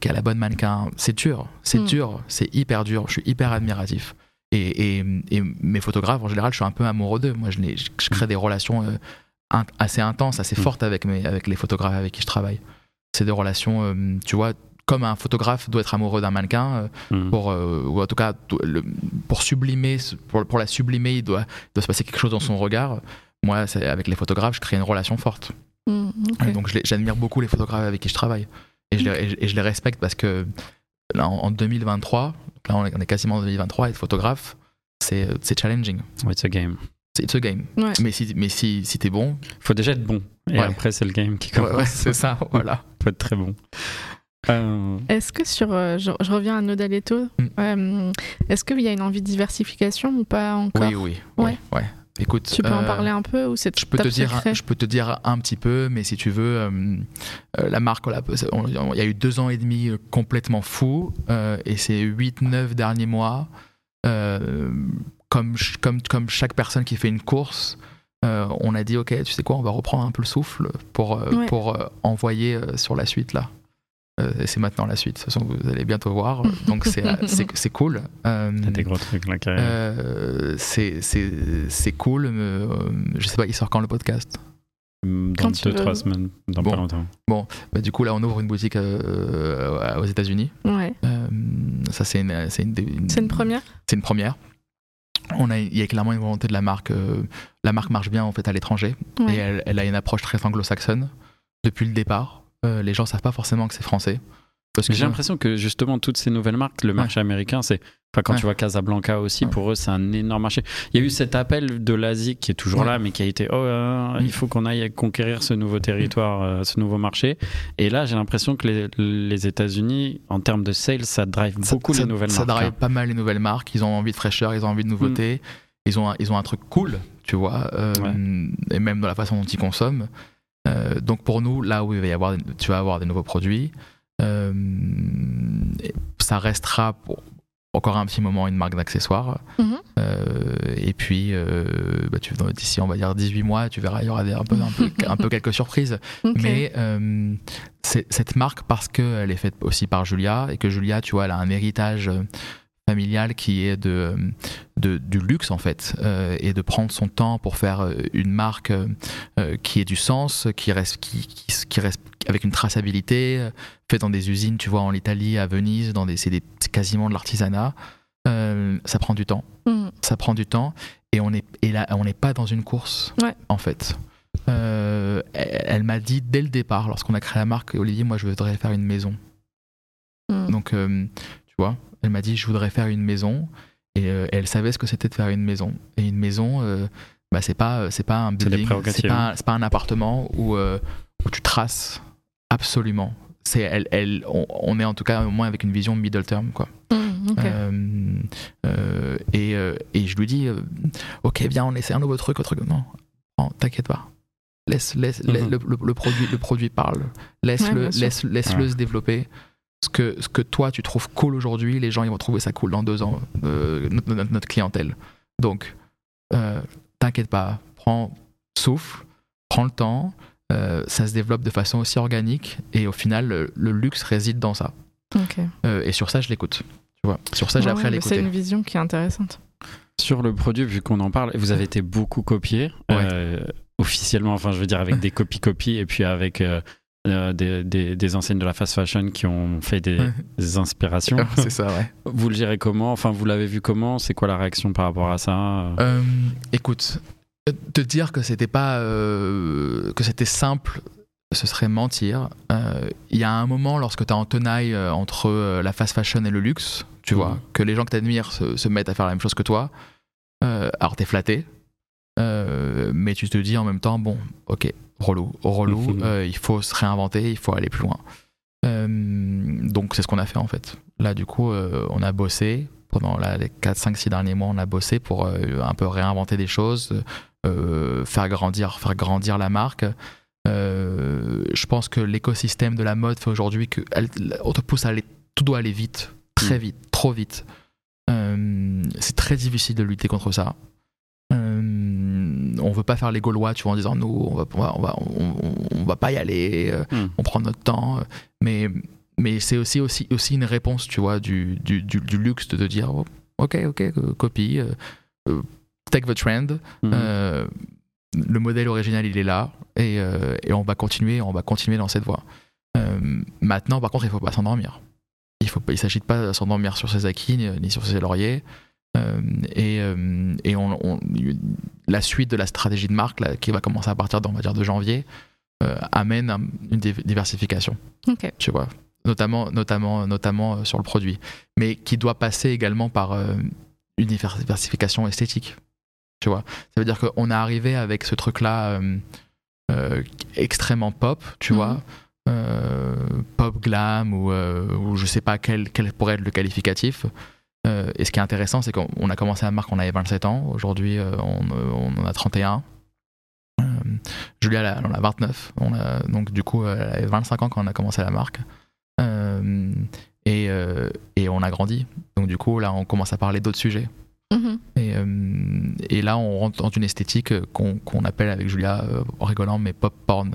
[SPEAKER 8] Qui a la bonne mannequin. C'est dur, c'est
[SPEAKER 7] Mm.
[SPEAKER 8] dur, c'est hyper dur. Je suis hyper admiratif. Et, et, et mes photographes, en général, je suis un peu amoureux d'eux. Moi, je, les- je- je crée des relations euh, in- assez intenses, assez
[SPEAKER 9] Mm.
[SPEAKER 8] fortes avec, mes, avec les photographes avec qui je travaille. C'est des relations, euh, tu vois, comme un photographe doit être amoureux d'un mannequin, euh,
[SPEAKER 9] Mm.
[SPEAKER 8] pour, euh, ou en tout cas, le- pour sublimer, pour, pour la sublimer, il doit, il doit se passer quelque chose dans son regard. Moi, c'est- avec les photographes, je crée une relation forte.
[SPEAKER 7] Mm.
[SPEAKER 8] Et Donc j'admire beaucoup les photographes avec qui je travaille. Et je, les, et je- et je les respecte parce que là, en, en 2023, donc là on est, on est quasiment en 2023, être photographe, c'est c'est challenging.
[SPEAKER 9] It's a game.
[SPEAKER 8] C'est it's a game.
[SPEAKER 7] Ouais.
[SPEAKER 8] Mais si, mais si, si t'es bon,
[SPEAKER 9] Faut déjà être bon. Et
[SPEAKER 8] Ouais.
[SPEAKER 9] après, c'est le game qui
[SPEAKER 8] ouais,
[SPEAKER 9] commence.
[SPEAKER 8] ouais, c'est ça, voilà. <laughs>
[SPEAKER 9] Faut être très bon. Euh,
[SPEAKER 7] Est-ce que sur. euh, je, je reviens à Nodaleto.
[SPEAKER 8] Mm.
[SPEAKER 7] euh, Est-ce qu'il y a une envie de diversification ou pas encore?
[SPEAKER 8] Oui, oui,
[SPEAKER 7] Ouais.
[SPEAKER 8] ouais, ouais. Écoute,
[SPEAKER 7] Tu peux en
[SPEAKER 8] euh,
[SPEAKER 7] parler un peu ou c'est
[SPEAKER 8] Je peux, te
[SPEAKER 7] top
[SPEAKER 8] dire,
[SPEAKER 7] secret
[SPEAKER 8] je peux te dire un petit peu, mais si tu veux, la marque, il y a eu deux ans et demi complètement fou, euh, et ces 8-9 derniers mois, euh, comme, ch- comme, comme chaque personne qui fait une course, euh, on a dit, ok, tu sais quoi, on va reprendre un peu le souffle pour, euh,
[SPEAKER 7] Ouais.
[SPEAKER 8] pour euh, envoyer euh, sur la suite là. Euh, et c'est maintenant la suite, de toute façon vous allez bientôt voir, <laughs> donc c'est c'est- c'est cool. Euh,
[SPEAKER 9] T'as des gros trucs là, carrément.
[SPEAKER 8] euh, c'est c'est c'est cool. mais, euh, je sais pas, il sort quand le podcast?
[SPEAKER 9] Dans
[SPEAKER 7] quand
[SPEAKER 9] 2-3
[SPEAKER 7] veux.
[SPEAKER 9] semaines, dans
[SPEAKER 8] Bon.
[SPEAKER 9] pas longtemps.
[SPEAKER 8] bah, Du coup, là, on ouvre une boutique euh, aux États-Unis.
[SPEAKER 7] Ouais.
[SPEAKER 8] Euh, ça, c'est une, c'est une, une-
[SPEAKER 7] C'est une première?
[SPEAKER 8] C'est une première. On a, il y a clairement une volonté de la marque. euh, la marque marche bien en fait à l'étranger
[SPEAKER 7] Ouais.
[SPEAKER 8] et elle, elle a une approche très anglo-saxonne depuis le départ. Euh, les gens savent pas forcément que c'est français. Parce que
[SPEAKER 9] J'ai l'impression que justement toutes ces nouvelles marques, le marché américain, c'est. Enfin, quand
[SPEAKER 8] Ouais.
[SPEAKER 9] tu vois Casablanca aussi,
[SPEAKER 8] Ouais.
[SPEAKER 9] pour eux, c'est un énorme marché. Il y a eu cet appel de l'Asie qui est toujours
[SPEAKER 8] Ouais.
[SPEAKER 9] là, mais qui a été oh, euh,
[SPEAKER 8] Mm.
[SPEAKER 9] il faut qu'on aille conquérir ce nouveau territoire, euh, ce nouveau marché. Et là, j'ai l'impression que les, les États-Unis, en termes de sales, ça drive
[SPEAKER 8] ça-
[SPEAKER 9] beaucoup
[SPEAKER 8] ça,
[SPEAKER 9] les nouvelles
[SPEAKER 8] ça
[SPEAKER 9] marques.
[SPEAKER 8] drive
[SPEAKER 9] hein.
[SPEAKER 8] pas mal les nouvelles marques. Ils ont envie de fraîcheur, ils ont envie de nouveautés. Ils, ont un, ils ont un truc cool, tu vois, euh, et même dans la façon dont ils consomment. Euh, donc pour nous, là où il va y avoir, tu vas avoir des nouveaux produits, euh, ça restera pour encore un petit moment une marque d'accessoires.
[SPEAKER 7] Mhm.
[SPEAKER 8] Euh, et puis, bah, d'ici, on va dire 18 mois, tu verras, il y aura des- un, peu, un, peu, <laughs> un peu quelques surprises. Mais cette marque, parce qu'elle est faite aussi par Julia, et que Julia, tu vois, elle a un héritage euh, familial qui est de, de- du luxe, en fait, euh, et de prendre son temps pour faire euh, une marque euh, qui ait du sens, qui reste, qui, qui, qui reste avec une traçabilité, faite dans des usines, tu vois, en Italie, à Venise, dans des, c'est des- c'est quasiment de l'artisanat. Euh, ça prend du temps
[SPEAKER 7] Mm.
[SPEAKER 8] ça prend du temps et on est et là on n'est pas dans une course
[SPEAKER 7] Ouais.
[SPEAKER 8] en fait Euh, elle, elle m'a dit dès le départ lorsqu'on a créé la marque Olivier moi je voudrais faire une maison
[SPEAKER 7] Mm.
[SPEAKER 8] donc euh, tu vois elle m'a dit je voudrais faire une maison et euh, elle savait ce que c'était de faire une maison et une maison euh, bah, c'est pas c'est pas un building c'est pas un- c'est pas un appartement où euh, où tu traces absolument c'est elle, elle on, on est en tout cas au moins avec une vision middle term quoi
[SPEAKER 7] Mm,
[SPEAKER 8] euh, euh, et, euh, et je lui dis euh, Ok, bien, on essaie un nouveau truc, autre truc. Non, non, t'inquiète pas. Laisse, laisse, laisse- le, le- le produit, le produit parle. Laisse-le
[SPEAKER 7] Ouais,
[SPEAKER 8] laisse, laisse-le
[SPEAKER 9] Ouais.
[SPEAKER 8] se développer. Ce que, ce que toi, tu trouves cool aujourd'hui, les gens, ils vont trouver ça cool dans deux ans, euh, notre, clientèle. Donc, euh, t'inquiète pas. Prends souffle, prends le temps. euh, ça se développe de façon aussi organique et au final, le, le luxe réside dans ça. Euh, et sur ça, je l'écoute. Tu vois, sur ça, j'ai
[SPEAKER 7] Ouais,
[SPEAKER 8] appris à l'écouter.
[SPEAKER 7] C'est une vision qui est intéressante.
[SPEAKER 9] Sur le produit, vu qu'on en parle, vous avez été beaucoup copié, euh, officiellement, enfin je veux dire avec des copies-copies et puis avec euh, euh, des, des, des enseignes de la fast fashion qui ont fait des, inspirations. <laughs>
[SPEAKER 8] C'est ça, ouais.
[SPEAKER 9] Vous le gérez comment? Enfin, vous l'avez vu comment? C'est quoi la réaction par rapport à ça?
[SPEAKER 8] Euh, écoute, te dire que c'était pas euh, que c'était simple, ce serait mentir. Il y a un moment lorsque tu es en tenaille entre la fast fashion et le luxe, tu vois, que les gens que tu admires se, se mettent à faire la même chose que toi. Alors t'es flatté, mais tu te dis en même temps, bon, ok, relou, relou,
[SPEAKER 9] Mhm.
[SPEAKER 8] euh, il faut se réinventer, il faut aller plus loin. Euh, donc c'est ce qu'on a fait en fait. Là du coup, euh, on a bossé pendant là, les 4, 5, 6 derniers mois, on a bossé pour un peu réinventer des choses, faire grandir, faire grandir la marque. Je pense que l'écosystème de la mode fait aujourd'hui que elle- on te pousse à aller, tout doit aller vite, très
[SPEAKER 9] Mm.
[SPEAKER 8] vite, trop vite. C'est très difficile de lutter contre ça. On veut pas faire les Gaulois, tu vois, en disant nous, on va, on va, on va, on- on va pas y aller, euh,
[SPEAKER 9] Mm.
[SPEAKER 8] on prend notre temps. euh, Mais, mais c'est aussi, aussi, aussi une réponse, tu vois, du, du, du, du luxe de te dire, oh, ok, ok, copie, euh, take the trend. Euh, le modèle original, il est là, et, euh, et on va continuer, on va continuer dans cette voie. Maintenant, par contre, il faut pas s'endormir. Il pas- il s'agit de pas s'endormir sur ses acquis ni sur ses lauriers. Euh, et euh, et on, on- la suite de la stratégie de marque là, qui va commencer à partir d'on va dire de janvier euh, amène un- une div- diversification. Tu vois notamment notamment notamment sur le produit mais qui doit passer également par une diversification esthétique. Tu vois ça veut dire qu'on est arrivé avec ce truc là extrêmement pop tu
[SPEAKER 7] Mhm.
[SPEAKER 8] vois euh, pop glam ou, ou je sais pas quel, quel pourrait être le qualificatif Euh, et ce qui est intéressant c'est qu'on on a commencé la marque on avait 27 ans aujourd'hui euh, on, euh, on en a 31 euh, Julia elle en a 29 on a, donc du coup elle avait 25 ans quand on a commencé la marque euh, et, euh, et on a grandi. Donc du coup, là, on commence à parler d'autres sujets.
[SPEAKER 7] Mhm.
[SPEAKER 8] Et, euh, et là, on rentre dans une esthétique qu'on qu'on appelle avec Julia, euh, en rigolant, mais pop porn.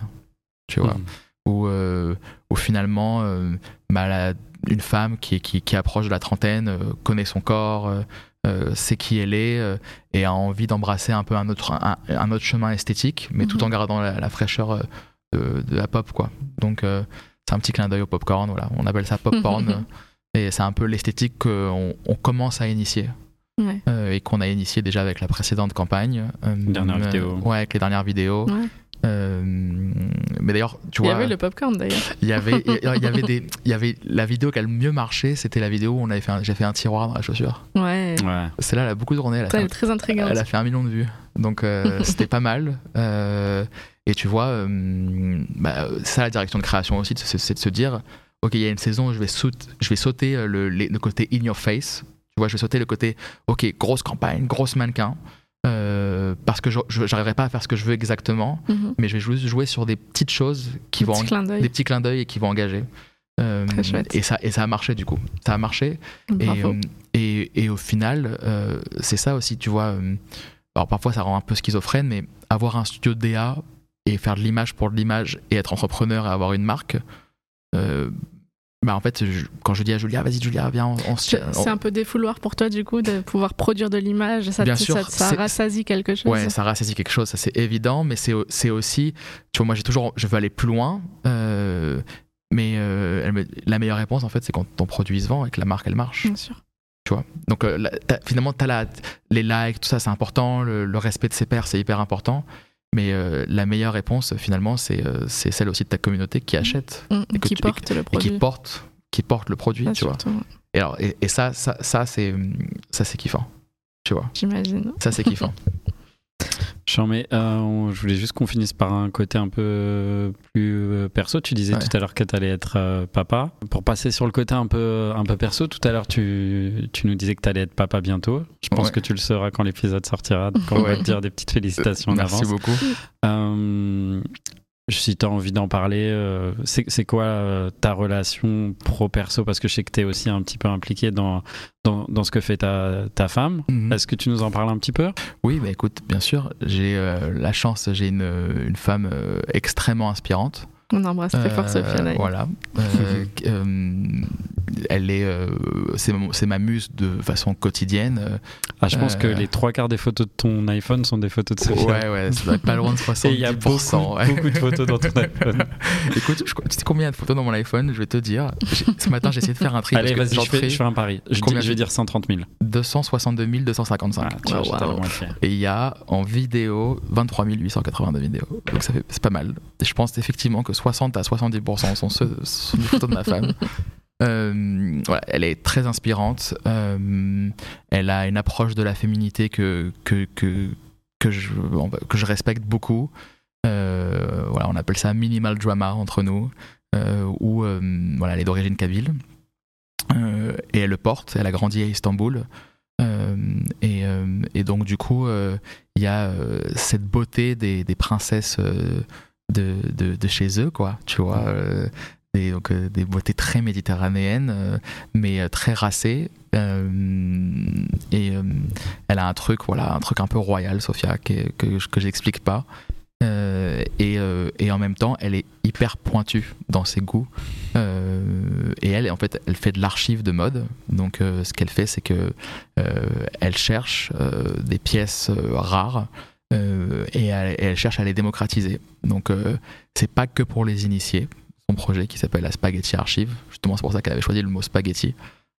[SPEAKER 8] Tu vois,
[SPEAKER 9] Mhm.
[SPEAKER 8] où, euh, où finalement, euh, bah, la- une femme qui, qui, qui approche de la trentaine euh, connaît son corps, euh, euh, sait qui elle est euh, et a envie d'embrasser un peu un autre, un, un autre chemin esthétique, mais tout
[SPEAKER 7] Mhm.
[SPEAKER 8] en gardant la, la fraîcheur de, de la pop. quoi. Donc, euh, c'est un petit clin d'œil au popcorn. Voilà. On appelle ça popcorn. <laughs> et c'est un peu l'esthétique qu'on on commence à initier.
[SPEAKER 7] Ouais.
[SPEAKER 8] euh, et qu'on a initié déjà avec la précédente campagne. euh,
[SPEAKER 9] Dernière
[SPEAKER 8] euh,
[SPEAKER 9] vidéo.
[SPEAKER 8] Ouais, avec les dernières vidéos.
[SPEAKER 7] Ouais.
[SPEAKER 8] Euh, mais d'ailleurs, tu
[SPEAKER 7] Il y
[SPEAKER 8] vois,
[SPEAKER 7] avait le popcorn d'ailleurs.
[SPEAKER 8] il y avait, il y avait <laughs> des, il y avait la vidéo qui a le mieux marché, c'était la vidéo où on avait fait, j'ai fait un tiroir dans la chaussure.
[SPEAKER 7] Ouais.
[SPEAKER 9] Ouais.
[SPEAKER 8] Celle-là, elle a beaucoup tourné. Elle a,
[SPEAKER 7] Ça,
[SPEAKER 8] fait,
[SPEAKER 7] elle est très intrigante.
[SPEAKER 8] elle a fait un million de vues, donc euh, <laughs> c'était pas mal. Euh, et tu vois, euh, bah, ça la direction de création aussi, c'est de se dire, ok, il y a une saison, je vais sauter, je vais sauter le, le côté in your face. Tu vois, je vais sauter le côté, ok, grosse campagne, grosse mannequin. Euh, parce que je j'arriverai pas à faire ce que je veux exactement,
[SPEAKER 7] Mhm.
[SPEAKER 8] mais je vais juste jouer sur des petites choses qui
[SPEAKER 7] Petit
[SPEAKER 8] vont
[SPEAKER 7] d'œil.
[SPEAKER 8] des petits clins d'œil et qui vont engager. Euh, et ça et ça a marché du coup. Ça a marché et, euh, et, et au final, euh, c'est ça aussi, tu vois. alors parfois ça rend un peu schizophrène, mais avoir un studio DA et faire de l'image pour de l'image et être entrepreneur et avoir une marque, bah en fait, je- quand je dis à Julia, vas-y Julia, viens, on, on se
[SPEAKER 7] C'est un peu défouloir pour toi, du coup, de pouvoir produire de l'image. Ça,
[SPEAKER 8] Bien
[SPEAKER 7] te-
[SPEAKER 8] sûr,
[SPEAKER 7] ça, rassasie quelque chose.
[SPEAKER 8] Ouais, ça rassasie quelque chose, ça c'est évident, mais c'est aussi, tu vois, moi j'ai toujours, je veux aller plus loin, euh, mais euh, la meilleure réponse en fait, c'est quand ton produit se vend et que la marque elle marche.
[SPEAKER 7] Bien sûr.
[SPEAKER 8] Donc euh, t'as- finalement, as la, les likes, tout ça c'est important, le, le respect de ses pairs c'est hyper important, mais euh, la meilleure réponse finalement c'est euh, c'est celle aussi de ta communauté qui achète
[SPEAKER 7] Mm,
[SPEAKER 8] Et que
[SPEAKER 7] qui
[SPEAKER 8] tu-
[SPEAKER 7] porte le
[SPEAKER 8] et
[SPEAKER 7] produit.
[SPEAKER 8] qui porte, qui porte le produit,
[SPEAKER 7] Ah,
[SPEAKER 8] tu vois.
[SPEAKER 7] surtout.
[SPEAKER 8] Et, alors, et, et ça, ça, ça c'est kiffant, tu vois.
[SPEAKER 7] J'imagine.
[SPEAKER 8] Ça c'est kiffant. <laughs>
[SPEAKER 9] Mais euh, je voulais juste qu'on finisse par un côté un peu plus euh, perso. Tu disais
[SPEAKER 8] Ouais.
[SPEAKER 9] tout à l'heure que tu allais être euh, papa. Pour passer sur le côté un peu, un peu perso, tout à l'heure tu, tu nous disais que tu allais être papa bientôt. Je pense
[SPEAKER 8] Ouais.
[SPEAKER 9] que tu le sauras quand l'épisode sortira. Donc on va te dire des petites félicitations en
[SPEAKER 8] Merci
[SPEAKER 9] avance.
[SPEAKER 8] beaucoup.
[SPEAKER 9] Euh, si tu as envie d'en parler, euh, c'est quoi euh, ta relation pro-perso? Parce que je sais que tu es aussi un petit peu impliqué dans, dans, dans ce que fait ta, ta femme.
[SPEAKER 8] Mhm.
[SPEAKER 9] Est-ce que tu nous en parles un petit peu?
[SPEAKER 8] Oui, bah écoute, bien sûr, j'ai euh, la chance, j'ai une, une femme extrêmement inspirante.
[SPEAKER 7] On embrasse très fort
[SPEAKER 8] Euh,
[SPEAKER 7] Sophia. d'ailleurs.
[SPEAKER 8] Voilà. Euh, <laughs> euh, elle est, euh, c'est ma muse de façon quotidienne. Euh,
[SPEAKER 9] ah, Je pense que
[SPEAKER 8] Euh.
[SPEAKER 9] les trois quarts des photos de ton iPhone sont des photos de Sophia.
[SPEAKER 8] Ouais, ouais, ça doit être pas loin de 70%. <laughs>
[SPEAKER 9] Et il y a beaucoup,
[SPEAKER 8] ouais.
[SPEAKER 9] beaucoup de photos dans ton <laughs> iPhone.
[SPEAKER 8] Écoute, je, tu sais combien de photos dans mon iPhone Je vais te dire. Ce matin, j'ai essayé de faire un tri.
[SPEAKER 9] Allez, vas-y, je fais, je fais un pari. Je, dis-
[SPEAKER 8] Combien
[SPEAKER 9] je vais dire 130 000.
[SPEAKER 8] 262 255.
[SPEAKER 9] Ah, tu vois,
[SPEAKER 7] Wow.
[SPEAKER 8] Et il y a en vidéo 23 882 vidéos. Donc ça fait, c'est pas mal. Et je pense effectivement que 60 à 70% sont, ceux, des photos de ma femme. Euh, voilà, elle est très inspirante. Euh, elle a une approche de la féminité que, que, que, que, je, que je respecte beaucoup. Euh, voilà, on appelle ça minimal drama entre nous. Où voilà, elle est d'origine kabyle. Et elle le porte. Elle a grandi à Istanbul. Et, et donc du coup, il y a cette beauté des, des princesses de, de, de chez eux, quoi. Tu vois, euh, des, donc, euh, des beautés très méditerranéennes, euh, mais euh, très racées. Euh, et euh, elle a un truc, voilà, un truc un peu royal, Sophia, que, que, je- que j'explique pas. Euh, et, euh, et en même temps, elle est hyper pointue dans ses goûts. Euh, et elle, en fait, elle fait de l'archive de mode. Donc, euh, ce qu'elle fait, c'est que euh, elle cherche euh, des pièces euh, rares euh, et, elle, et elle cherche à les démocratiser. Donc, euh, c'est pas que pour les initiés. Son projet qui s'appelle la Spaghetti Archive. Justement, c'est pour ça qu'elle avait choisi le mot spaghetti.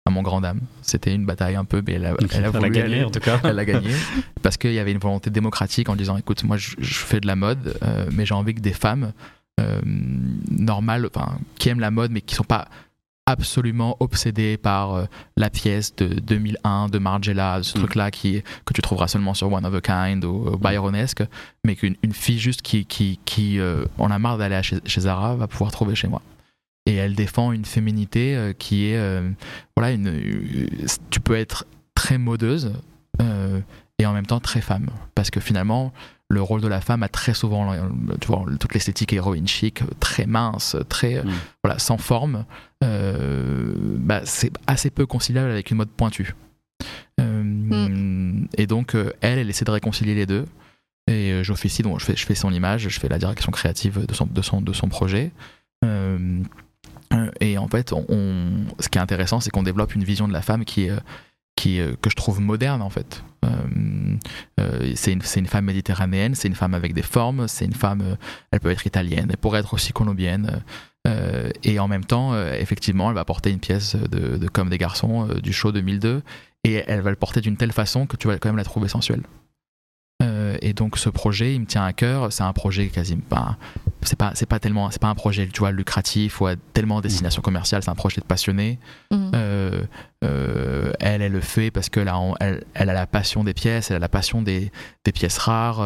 [SPEAKER 8] À mon grand dame. C'était une bataille un peu, mais elle a, elle a
[SPEAKER 9] Elle
[SPEAKER 8] voulu
[SPEAKER 9] en tout cas.
[SPEAKER 8] elle a <laughs> gagné parce qu'il y avait une volonté démocratique en disant écoute moi je, je fais de la mode euh, mais j'ai envie que des femmes euh, normales enfin qui aiment la mode mais qui sont pas absolument obsédées par euh, la pièce de 2001 de Margiela ce
[SPEAKER 9] Mm.
[SPEAKER 8] truc là qui que tu trouveras seulement sur One of a Kind ou euh, Byronesque mais qu'une une fille juste qui qui, qui euh, en a marre d'aller chez, chez Zara va pouvoir trouver chez moi. Et elle défend une féminité euh, qui est euh, voilà une, tu peux être très modeuse et en même temps très femme. Parce que finalement le rôle de la femme a très souvent euh, tu vois toute l'esthétique héroïne chic très mince très euh,
[SPEAKER 9] Mm.
[SPEAKER 8] voilà sans forme euh, bah, c'est assez peu conciliable avec une mode pointue. Euh, et donc euh, elle elle essaie de réconcilier les deux. Et euh, j'officie donc je fais, je fais son image je fais la direction créative de son, de son, de son projet. Euh, euh, et en fait, on, on- ce qui est intéressant, c'est qu'on développe une vision de la femme qui est, euh, est- que je trouve moderne en fait. Euh, euh, c'est une, femme méditerranéenne, c'est une femme avec des formes, c'est une femme, euh, elle peut être italienne, elle pourrait être aussi colombienne. euh, et en même temps, euh, effectivement, elle va porter une pièce de, Comme des garçons euh, du show 2002 et elle va le porter d'une telle façon que tu vas quand même la trouver sensuelle. Euh, et donc ce projet, il me tient à cœur. C'est un projet quasi pas, c'est pas, c'est pas tellement, c'est pas un projet, tu vois, lucratif ou à tellement destination commerciale. C'est un projet de passionné.
[SPEAKER 7] Mhm.
[SPEAKER 8] Euh, euh, elle, elle le fait parce que là, elle, elle a la passion des pièces, elle a la passion des, des pièces rares.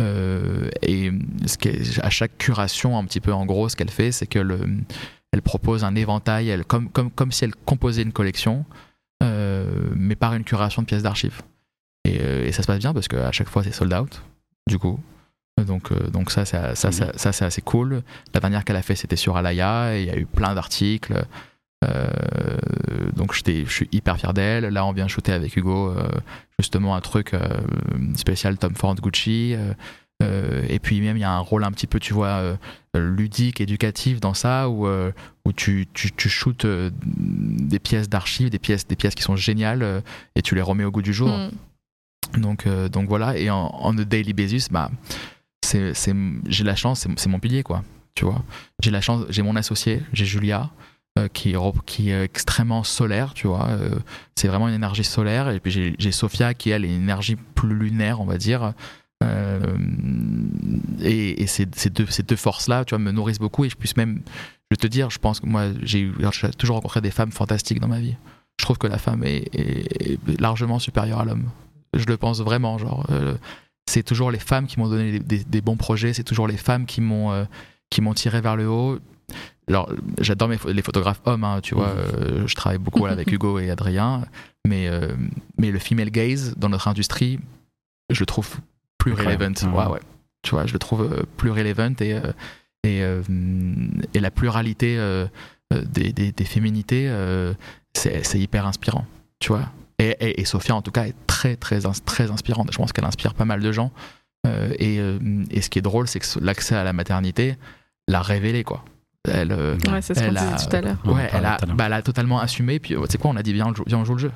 [SPEAKER 8] euh, et ce qui est- à chaque curation, un petit peu en gros, ce qu'elle fait, c'est que le, elle propose un éventail, elle, comme, comme, comme si elle composait une collection, mais par une curation de pièces d'archives. Et, et ça se passe bien parce qu'à chaque fois, c'est sold out, du coup. Donc, euh, donc ça, ça, ça, ça, ça, c'est assez cool. La dernière qu'elle a fait, c'était sur Alaya, et il y a eu plein d'articles. Euh, donc je suis hyper fier d'elle. Là, on vient shooter avec Hugo euh, justement un truc spécial Tom Ford Gucci. et puis même, il y a un rôle un petit peu, tu vois, ludique, éducatif dans ça, où, où tu, tu, tu shootes des pièces d'archives, des pièces, des pièces qui sont géniales, et tu les remets au goût du jour.
[SPEAKER 7] Mm.
[SPEAKER 8] Donc, donc voilà, et en, en a daily basis, bah, c'est, j'ai la chance, c'est, mon pilier, quoi. Tu vois, j'ai la chance, j'ai mon associé, j'ai Julia, euh, qui, qui est extrêmement solaire, tu vois. euh, c'est vraiment une énergie solaire, et puis j'ai, Sophia qui, elle, est une énergie plus lunaire, on va dire. Euh, et et ces, ces deux, ces deux forces-là, tu vois, me nourrissent beaucoup, et je puisse même, je te dire, je pense que moi, j'ai, toujours rencontré des femmes fantastiques dans ma vie. Je trouve que la femme est- est largement supérieure à l'homme. Je le pense vraiment, genre. C'est toujours les femmes qui m'ont donné des, bons projets, c'est toujours les femmes qui m'ont euh, qui m'ont tiré vers le haut. Alors, j'adore les photographes hommes, hein, tu vois. euh, je travaille beaucoup avec <laughs> Hugo et Adrien, mais euh, mais le female gaze dans notre industrie, je le trouve plus relevant. Ouais, ouais. Tu vois, je le trouve plus relevant et Et, et la pluralité des, des, des féminités, c'est c'est hyper inspirant, tu vois. Et, et, et Sophia, en tout cas, est très, très, très inspirante. Je pense qu'elle inspire pas mal de gens. Euh, et, euh, et ce qui est drôle, c'est que l'accès à la maternité l'a révélé, quoi. Elle, euh,
[SPEAKER 7] Ouais, c'est ce qu'on
[SPEAKER 8] elle a-
[SPEAKER 7] disait tout à l'heure.
[SPEAKER 9] On en
[SPEAKER 8] Ouais, elle
[SPEAKER 9] parlait
[SPEAKER 8] a,
[SPEAKER 9] tout à l'heure.
[SPEAKER 8] bah, elle a totalement assumé. Puis, tu sais quoi, on a dit, viens, on joue, viens, on joue le jeu.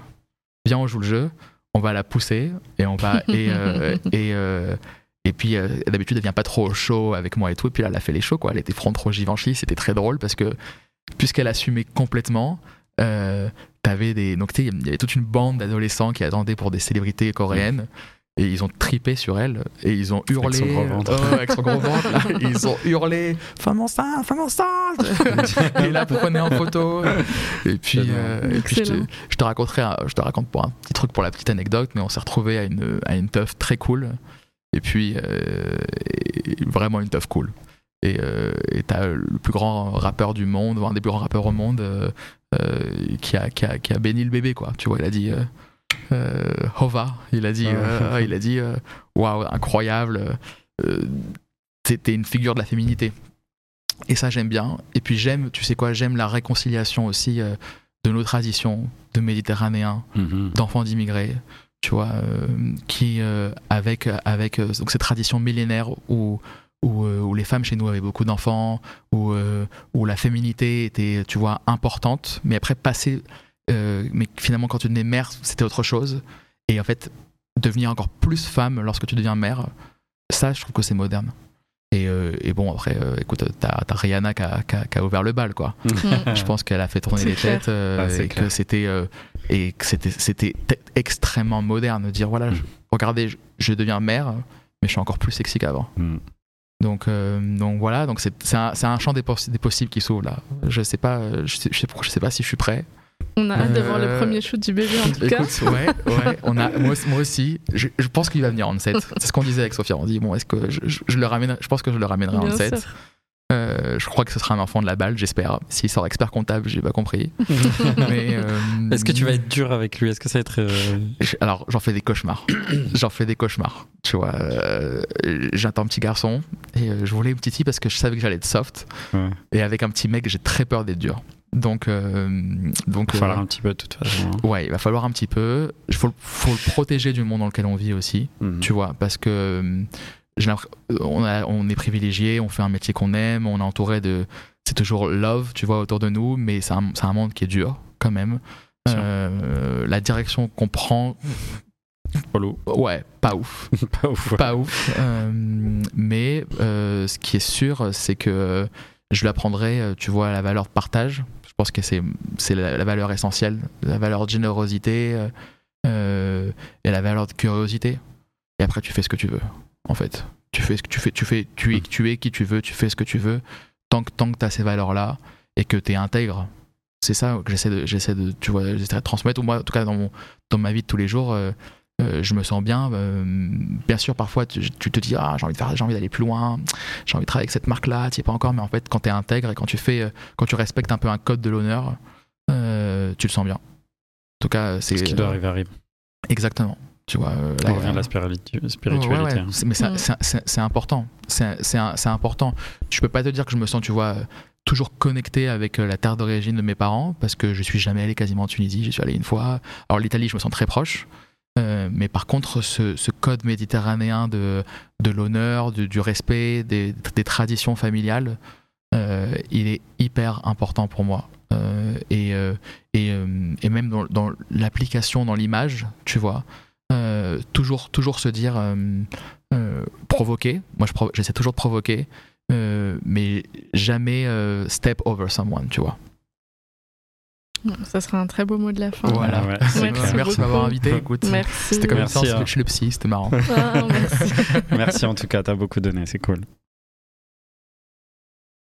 [SPEAKER 8] Viens, on joue le jeu. On va la pousser et on va. Et, euh, <laughs> et, euh, et puis, euh, d'habitude, elle vient pas trop au show avec moi et tout. Et puis là, elle a fait les shows, quoi. Elle était front trop Givenchy. C'était très drôle parce que, puisqu'elle assumait complètement, euh, t'avais des. Donc, tu sais, il y avait toute une bande d'adolescents qui attendaient pour des célébrités coréennes. Et ils ont tripé sur elle <laughs> et ils ont hurlé
[SPEAKER 9] son gros ventre.
[SPEAKER 8] Oh, avec son gros ventre, là. ils ont hurlé femme enceinte femme enceinte et là prenez en photo et puis, euh, et puis je, te,
[SPEAKER 7] Excellent.
[SPEAKER 8] je te raconterai un- je te raconte pour un petit truc pour la petite anecdote mais on s'est retrouvé à une à une teuf très cool et puis euh, et vraiment une teuf cool et euh, t'as le plus grand rappeur du monde un des plus grands rappeurs au monde euh, euh, qui a qui a qui a béni le bébé quoi. Tu vois il a dit euh, euh, Hova il a dit euh, il a dit euh, waouh incroyable euh, t'es une figure de la féminité. Et ça j'aime bien. Et puis j'aime tu sais quoi j'aime la réconciliation aussi euh, de nos traditions de méditerranéens
[SPEAKER 9] Mhm.
[SPEAKER 8] d'enfants d'immigrés tu vois euh, qui euh, avec avec euh, donc cette tradition millénaire où où, euh, où les femmes chez nous avaient beaucoup d'enfants où euh, où la féminité était tu vois importante mais après passer euh, mais finalement quand tu devenais mère c'était autre chose et en fait devenir encore plus femme lorsque tu deviens mère ça je trouve que c'est moderne et, euh, et bon après euh, écoute t'as t'as Rihanna qui a, qui a- qui a ouvert le bal quoi
[SPEAKER 7] Mm. <laughs>
[SPEAKER 8] je pense qu'elle a fait tourner les
[SPEAKER 7] clair.
[SPEAKER 8] têtes euh,
[SPEAKER 9] Ah,
[SPEAKER 8] et que c'était euh, et que c'était extrêmement moderne de dire voilà je- regardez je, je deviens mère mais je suis encore plus sexy qu'avant
[SPEAKER 9] Mm.
[SPEAKER 8] Donc euh, donc voilà donc c'est un, un champ des, poss- des possibles qui s'ouvre là je sais pas euh, je sais, je sais, je sais pas si je suis prêt
[SPEAKER 7] On a hâte de voir le
[SPEAKER 8] Euh,
[SPEAKER 7] premier shoot du bébé en tout cas.
[SPEAKER 8] Écoute, ouais, ouais, on a, moi, aussi- <laughs> moi aussi, je, je pense qu'il va venir en 7. C'est ce qu'on disait avec Sophia. On dit, bon, est-ce que je, le ramène, je pense que je le ramènerai en
[SPEAKER 7] Bien
[SPEAKER 8] 7.
[SPEAKER 7] sûr.
[SPEAKER 8] Euh, je crois que ce sera un enfant de la balle, j'espère. S'il sort expert comptable, j'ai pas compris. <laughs> Euh,
[SPEAKER 9] Est-ce que tu vas être dur avec lui? Est-ce que ça va être. euh,
[SPEAKER 8] Alors, j'en fais des cauchemars. <coughs> j'en fais des cauchemars. Tu vois, euh, j'attends un petit garçon et euh, je voulais une petite fille parce que je savais que j'allais être soft.
[SPEAKER 9] Ouais.
[SPEAKER 8] Et avec un petit mec, j'ai très peur d'être dur. Donc, euh, donc
[SPEAKER 9] Il va falloir
[SPEAKER 8] euh,
[SPEAKER 9] un petit peu de toute façon. hein.
[SPEAKER 8] ouais, il va falloir un petit peu. Il faut, faut le protéger du monde dans lequel on vit aussi.
[SPEAKER 9] Mhm.
[SPEAKER 8] Tu vois, parce que euh, on, a- on est privilégié, on fait un métier qu'on aime, on est entouré de. C'est toujours love, tu vois, autour de nous, mais c'est un, un monde qui est dur, quand même. Euh, la direction qu'on prend,
[SPEAKER 9] Polo.
[SPEAKER 8] ouais, pas ouf. <laughs>
[SPEAKER 9] Pas ouf.
[SPEAKER 8] Pas ouf. Euh, mais euh, ce qui est sûr, c'est que je lui apprendrai, tu vois, la valeur de partage. Je pense que c'est la, la valeur essentielle, la valeur de générosité et la valeur de curiosité. Et après, tu fais ce que tu veux, en fait. Tu fais ce que tu fais, tu fais, tu es, tu es qui tu veux, tu fais ce que tu veux. Tant que, tant que tu as ces valeurs-là et que tu es intègre, c'est ça que j'essaie de, j'essaie de, tu vois, j'essaie de transmettre. Ou moi, en tout cas, dans, mon, dans ma vie de tous les jours, euh, euh, je me sens bien. euh, bien sûr, parfois, tu, tu te dis, ah, j'ai envie de faire, j'ai envie d'aller plus loin, j'ai envie de travailler avec cette marque-là, tu es pas encore, mais en fait, quand tu es intègre et quand tu fais, quand tu respectes un peu un code de l'honneur, euh, tu le sens bien. En tout cas, c'est
[SPEAKER 9] Ce qui doit arriver arrive.
[SPEAKER 8] exactement. Tu vois, euh, là,
[SPEAKER 9] On revient à la spiritualité.
[SPEAKER 8] Ouais, ouais.
[SPEAKER 9] hein.
[SPEAKER 8] C'est- Mais
[SPEAKER 7] Mm.
[SPEAKER 8] c'est- important. C'est important. Je peux pas te dire que je me sens, tu vois, toujours connecté avec euh, la terre d'origine de mes parents parce que je suis jamais allé quasiment en Tunisie. J'y suis allé une fois. Alors l'Italie, je me sens très proche. Euh, mais par contre, ce, ce code méditerranéen de, de l'honneur, du, du respect, des, des traditions familiales, euh, il est hyper important pour moi. Euh, et, euh, et, euh, et même dans, dans l'application, dans l'image, tu vois, euh, toujours, toujours se dire euh, euh, provoquer. Moi, je provo- j'essaie toujours de provoquer, euh, mais jamais euh, step over someone, tu vois.
[SPEAKER 7] Ça sera un très beau mot de la fin.
[SPEAKER 8] Voilà.
[SPEAKER 9] Ouais.
[SPEAKER 7] Merci
[SPEAKER 8] Merci de m'avoir invité. Écoute,
[SPEAKER 7] Merci.
[SPEAKER 8] c'était comme
[SPEAKER 9] Merci,
[SPEAKER 8] une séance
[SPEAKER 9] hein.
[SPEAKER 8] chez le psy, c'était marrant.
[SPEAKER 7] Ah, merci. <laughs>
[SPEAKER 9] Merci en tout cas, t'as beaucoup donné, c'est cool.